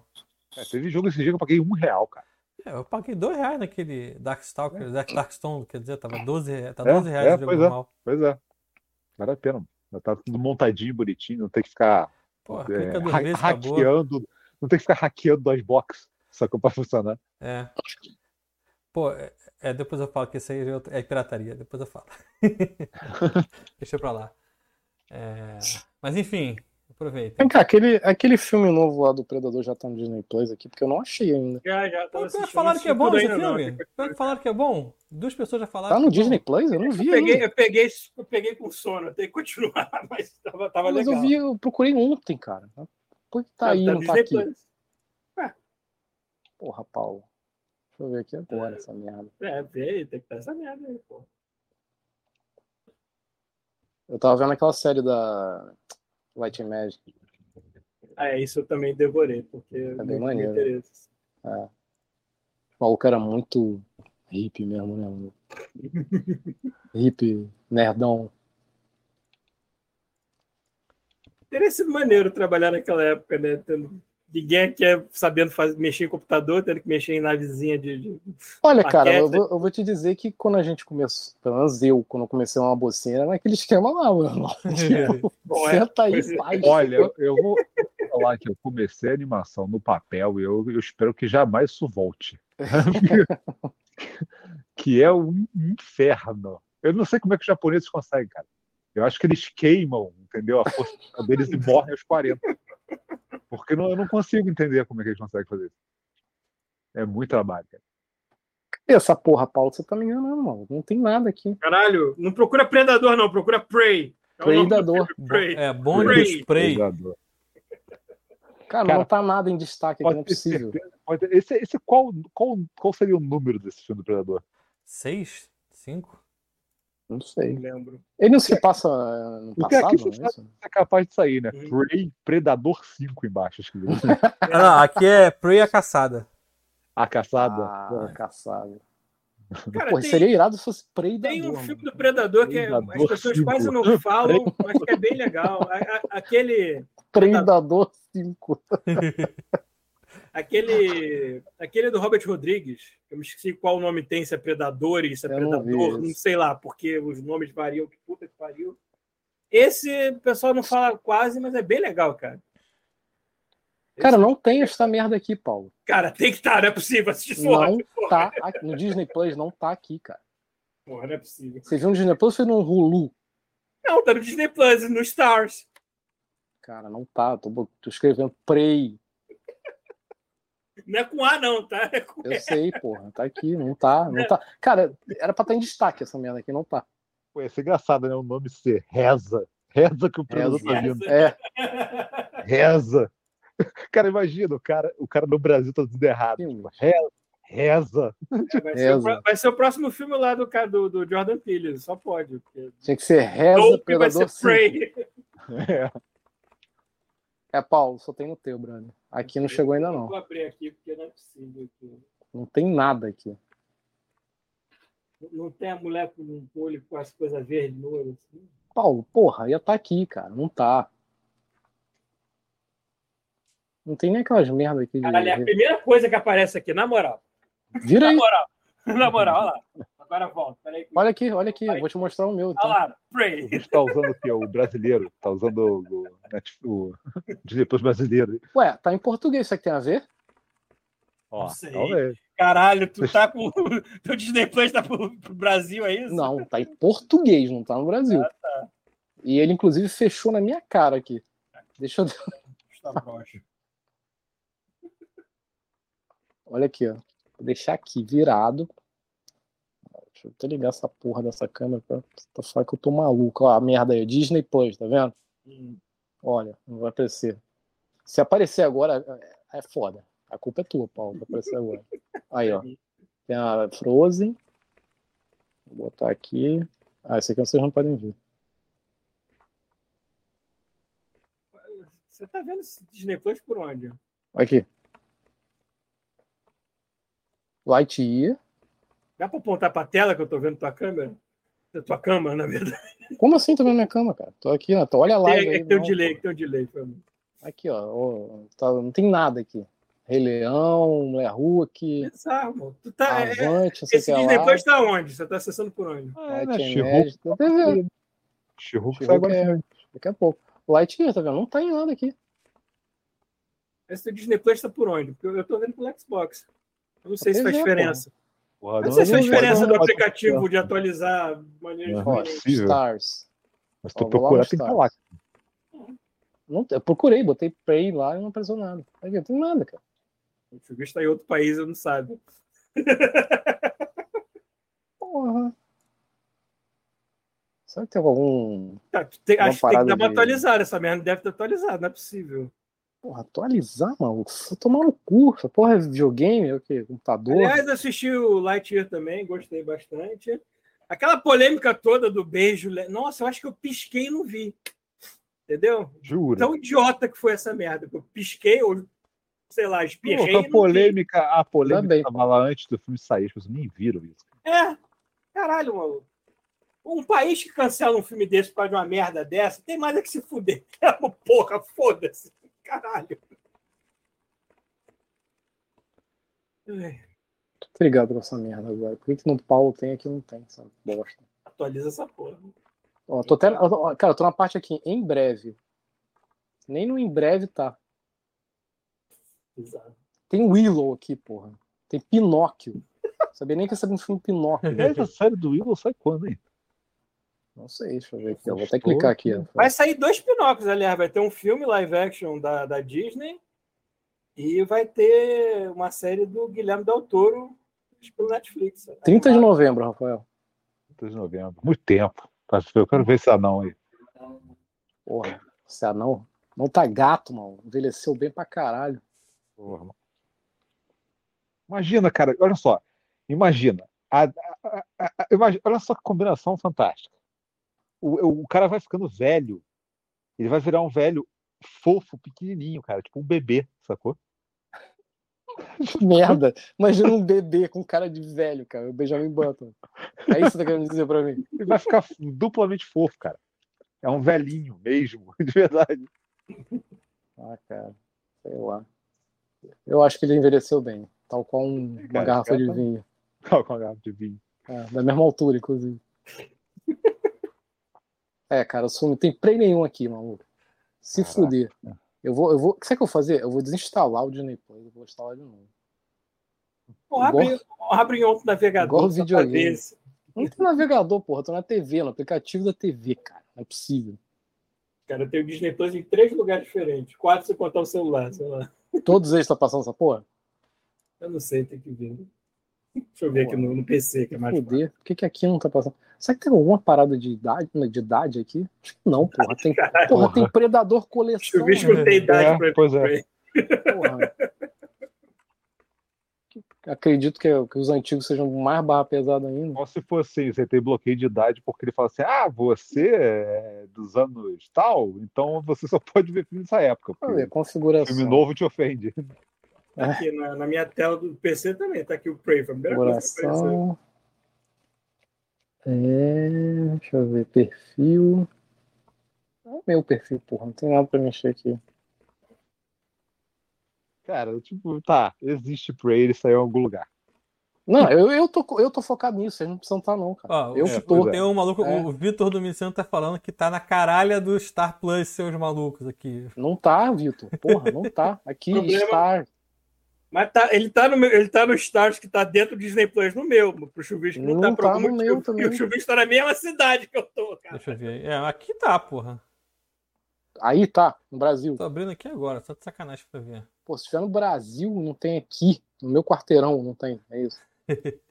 É, teve jogo esse dia que eu paguei 1 real, cara. É, eu paguei 2 reais naquele Darkstalker, é. Dark, Darkstone, quer dizer, tava 12, tá 12 é, reais é, o jogo pois é, normal. É, pois é. Vale a pena. Tá tudo montadinho, bonitinho, não tem que ficar Porra, é, ha vezes, hackeando, acabou. não tem que ficar hackeando dois boxes, só que pra funcionar. É. Pô, é, é, depois eu falo que isso aí é, é pirataria, depois eu falo. Deixa pra lá. É, mas enfim, aproveita. Vem cá, aquele, aquele filme novo lá do Predador já tá no Disney Plus aqui, porque eu não achei ainda. Já, já, Pô, falaram que é bom esse filme? Não. Falaram que é bom? Duas pessoas já falaram. Tá no é Disney Plus? Eu não vi. Eu peguei, eu peguei, eu peguei com sono, tem que continuar, mas tava, tava mas legal. Mas eu vi, eu procurei ontem, cara. Por que tá aí, tá não tá aqui? Plus. Porra, Paulo. Deixa eu ver aqui agora essa merda. É, vê aí, tem que ter essa merda aí, pô. Eu tava vendo aquela série da Light and Magic. Ah, é, isso eu também devorei, porque é bem maneiro. É. O maluco era muito hippie mesmo, né? hippie, nerdão. Teria sido maneiro trabalhar naquela época, né? Tendo Ninguém quer sabendo fazer, mexer em computador, tendo que mexer em navezinha de. de Olha, cara, eu vou, eu vou, te dizer que quando a gente começou, pelo menos eu, quando eu comecei uma bocina, era naquele esquema lá, mano. Tipo, é. senta aí, é. faz. Olha, eu vou falar que eu comecei a animação no papel e eu, eu espero que jamais isso volte. que é um inferno. Eu não sei como é que os japoneses conseguem, cara. Eu acho que eles queimam, entendeu? A força deles e morrem aos 40. Porque não, eu não consigo entender como é que eles conseguem fazer isso. É muito trabalho, cara. E essa porra, Paulo, você tá me enganando, mano. Não tem nada aqui. Caralho, não procura Predador, não, procura Prey. É Predador. Prey. É, bom de spray. Predador. Cara, Cara, não tá nada em destaque aqui, não é possível. Esse, esse qual, qual, qual seria o número desse filme do Predador? Seis? Cinco? Não sei. Não lembro. Ele não se passa no passado, aqui não é, é capaz de sair, né? Hum. Prey Predador 5 embaixo. ah, não, aqui é Prey a caçada. A caçada? Ah, a caçada. Cara, Pô, tem, seria irado se fosse Predador. Tem um filme do Predador que é, as pessoas 5. quase não falam, mas que é bem legal. Aquele. Predador 5. Aquele, aquele do Robert Rodrigues, eu me esqueci qual nome tem, se é Predador, se é eu Predador, não, não, sei lá, porque os nomes variam, que puta que pariu. Esse o pessoal não fala quase, mas é bem legal, cara. Cara, não tem essa merda aqui, Paulo. Cara, tem que estar, tá, não é possível assistir só. Não tá aqui, no Disney Plus, não tá aqui, cara. Porra, não é possível. Você viu no Disney Plus ou no Hulu? Não, tá no Disney Plus, no Stars. Cara, não tá. Tô, tô escrevendo Prey. Não é com A, não, tá? É eu sei, porra. Tá aqui, não tá. Não tá. Cara, era pra estar tá em destaque essa merda aqui, não tá. Pô, ia ser engraçado, né? O nome ser Reza. Reza que o predador tá vindo. É. Reza. Cara, imagina, o cara, o cara no Brasil tá tudo errado. Reza. Reza. É, vai, reza. Ser o, vai, Ser o, próximo filme lá do, do, do Jordan Peele, só pode. Porque... Tinha que ser Reza. Ou que vai ser Prey. É. É, Paulo, só tem no teu, Brando. Aqui não chegou ainda não. Vou abrir aqui porque não é possível. Aqui. Não tem nada aqui. Não tem a mulher com um olho com as coisas verdes no olho assim? Paulo, porra, ia estar tá aqui, cara. Não tá. Não tem nem aquelas merdas aqui. Caralho, é a primeira coisa que aparece aqui, na moral. Vira aí. Na moral. Na moral, olha lá. Agora volta. Peraí. Olha aqui, olha aqui. Vou te mostrar o meu. Então. Olha lá, Pray. O tá usando o quê? O brasileiro. Tá usando o, o, o brasileiro. Ué, tá em português. Isso aqui tem a ver? Ó, talvez. Caralho, tu tá com. Teu Disney Plus tá pro, pro, Brasil, é isso? Não, tá em português, não tá no Brasil. Ah, tá. E ele, inclusive, fechou na minha cara aqui. Deixa eu. Está Olha aqui, ó. Vou deixar aqui virado Deixa eu até ligar essa porra dessa câmera pra, pra falar que eu tô maluco. Ó, a merda aí, Disney Plus, tá vendo? Hum. Olha, não vai aparecer. Se aparecer agora, é, é foda. A culpa é tua, Paulo, vai aparecer agora. Aí, ó. Tem a Frozen. Vou botar aqui. Ah, esse aqui vocês não podem ver. Você tá vendo esse Disney Plus por onde? Aqui. Lightyear. Dá para apontar para a tela que eu estou vendo tua câmera? Da tua câmera, na verdade. Como assim tá vendo minha cama, cara? Tô aqui, ó. Tô, olha lá. É, é que tem um delay, que tem um delay. Aqui, ó. ó tá, não tem nada aqui. Rei Leão, Mulher Rua aqui. Exato. Tu tá, Avante, é, esse Disney Plus tá onde? Você tá acessando por onde? Ah, é, né? She-Hulk sai agora. Daqui a pouco. Lightyear, tá vendo? Não tá em nada aqui. Esse Disney Plus tá por onde? Porque eu tô vendo pelo Xbox. Eu não sei se faz é, diferença. Porra. Porra, não sei se a diferença do aplicativo de atualizar maneira diferente. Stars. Mas tu procurar, tem que falar. Não, eu procurei, botei Play lá e não apareceu nada. Não tem nada, cara. Se o está em outro país, eu não sabe. Porra. Será que tem algum. Tá, tem, acho que tem que dar uma de... atualizada. Essa merda deve ter atualizado, não é possível. Porra, atualizar, maluco? Vou tomar no cu. Essa porra é videogame, é o quê? Computador? Aliás, assisti o Lightyear também, gostei bastante. Aquela polêmica toda do beijo. Nossa, eu acho que eu pisquei e não vi. Entendeu? Juro. Tão idiota que foi essa merda. Eu pisquei ou, sei lá, espirrei. a polêmica, a polêmica estava lá antes do filme sair, as pessoas nem viram isso. É, caralho, maluco. Um país que cancela um filme desse por causa de uma merda dessa, tem mais é que se fuder. Porra, foda-se. Caralho. Tô ligado com essa merda agora. Por que, que no Paulo tem aqui não tem essa bosta? Atualiza essa porra. Ó, tô até, cara, eu tô na parte aqui, em breve. Nem no em breve tá. Exato. Tem Willow aqui, porra. Tem Pinóquio. Sabia nem que essa um filme Pinóquio. Mas a série do Willow sai quando, hein? Não sei, deixa eu ver aqui. Eu vou até clicar aqui. Vai sair dois Pinóquios, aliás. Vai ter um filme live action da, da Disney e vai ter uma série do Guilherme Del Toro pelo Netflix. 30 de novembro, Rafael. 30 de novembro. Muito tempo. Eu quero ver esse anão aí. Porra, esse anão não tá gato, mano. Envelheceu bem pra caralho. Porra, Imagina, cara, olha só. Imagina. A, olha só que combinação fantástica. O, o cara vai ficando velho. Ele vai virar um velho fofo, pequenininho, cara, tipo um bebê, sacou? Merda. Imagina um bebê com cara de velho, cara. O Benjamin Button. É isso que você tá querendo dizer pra mim? Ele vai ficar duplamente fofo, cara. É um velhinho mesmo, de verdade. Ah, cara. Sei lá. Eu acho que ele envelheceu bem. Tal qual um, cara, uma garrafa de vinho. Tal qual uma garrafa de vinho. É, da mesma altura, inclusive. É, cara, eu não tem play nenhum aqui, maluco. Se Caraca. fuder. Eu vou, eu vou. O que você que eu vou fazer? Eu vou desinstalar o Disney Plus e vou instalar de novo. Pô, abre, abre em outro navegador. Igual videogame. Não tem navegador, porra. Tô na TV, no aplicativo da TV, cara. Não é possível. Cara, eu tenho Disney Plus em três lugares diferentes. Quatro se contar o celular, sei lá. Todos eles estão passando essa porra? Eu não sei, tem que ver. Deixa eu ver aqui no, no PC, que é mais Por que, que aqui não tá passando? Será que tem alguma parada de idade, né, de idade aqui? Não, porra. Tem, porra, porra. tem Predador coleção. O bicho não tem idade é, pra pois é. Porra. Acredito que, que, os antigos sejam mais barra pesada ainda. Ou se fosse assim, você tem bloqueio de idade porque ele fala assim: ah, você é dos anos tal, então você só pode ver filme dessa época. Olha, configuração. Filme novo te ofende. Aqui na, na, minha tela do PC também, tá aqui o Prey. Foi a primeira configuração. É, deixa eu ver, perfil. É meu perfil, porra, não tem nada pra mexer aqui. Cara, tipo, tá, existe Prey, ele saiu em algum lugar. Não, eu, eu, tô, eu tô focado nisso, vocês não precisam estar, não, cara. eu é, tô. Tem um maluco, é. o Vitor do Micino tá falando que tá na caralha do Star Plus, seus malucos aqui. Não tá, Vitor. Porra, não tá. Aqui. Star. Mas tá, ele, tá no, ele tá no Stars que tá dentro do Disney Plus no meu. Pro Chuvisco não, não tá, tá no meu também. O Chuvisco tá na mesma cidade que eu tô, cara. Deixa eu ver. É, aqui tá, porra. Aí tá, no Brasil. Tô abrindo aqui agora, só de sacanagem pra ver. Pô, se tiver no Brasil, não tem aqui. No meu quarteirão não tem, é isso.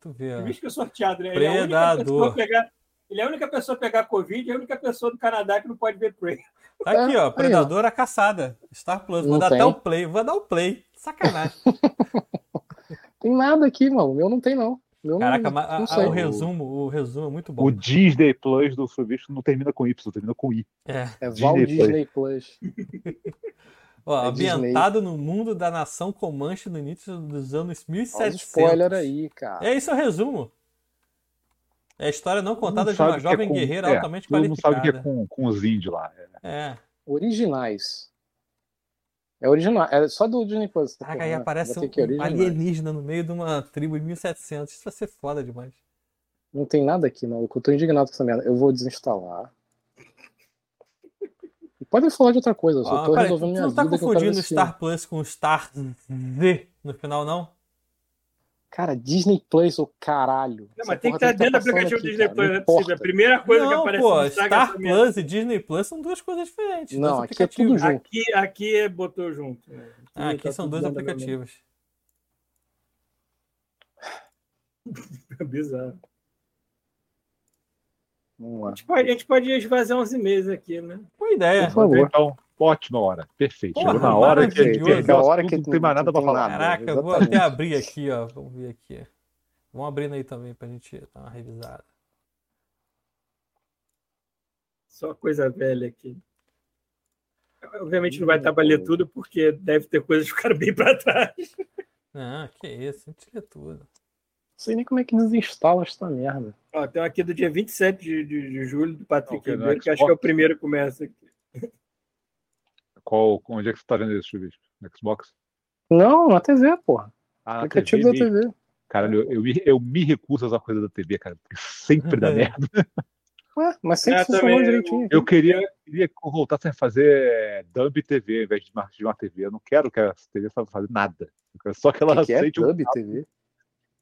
tu vê, ó. Chuvisco é sorteado, né? Predador. Ele é, a única pegar, ele é a única pessoa a pegar Covid e a única pessoa do Canadá que não pode ver Prey. Tá aqui, ó. Predador a caçada. Star Plus. Vou não dar tem. até o play. Vou dar o play. Sacanagem. tem nada aqui, mano. O meu não tem, não. Meu Caraca, não, a, a, o resumo, o resumo é muito bom. O Disney Plus do Subbicho não termina com Y, termina com I. É, é Disney, Disney Plus. Ó, é ambientado Disney. no mundo da nação Comanche no início dos anos 1700. Olha spoiler aí, cara. É isso é o resumo. É a história não contada não de uma é jovem é com, guerreira é, altamente qualificada. não sabe o que é com, com os índios lá. É. é. Originais. É original, é só do Disney Plus. Caraca, aí né? aparece um alienígena no meio de uma tribo em 1700. Isso vai ser foda demais. Não tem nada aqui, não. Eu tô indignado com essa merda. Eu vou desinstalar. Podem falar de outra coisa. Eu ah, tô peraí, resolvendo minha não tá vida. Não tá confundindo Star Plus com Star Z no final, não? Cara, Disney Plus, o caralho. Não, mas tem que estar tá dentro do aplicativo aqui, Disney Plus, não é possível. A primeira coisa não, que aparece pô, no Star Plus e Disney Plus são duas coisas diferentes. Não, aqui é tudo junto. Aqui, aqui é botou junto. Ah, aqui tá são dois aplicativos. É bizarro. Vamos lá. A gente pode, a gente pode esvaziar uns e-mails aqui, né? Boa ideia. Por favor. Então, ótima hora. Perfeito. Porra, Chegou na hora que, que, que, a hora que não tem mais nada para falar. Caraca, vou até abrir aqui, ó. Vamos ver aqui. Vamos abrindo aí também pra gente dar uma revisada. Só coisa velha aqui. Obviamente não vai estar para ler tudo, porque deve ter coisas que ficaram bem para trás. Ah, que isso, a gente lê tudo. Não sei nem como é que desinstala essa merda. Ó, tem aqui do dia 27 de, de, de julho, do Patrick Ribeiro, que acho que é o primeiro que começa aqui. Qual, onde é que você tá vendo esse chuvisco? No Xbox? Não, na TV, porra. Ah, Aplicativo TV, da TV. Caralho, eu, eu, me, eu me recuso a usar coisa da TV, cara, porque sempre dá merda. Ué, mas sempre é, funcionou direitinho. Eu queria, queria que voltassem a fazer dub TV ao invés de uma, de uma TV. Eu não quero que a TV faça nada. só que ela que aceite. Que é dub um... TV?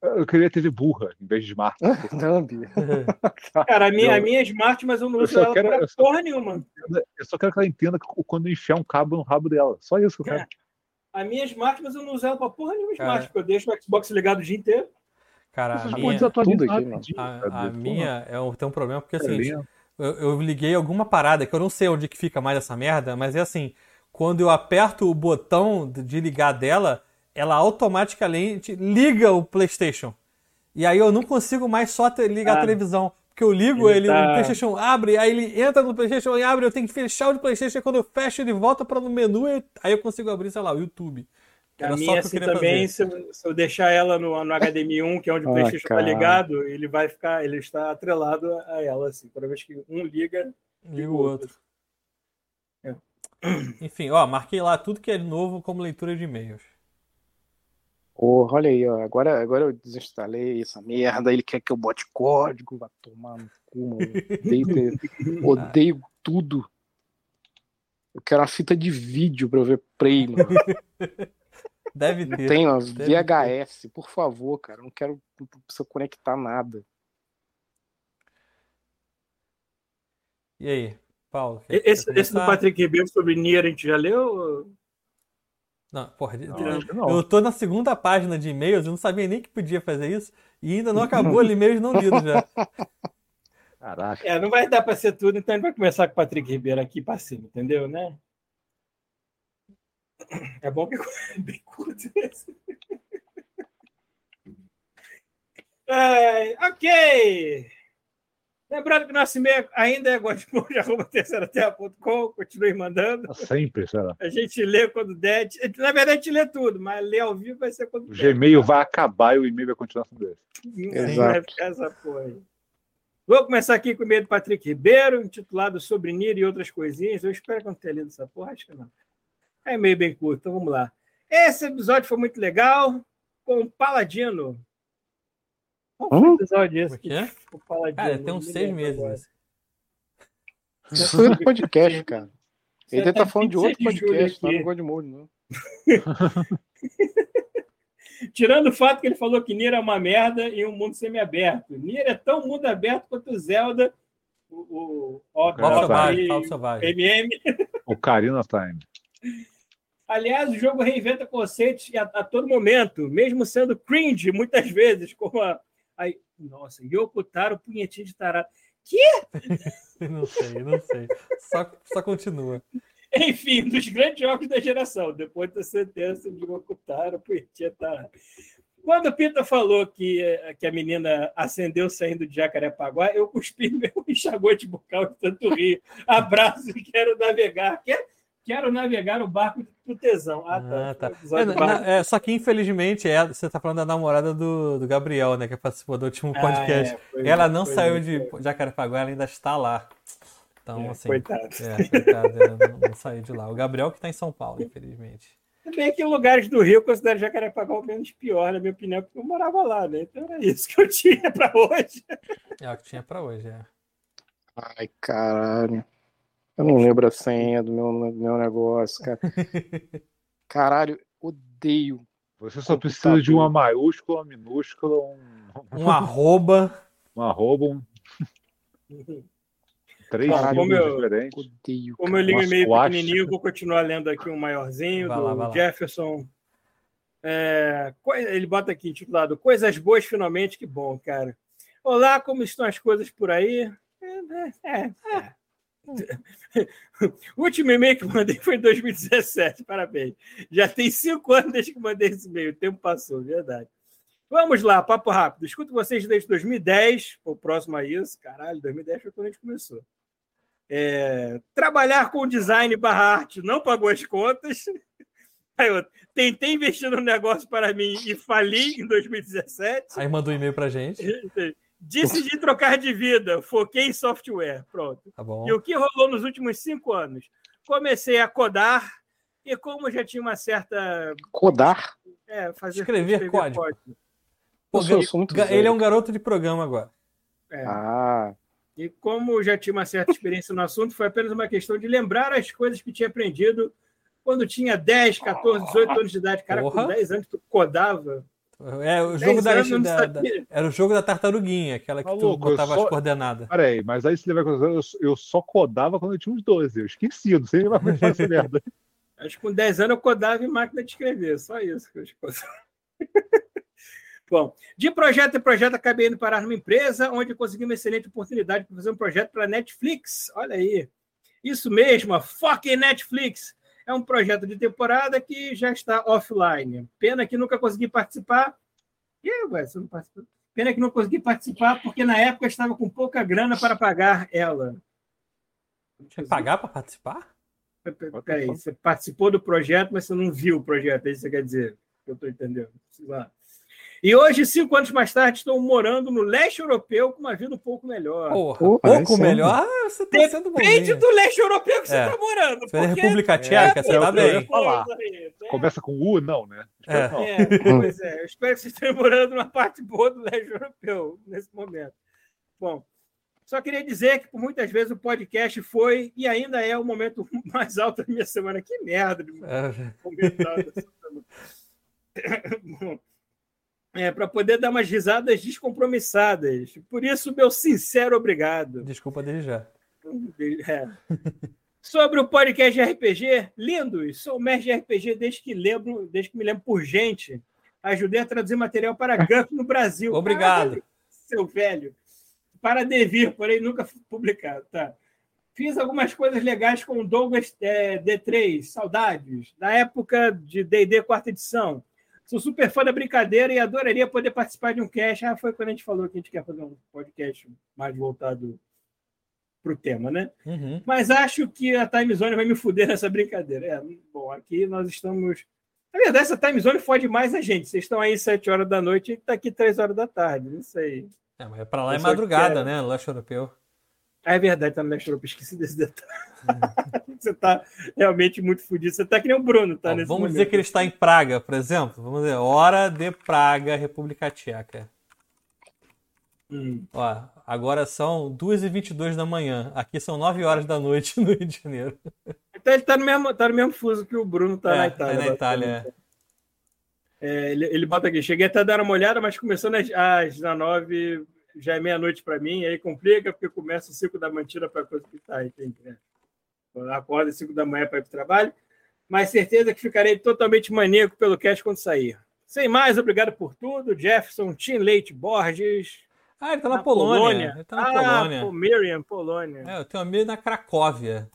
Eu queria TV burra em vez de smart. Dub. Cara, a minha, a minha é smart, mas eu não uso ela quero, pra só, porra nenhuma. Eu só quero que ela entenda quando enfiar um cabo no rabo dela. Só isso que eu quero. É. A minha é smart, mas eu não uso ela pra porra nenhuma smart, Cara. porque eu deixo o Xbox ligado o dia inteiro. Cara, a minha, aqui, a, a minha é um, tem um problema, porque assim, eu, eu, liguei alguma parada que eu não sei onde que fica mais essa merda, mas é assim, quando eu aperto o botão de ligar dela, ela automaticamente liga o PlayStation. E aí eu não consigo mais só ligar ah, a televisão. Porque eu ligo ele, ele tá... no PlayStation abre, aí ele entra no PlayStation e abre, eu tenho que fechar o PlayStation, e quando eu fecho ele volta para no menu, aí eu consigo abrir, sei lá, o YouTube. Era a minha, assim, também, se eu, se eu, deixar ela no, no HDMI 1, que é onde o PlayStation está ligado, ele vai ficar, ele está atrelado a ela, assim. Toda vez que um liga, liga o outro. É. Enfim, ó, marquei lá tudo que é novo como leitura de e-mails. Porra, olha aí, ó. Agora, agora eu desinstalei essa merda. Ele quer que eu bote código, vai tomar no cu, mano. Odeio, odeio tudo. Eu quero uma fita de vídeo pra eu ver Prey, mano. Deve ter. Tem, ó, VHS, ter. por favor, cara. Eu não quero não precisa conectar nada. E aí, Paulo? Esse, esse do Patrick Ribeiro sobre Nier a gente já leu? Não, porra, não, eu tô na segunda página de e-mails, eu não sabia nem que podia fazer isso, e ainda não acabou ali e-mails não lidos já. Caraca. É, não vai dar para ser tudo, então a gente vai começar com o Patrick Ribeiro aqui para cima, entendeu, né? É bom que é bem curto esse. É, ok. Lembrando que nosso e-mail ainda é godmode.com, continue mandando. Sempre, será? A gente lê quando der. Na verdade, a gente lê tudo, mas ler ao vivo vai ser quando O Gmail vai acabar e o e-mail vai continuar sendo esse. Exato. Essa porra. Vou começar aqui com o e-mail do Patrick Ribeiro, intitulado Sobre Nir e outras coisinhas. Eu espero que não tenha lido essa porra, acho que não. É e-mail bem curto, então vamos lá. Esse episódio foi muito legal, com o Paladino, qual foi o episódio esse? Que é? Cara, tem uns seis meses. Isso foi do podcast, cara. Ele estar tá falando de outro podcast, não é no Godmode, não. Tirando o fato que ele falou que Nier é uma merda e um mundo semi-aberto. Nier é tão mundo aberto quanto o Zelda, o, o, o MM. O Karina Time. Aliás, o jogo reinventa conceitos a, a, todo momento, mesmo sendo cringe muitas vezes, como a, Aí, nossa, Yoko Taro, punhetinho de tarado. Que? não sei, não sei. Só, só continua. Enfim, dos grandes jogos da geração, depois da sentença de Yoko Taro, punhetinho de tarado. Quando o Pita falou que, que a menina acendeu saindo de Jacarepaguá, eu cuspi meu enxaguante bucal de tanto rir. Abraço e quero navegar. Quer? Quero navegar o barco do tesão. Ah, tá. Ah, tá. É, na, é, só que, infelizmente, é, você está falando da namorada do, do Gabriel, né? Que participou do último podcast. Ah, é, ela não saiu de Jacarepaguá, ela ainda está lá. Então, é, assim. Coitado. É, coitado, não, não, saiu de lá. O Gabriel que está em São Paulo, infelizmente. Bem que lugares do Rio eu considero Jacarepaguá o menos pior, na minha opinião, porque eu morava lá, né? Então era isso que eu tinha para hoje. É o que tinha para hoje, é. Ai, caralho. Eu não lembro a senha do meu, meu negócio, cara. Caralho, odeio. Você só precisa de uma maiúscula, uma minúscula, um. Um arroba. Um arroba, um. Três Caralho, como eu, diferentes. Odeio, como eu ligo e-mail pequenininho, vou continuar lendo aqui um maiorzinho, vai do lá, Jefferson. É, ele bota aqui intitulado Coisas Boas Finalmente, que bom, cara. Olá, como estão as coisas por aí? É, é, é. o último e-mail que mandei foi em 2017, parabéns. Já tem cinco anos desde que mandei esse e-mail, o tempo passou, verdade. Vamos lá, papo rápido. Escuto vocês desde 2010, o próximo a isso, caralho, 2010 foi quando a gente começou. É, trabalhar com design barra arte não pagou as contas. Aí eu tentei investir no negócio para mim e fali em 2017. Aí mandou um e-mail para gente. Decidi trocar de vida, foquei em software. Pronto. Tá bom. E o que rolou nos últimos cinco anos? Comecei a codar, e como já tinha uma certa. Codar? É, fazer. Escrever, escrever código. código. Pô, eu sou muito ele é um garoto de programa agora. É. Ah. E como já tinha uma certa experiência no assunto, foi apenas uma questão de lembrar as coisas que tinha aprendido quando tinha 10, 14, 18 anos de idade. Cara, Porra. com 10 anos tu codava. É o jogo da, da, da, Era o jogo da tartaruguinha, aquela que tu botava só... as coordenadas. Peraí, mas aí se levar eu, eu só codava quando eu tinha uns 12. Eu esqueci, não sei mais como essa merda. Acho que com 10 anos eu codava em máquina de escrever, só isso que eu Bom, de projeto em projeto, acabei indo parar numa empresa onde consegui uma excelente oportunidade para fazer um projeto para Netflix. Olha aí. Isso mesmo, a fucking Netflix. É um projeto de temporada que já está offline. Pena que nunca consegui participar. E aí, ué, você não participou? Pena que não consegui participar, porque na época estava com pouca grana para pagar ela. Tinha que pagar para participar? Peraí, você participou do projeto, mas você não viu o projeto, é isso que você quer dizer? Eu estou entendendo. Lá. E hoje, cinco anos mais tarde, estou morando no leste europeu com uma vida um pouco melhor. Porra, um pouco melhor? Ah, você tá sendo Depende do leste europeu que você está é. morando. Você é República Tcheca, é, você tá bem. Falar. Né? Começa com U? Não, né? É. Não. é. pois é. Eu espero que vocês estejam morando numa parte boa do leste europeu nesse momento. Bom, só queria dizer que por muitas vezes o podcast foi e ainda é o momento mais alto da minha semana. Que merda de é. comentar dessa semana. Bom, é, para poder dar umas risadas descompromissadas. Por isso, meu sincero obrigado. Desculpa desde já. É. Sobre o podcast de RPG, lindos, sou mestre de RPG desde que lembro, desde que me lembro por gente. Ajudei a traduzir material para GURP no Brasil. Obrigado. Seu velho. Para devir, porém nunca publicado. Tá. Fiz algumas coisas legais com o Douglas é, D3, saudades, na época de D&D quarta edição. Sou super fã da brincadeira e adoraria poder participar de um cast. Ah, foi quando a gente falou que a gente quer fazer um podcast mais voltado para o tema, né? Uhum. Mas acho que a Time Zone vai me fuder nessa brincadeira. É, bom, aqui nós estamos. Na verdade, essa Time Zone fode mais a gente. Vocês estão aí 7 horas da noite e está aqui 3 horas da tarde. Não sei. É, mas para lá é madrugada, né? Leste europeu. Ah, é verdade, tá no leste europeu. Esqueci desse detalhe. você está realmente muito fodido. Você está que nem o Bruno, tá? Ó, vamos momento. dizer que ele está em Praga, por exemplo. Vamos dizer, hora de Praga, República Tcheca. Hum. Ó, agora são 2h22 da manhã. Aqui são 9 horas da noite no Rio de Janeiro. Então ele está no mesmo, tá no mesmo fuso que o Bruno está é, na Itália. É na Itália, é. É, ele, ele, bota aqui, cheguei até a dar uma olhada, mas começando às, às 19 já é meia-noite para mim, aí complica, porque começa o ciclo da mantina para coisa que está aí, tem, né? acorda às 5 da manhã para ir para o trabalho, mas certeza que ficarei totalmente maníaco pelo cast quando sair. Sem mais, obrigado por tudo. Jefferson, Tim Leite Borges. Ah, ele está na, na, Polônia. Polônia. Ele tá na ah, Polônia. Miriam, Polônia. É, eu tenho um amigo na Cracóvia.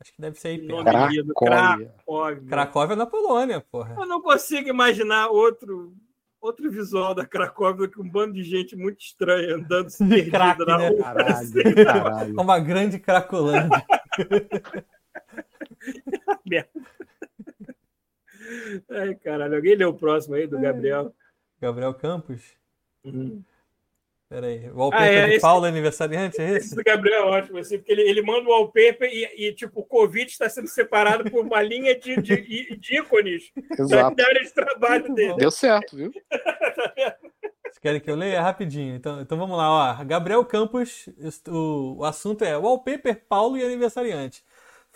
Acho que deve ser aí. Cracóvia. Cracóvia. Cracóvia é na Polônia, porra. Eu não consigo imaginar outro outro visual da Cracóvia que um bando de gente muito estranha andando se crack, na né? rua. Caralho, caralho. Uma grande cracolândia. Ai, caralho. Alguém leu o próximo aí do Gabriel? Gabriel Campos? Uhum. Peraí, o wallpaper ah, é, de esse, Paulo é aniversariante, é esse? Esse do Gabriel é ótimo, assim, porque ele, ele manda o wallpaper e, e, tipo, o Covid está sendo separado por uma linha de, de, de ícones Exato. da área de trabalho dele. Deu certo, viu? tá Vocês querem que eu leia? Rapidinho. Então, então vamos lá, ó. Gabriel Campos, o, o assunto é wallpaper, Paulo e aniversariante.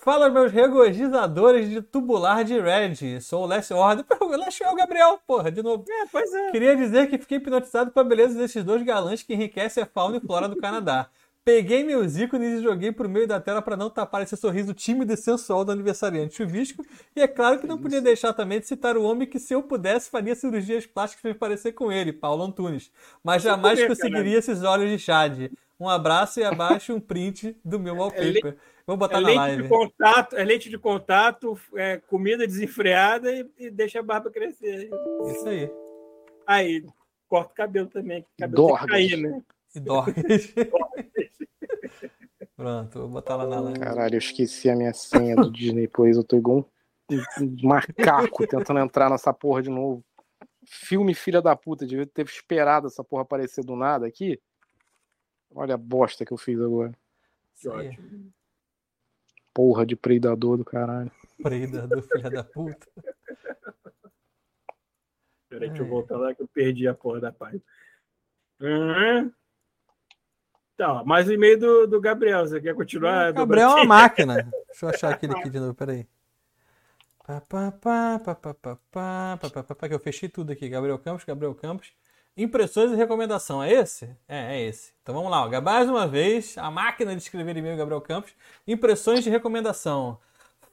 Fala, meus regozijadores de tubular de Red. Sou o Last Order. Last é o Gabriel, porra, de novo. É, pois é. Queria dizer que fiquei hipnotizado com a beleza desses dois galãs que enriquecem a fauna e flora do Canadá. Peguei meus ícones e joguei pro meio da tela para não tapar esse sorriso tímido e sensual do aniversariante chuvisco. E é claro que não podia deixar também de citar o homem que, se eu pudesse, faria cirurgias plásticas para parecer com ele, Paulo Antunes. Mas jamais conseguiria esses olhos de Chad. Um abraço e abaixo um print do meu wallpaper. Vou botar é na live. De contato, é leite de contato, é comida desenfreada e, e deixa a barba crescer. Isso aí. Aí, corta o cabelo também. O cabelo Dorgas. Cair, né? E dorgas. Pronto, vou botar lá na live. Caralho, eu esqueci a minha senha do Disney Plus. Eu tô igual um, um macaco tentando entrar nessa porra de novo. Filme filha da puta, devia ter esperado essa porra aparecer do nada aqui. Olha a bosta que eu fiz agora. Que ótimo. Porra de predador do caralho. Predador, filha da puta. Peraí, deixa eu voltar lá que eu perdi a porra da página. Uhum. Tá, mais um e-mail do, do Gabriel. Você quer continuar? Gabriel é uma máquina. Deixa eu achar aquele aqui de novo, peraí. Pá, pá, pá, pá, pá, pá, pá, pá, pá, pá, que eu fechei tudo aqui. Gabriel Campos, Gabriel Campos. Impressões e recomendação, é esse? É, é esse. Então vamos lá, ó. mais uma vez, a máquina de escrever e-mail Gabriel Campos. Impressões de recomendação.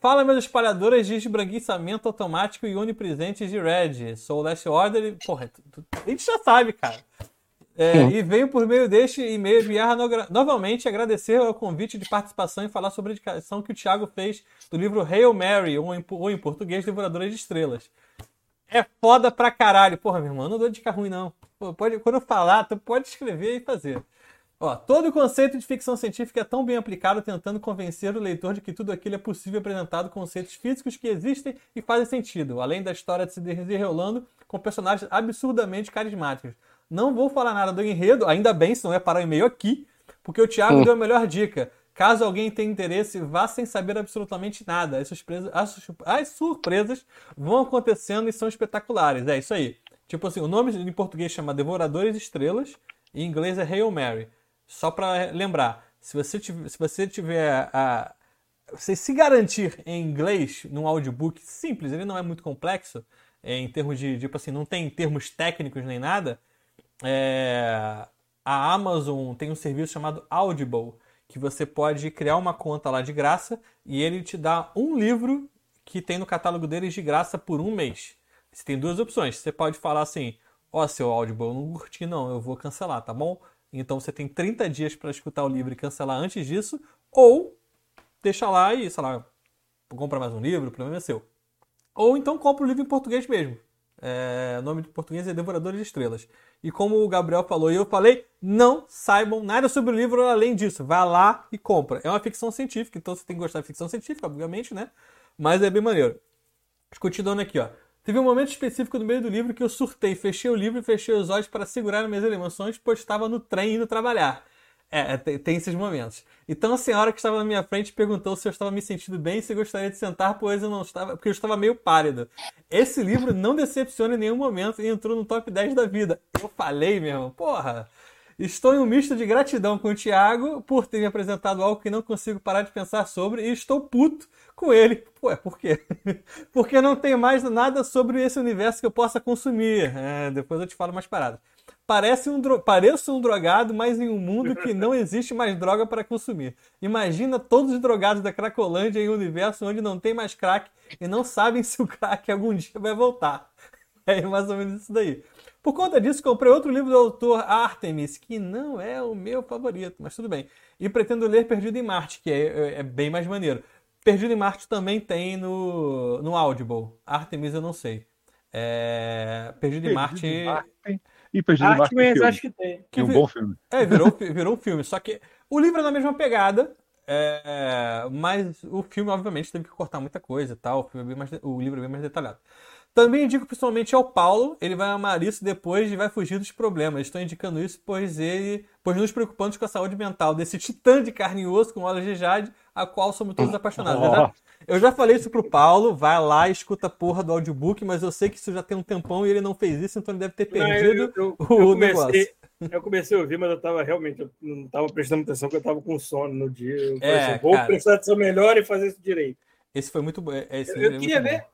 Fala, meus espalhadores de esbranquiçamento automático e onipresentes de Red. Sou o Last Order e... Porra, a gente já sabe, cara. É, e venho por meio deste e-mail enviar no, novamente agradecer ao convite de participação e falar sobre a indicação que o Thiago fez do livro Hail Mary, ou em, ou em português, Devoradora de Estrelas. É foda pra caralho. Porra, meu irmão, não dou dica ruim, não. Pô, pode, quando eu falar, tu pode escrever e fazer. Ó, todo o conceito de ficção científica é tão bem aplicado tentando convencer o leitor de que tudo aquilo é possível apresentado conceitos físicos que existem e fazem sentido, além da história de se desenrolando com personagens absurdamente carismáticos. Não vou falar nada do enredo, ainda bem, se não é parar o e-mail aqui, porque o Thiago hum. deu a melhor dica. Caso alguém tenha interesse, vá sem saber absolutamente nada. As surpresas, as, as surpresas vão acontecendo e são espetaculares. É isso aí. Tipo assim, o nome em português chama Devoradores Estrelas, em inglês é Hail Mary. Só para lembrar, se você tiver, se você tiver a, você se garantir em inglês num audiobook simples, ele não é muito complexo, é, em termos de, tipo assim, não tem termos técnicos nem nada. É, a Amazon tem um serviço chamado Audible, que você pode criar uma conta lá de graça e ele te dá um livro que tem no catálogo deles de graça por um mês. Você tem duas opções. Você pode falar assim: Ó, oh, seu Audible, eu não curti, não, eu vou cancelar, tá bom? Então você tem 30 dias para escutar o livro e cancelar antes disso, ou deixa lá e, sei lá, compra mais um livro, o problema é seu. Ou então compra o livro em português mesmo. É, nome de português é Devoradores de Estrelas. E como o Gabriel falou e eu falei, não saibam nada sobre o livro além disso. Vá lá e compra. É uma ficção científica, então você tem que gostar de ficção científica, obviamente, né? Mas é bem maneiro. Continuando aqui, ó. Teve um momento específico no meio do livro que eu surtei, fechei o livro e fechei os olhos para segurar minhas emoções, pois estava no trem indo trabalhar. É, é tem esses momentos. Então a senhora que estava na minha frente perguntou se eu estava me sentindo bem e se gostaria de sentar, pois eu não estava, porque eu estava meio pálido. Esse livro não decepciona em nenhum momento e entrou no top 10 da vida. Eu falei, meu irmão, porra. Estou em um misto de gratidão com o Thiago por ter me apresentado algo que não consigo parar de pensar sobre e estou puto com ele. Ué, por quê? Porque não tem mais nada sobre esse universo que eu possa consumir. É, depois eu te falo mais paradas. Parece um dro... Pareço um drogado, mas em um mundo que não existe mais droga para consumir. Imagina todos os drogados da Cracolândia em um universo onde não tem mais crack e não sabem se o crack algum dia vai voltar. É mais ou menos isso daí. Por conta disso, comprei outro livro do autor Artemis, que não é o meu favorito, mas tudo bem. E pretendo ler Perdido em Marte, que é, é, é bem mais maneiro. Perdido em Marte também tem no, no Audible. Artemis eu não sei. É... Perdido, em Marte. E Perdido. Artemis acho que tem. Que é um bom filme. É, virou, virou um filme. Só que o livro é na mesma pegada. É... Mas o filme, obviamente, teve que cortar muita coisa e tal. O, é mais... o livro é bem mais detalhado. Também indico principalmente ao Paulo, ele vai amar isso depois e vai fugir dos problemas. Estou indicando isso pois ele, pois nos preocupamos com a saúde mental desse titã de carne e osso com olhos de jade, a qual somos todos apaixonados. Eu já, eu já falei isso pro Paulo, vai lá e escuta a porra do audiobook, mas eu sei que isso já tem um tempão e ele não fez isso, então ele deve ter perdido não, eu, eu, o eu comecei, negócio. Eu comecei a ouvir, mas eu tava realmente, eu não tava prestando atenção, porque eu tava com sono no dia. Eu é, assim, vou prestar atenção melhor e fazer isso direito. Esse foi muito bom. eu, eu queria ver. Bom.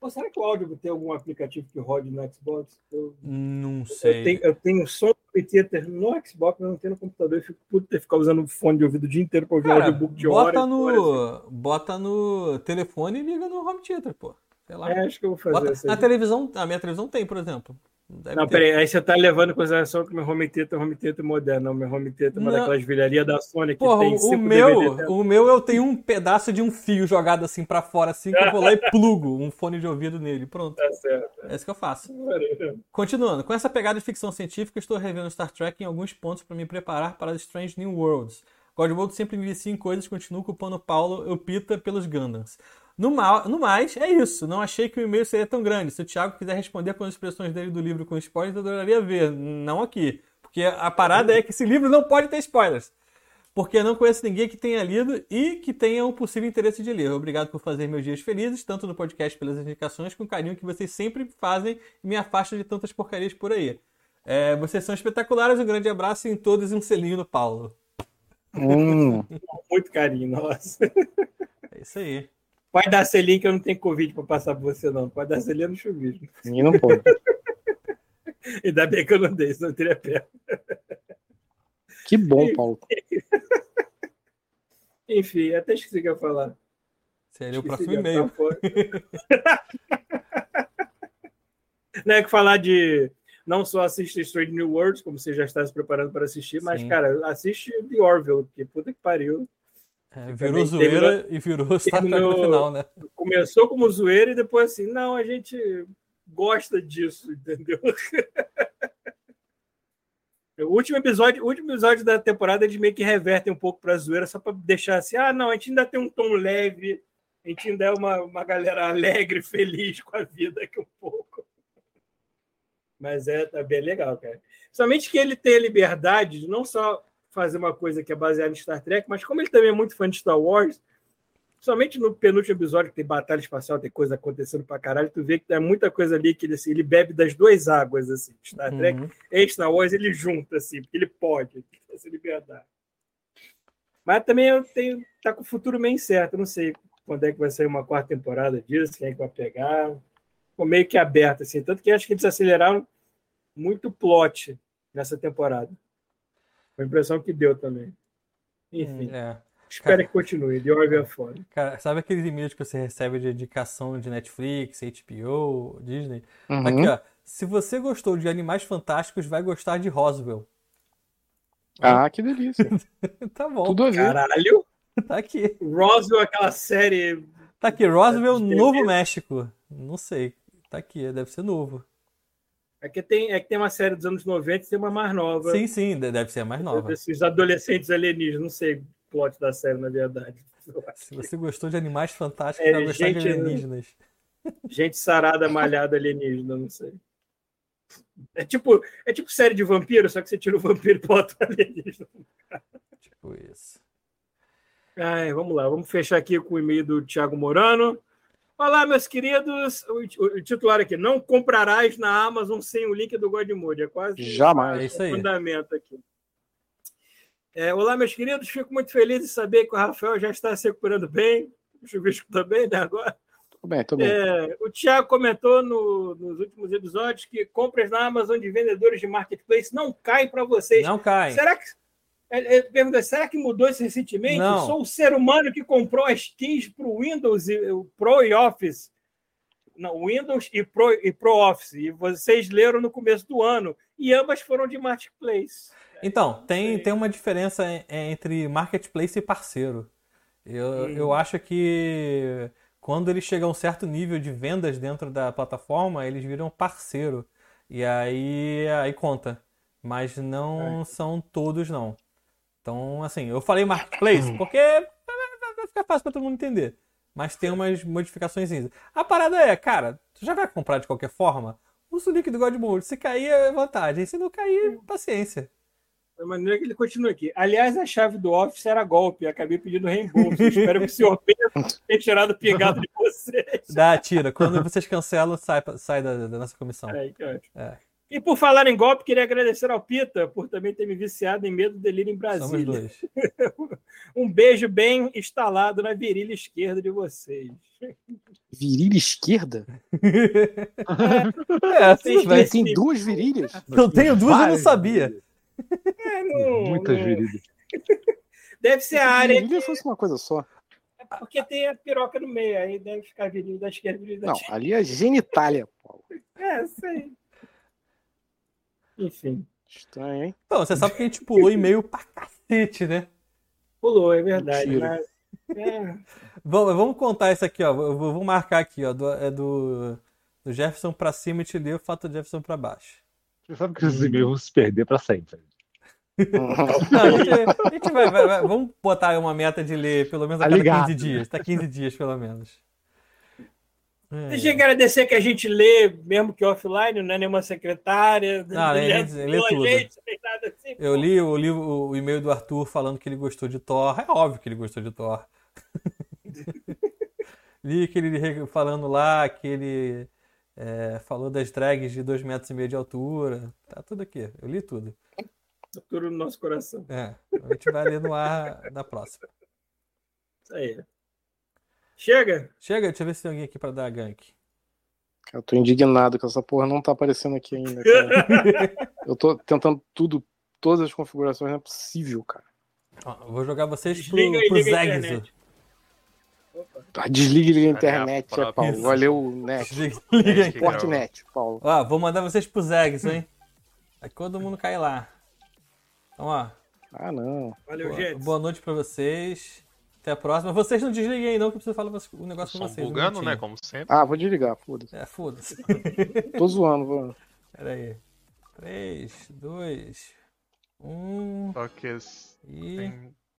Pô, será que o áudio tem algum aplicativo que rode no Xbox? Eu, não sei. Eu tenho, eu tenho som do no Xbox, mas não tenho no computador. Eu fico puto ter ficar usando fone de ouvido o dia inteiro para ouvir Cara, audiobook de bota hora. No, assim. Bota no telefone e liga no home theater, pô. Sei lá. É, acho que eu vou fazer bota, Na televisão, a minha televisão tem, por exemplo. Deve não, ter. peraí, aí você tá levando em consideração que meu home theater é home theater moderno. Não, meu home theater é uma daquelas vilharias da Sony que Porra, tem o meu, O meu eu tenho um pedaço de um fio jogado assim para fora, assim, que eu vou lá e plugo um fone de ouvido nele. Pronto. Tá certo. É isso que eu faço. Continuando, com essa pegada de ficção científica, estou revendo Star Trek em alguns pontos para me preparar para Strange New Worlds. Godbolt sempre me vicia em coisas continuo culpando Paulo Pita pelos Gundams. No, mal, no mais, é isso. Não achei que o e-mail seria tão grande. Se o Thiago quiser responder com as expressões dele do livro com spoilers, eu adoraria ver. Não aqui. Porque a parada é que esse livro não pode ter spoilers. Porque eu não conheço ninguém que tenha lido e que tenha um possível interesse de ler. Obrigado por fazer meus dias felizes, tanto no podcast pelas indicações, com o carinho que vocês sempre fazem e me afastam de tantas porcarias por aí. É, vocês são espetaculares, um grande abraço em todos e um selinho no Paulo. Hum. Muito carinho, nossa. É isso aí. Pode dar selinho que eu não tenho Covid para passar para você, não. Pode dar selinho no chuvisco. E não pode. Ainda bem que eu não dei, senão eu teria perto. Que bom, Paulo. Enfim, até esqueci o que eu ia falar. Seria o próximo e-mail. não é que falar de. Não só assistir Strange New Worlds, como você já está se preparando para assistir, mas, Sim. cara, assiste The Orville, que puta que pariu. É, virou zoeira e virou Star Trek no final, né? começou como zoeira e depois assim, não, a gente gosta disso, entendeu? O último episódio, último episódio da temporada eles meio que revertem um pouco para zoeira só para deixar assim, ah, não, a gente ainda tem um tom leve, a gente ainda é uma, uma galera alegre, feliz com a vida aqui um pouco. Mas é tá bem legal, cara. Somente que ele tem a liberdade de não só fazer uma coisa que é baseada em Star Trek, mas como ele também é muito fã de Star Wars, somente no penúltimo episódio que tem batalha espacial, tem coisa acontecendo pra caralho, tu vê que tem muita coisa ali que ele, assim, ele bebe das duas águas, assim, Star Trek uhum. e Star Wars ele junta, assim, porque ele pode, essa liberdade. Mas também eu tenho, tá com o futuro meio incerto, não sei quando é que vai sair uma quarta temporada disso, quem é que vai pegar, ficou meio que aberto, assim, tanto que acho que eles aceleraram muito plot nessa temporada. Foi a impressão que deu também. Enfim. É. Espero que continue, de hora fora. Cara, sabe aqueles e-mails que você recebe de indicação de Netflix, HBO, Disney? Uhum. Aqui, ó. Se você gostou de Animais Fantásticos, vai gostar de Roswell. Ah, que delícia. tá bom. Tudo a ver. Caralho. Tá aqui. Roswell, aquela série. Tá aqui, Roswell, Novo México. Não sei. Tá aqui, deve ser novo. É que tem, é que tem uma série dos anos 90 e tem uma mais nova. Sim, sim, deve ser a mais nova. Esses adolescentes alienígenas, não sei plot da série, na verdade. Se você gostou de animais fantásticos, é, vai gostar gente, de alienígenas. Gente sarada, malhada alienígena, não sei. É tipo, é tipo série de vampiro, só que você tira o vampiro e bota o alienígena. Tipo isso. Ai, vamos lá, vamos fechar aqui com o e-mail do Thiago Morano. Olá, meus queridos. O, o, titular aqui: Não comprarás na Amazon sem o link do Godmode. É quase Jamais. É isso aí. fundamento aqui. É, olá, meus queridos. Fico muito feliz de saber que o Rafael já está se recuperando bem. O Chuvisco também, né? Agora. Tudo bem, tudo bem. É, o Thiago comentou no, nos últimos episódios que compras na Amazon de vendedores de marketplace não caem para vocês. Não caem. Será que. Ele pergunta, será que mudou isso recentemente? Não. Sou o ser humano que comprou as keys para o Windows, o Pro e Office. Não, Windows e Pro, e Pro Office. E vocês leram no começo do ano. E ambas foram de marketplace. Então, tem, tem uma diferença entre marketplace e parceiro. Eu, eu acho que quando ele chega a um certo nível de vendas dentro da plataforma, eles viram parceiro. E aí, aí conta. Mas não é. são todos, não. Então, assim, eu falei marketplace porque vai ficar fácil para todo mundo entender. Mas tem umas modificações. A parada é, cara, tu já vai comprar de qualquer forma? Usa o link do Godmode. Se cair, é vantagem. Se não cair, paciência. Da maneira que ele continua aqui. Aliás, a chave do Office era golpe. Acabei pedindo reembolso. Espero que o senhor tenha tirado o pingado de vocês. Dá, tira. Quando vocês cancelam, sai, sai da, da nossa comissão. É, que ótimo. É. E por falar em golpe, queria agradecer ao Pita por também ter me viciado em Medo Delírio em Brasília. Somos dois. um beijo bem instalado na virilha esquerda de vocês. Virilha esquerda? é, tem, tem duas virilhas? Eu tenho duas, eu não sabia. É, não, Muitas virilhas. Deve ser a área. Virilha que... fosse uma coisa só. É porque tem a piroca no meio, aí deve ficar virilha da esquerda e virilha da Não, ali é genitália, Paulo. É, sei. Enfim. Estranho, hein? Então, você sabe que a gente pulou e-mail pra cacete, né? Pulou, é verdade. Mas... É. vamos, vamos contar isso aqui, ó. Eu vou marcar aqui, ó. Do, é do, do Jefferson pra cima e te ler o fato do Jefferson pra baixo. Você sabe que esses e-mails vão se perder pra sempre. Não, a gente, a gente vai, vai, vai, Vamos botar uma meta de ler pelo menos a cada 15 dias. Tá 15 dias, pelo menos. É. Deixa eu agradecer que a gente lê, mesmo que offline, não é nenhuma secretária. Não, lê, lê tudo. Gente, assim, eu li, eu li o, o e-mail do Arthur falando que ele gostou de Thor. É óbvio que ele gostou de Thor. li aquele falando lá que ele é, falou das drags de 2 metros e meio de altura. Tá tudo aqui. Eu li tudo. Tá tudo no nosso coração. É. A gente vai ler no ar na próxima. Isso aí. Chega? Chega, deixa eu ver se tem alguém aqui pra dar gank. Eu tô indignado que essa porra não tá aparecendo aqui ainda. Cara. eu tô tentando tudo, todas as configurações, não é possível, cara. Ó, vou jogar vocês Desliga pro, pro Zegzo. Ah, desliga a internet, é, Paulo. Valeu, net. Desliga Forte net, Paulo. Ó, vou mandar vocês pro Zegzo, hein? Aí todo mundo cai lá. Então, ó. Ah, não. Valeu, boa, gente. Boa noite pra vocês. Até a próxima. Vocês não desliguem aí, não, que eu preciso falar o negócio com vocês. bugando, né? Como sempre. Ah, vou desligar, foda-se. É, foda-se. Tô zoando, vou. Pera aí. 3, 2, 1. Só que e... tem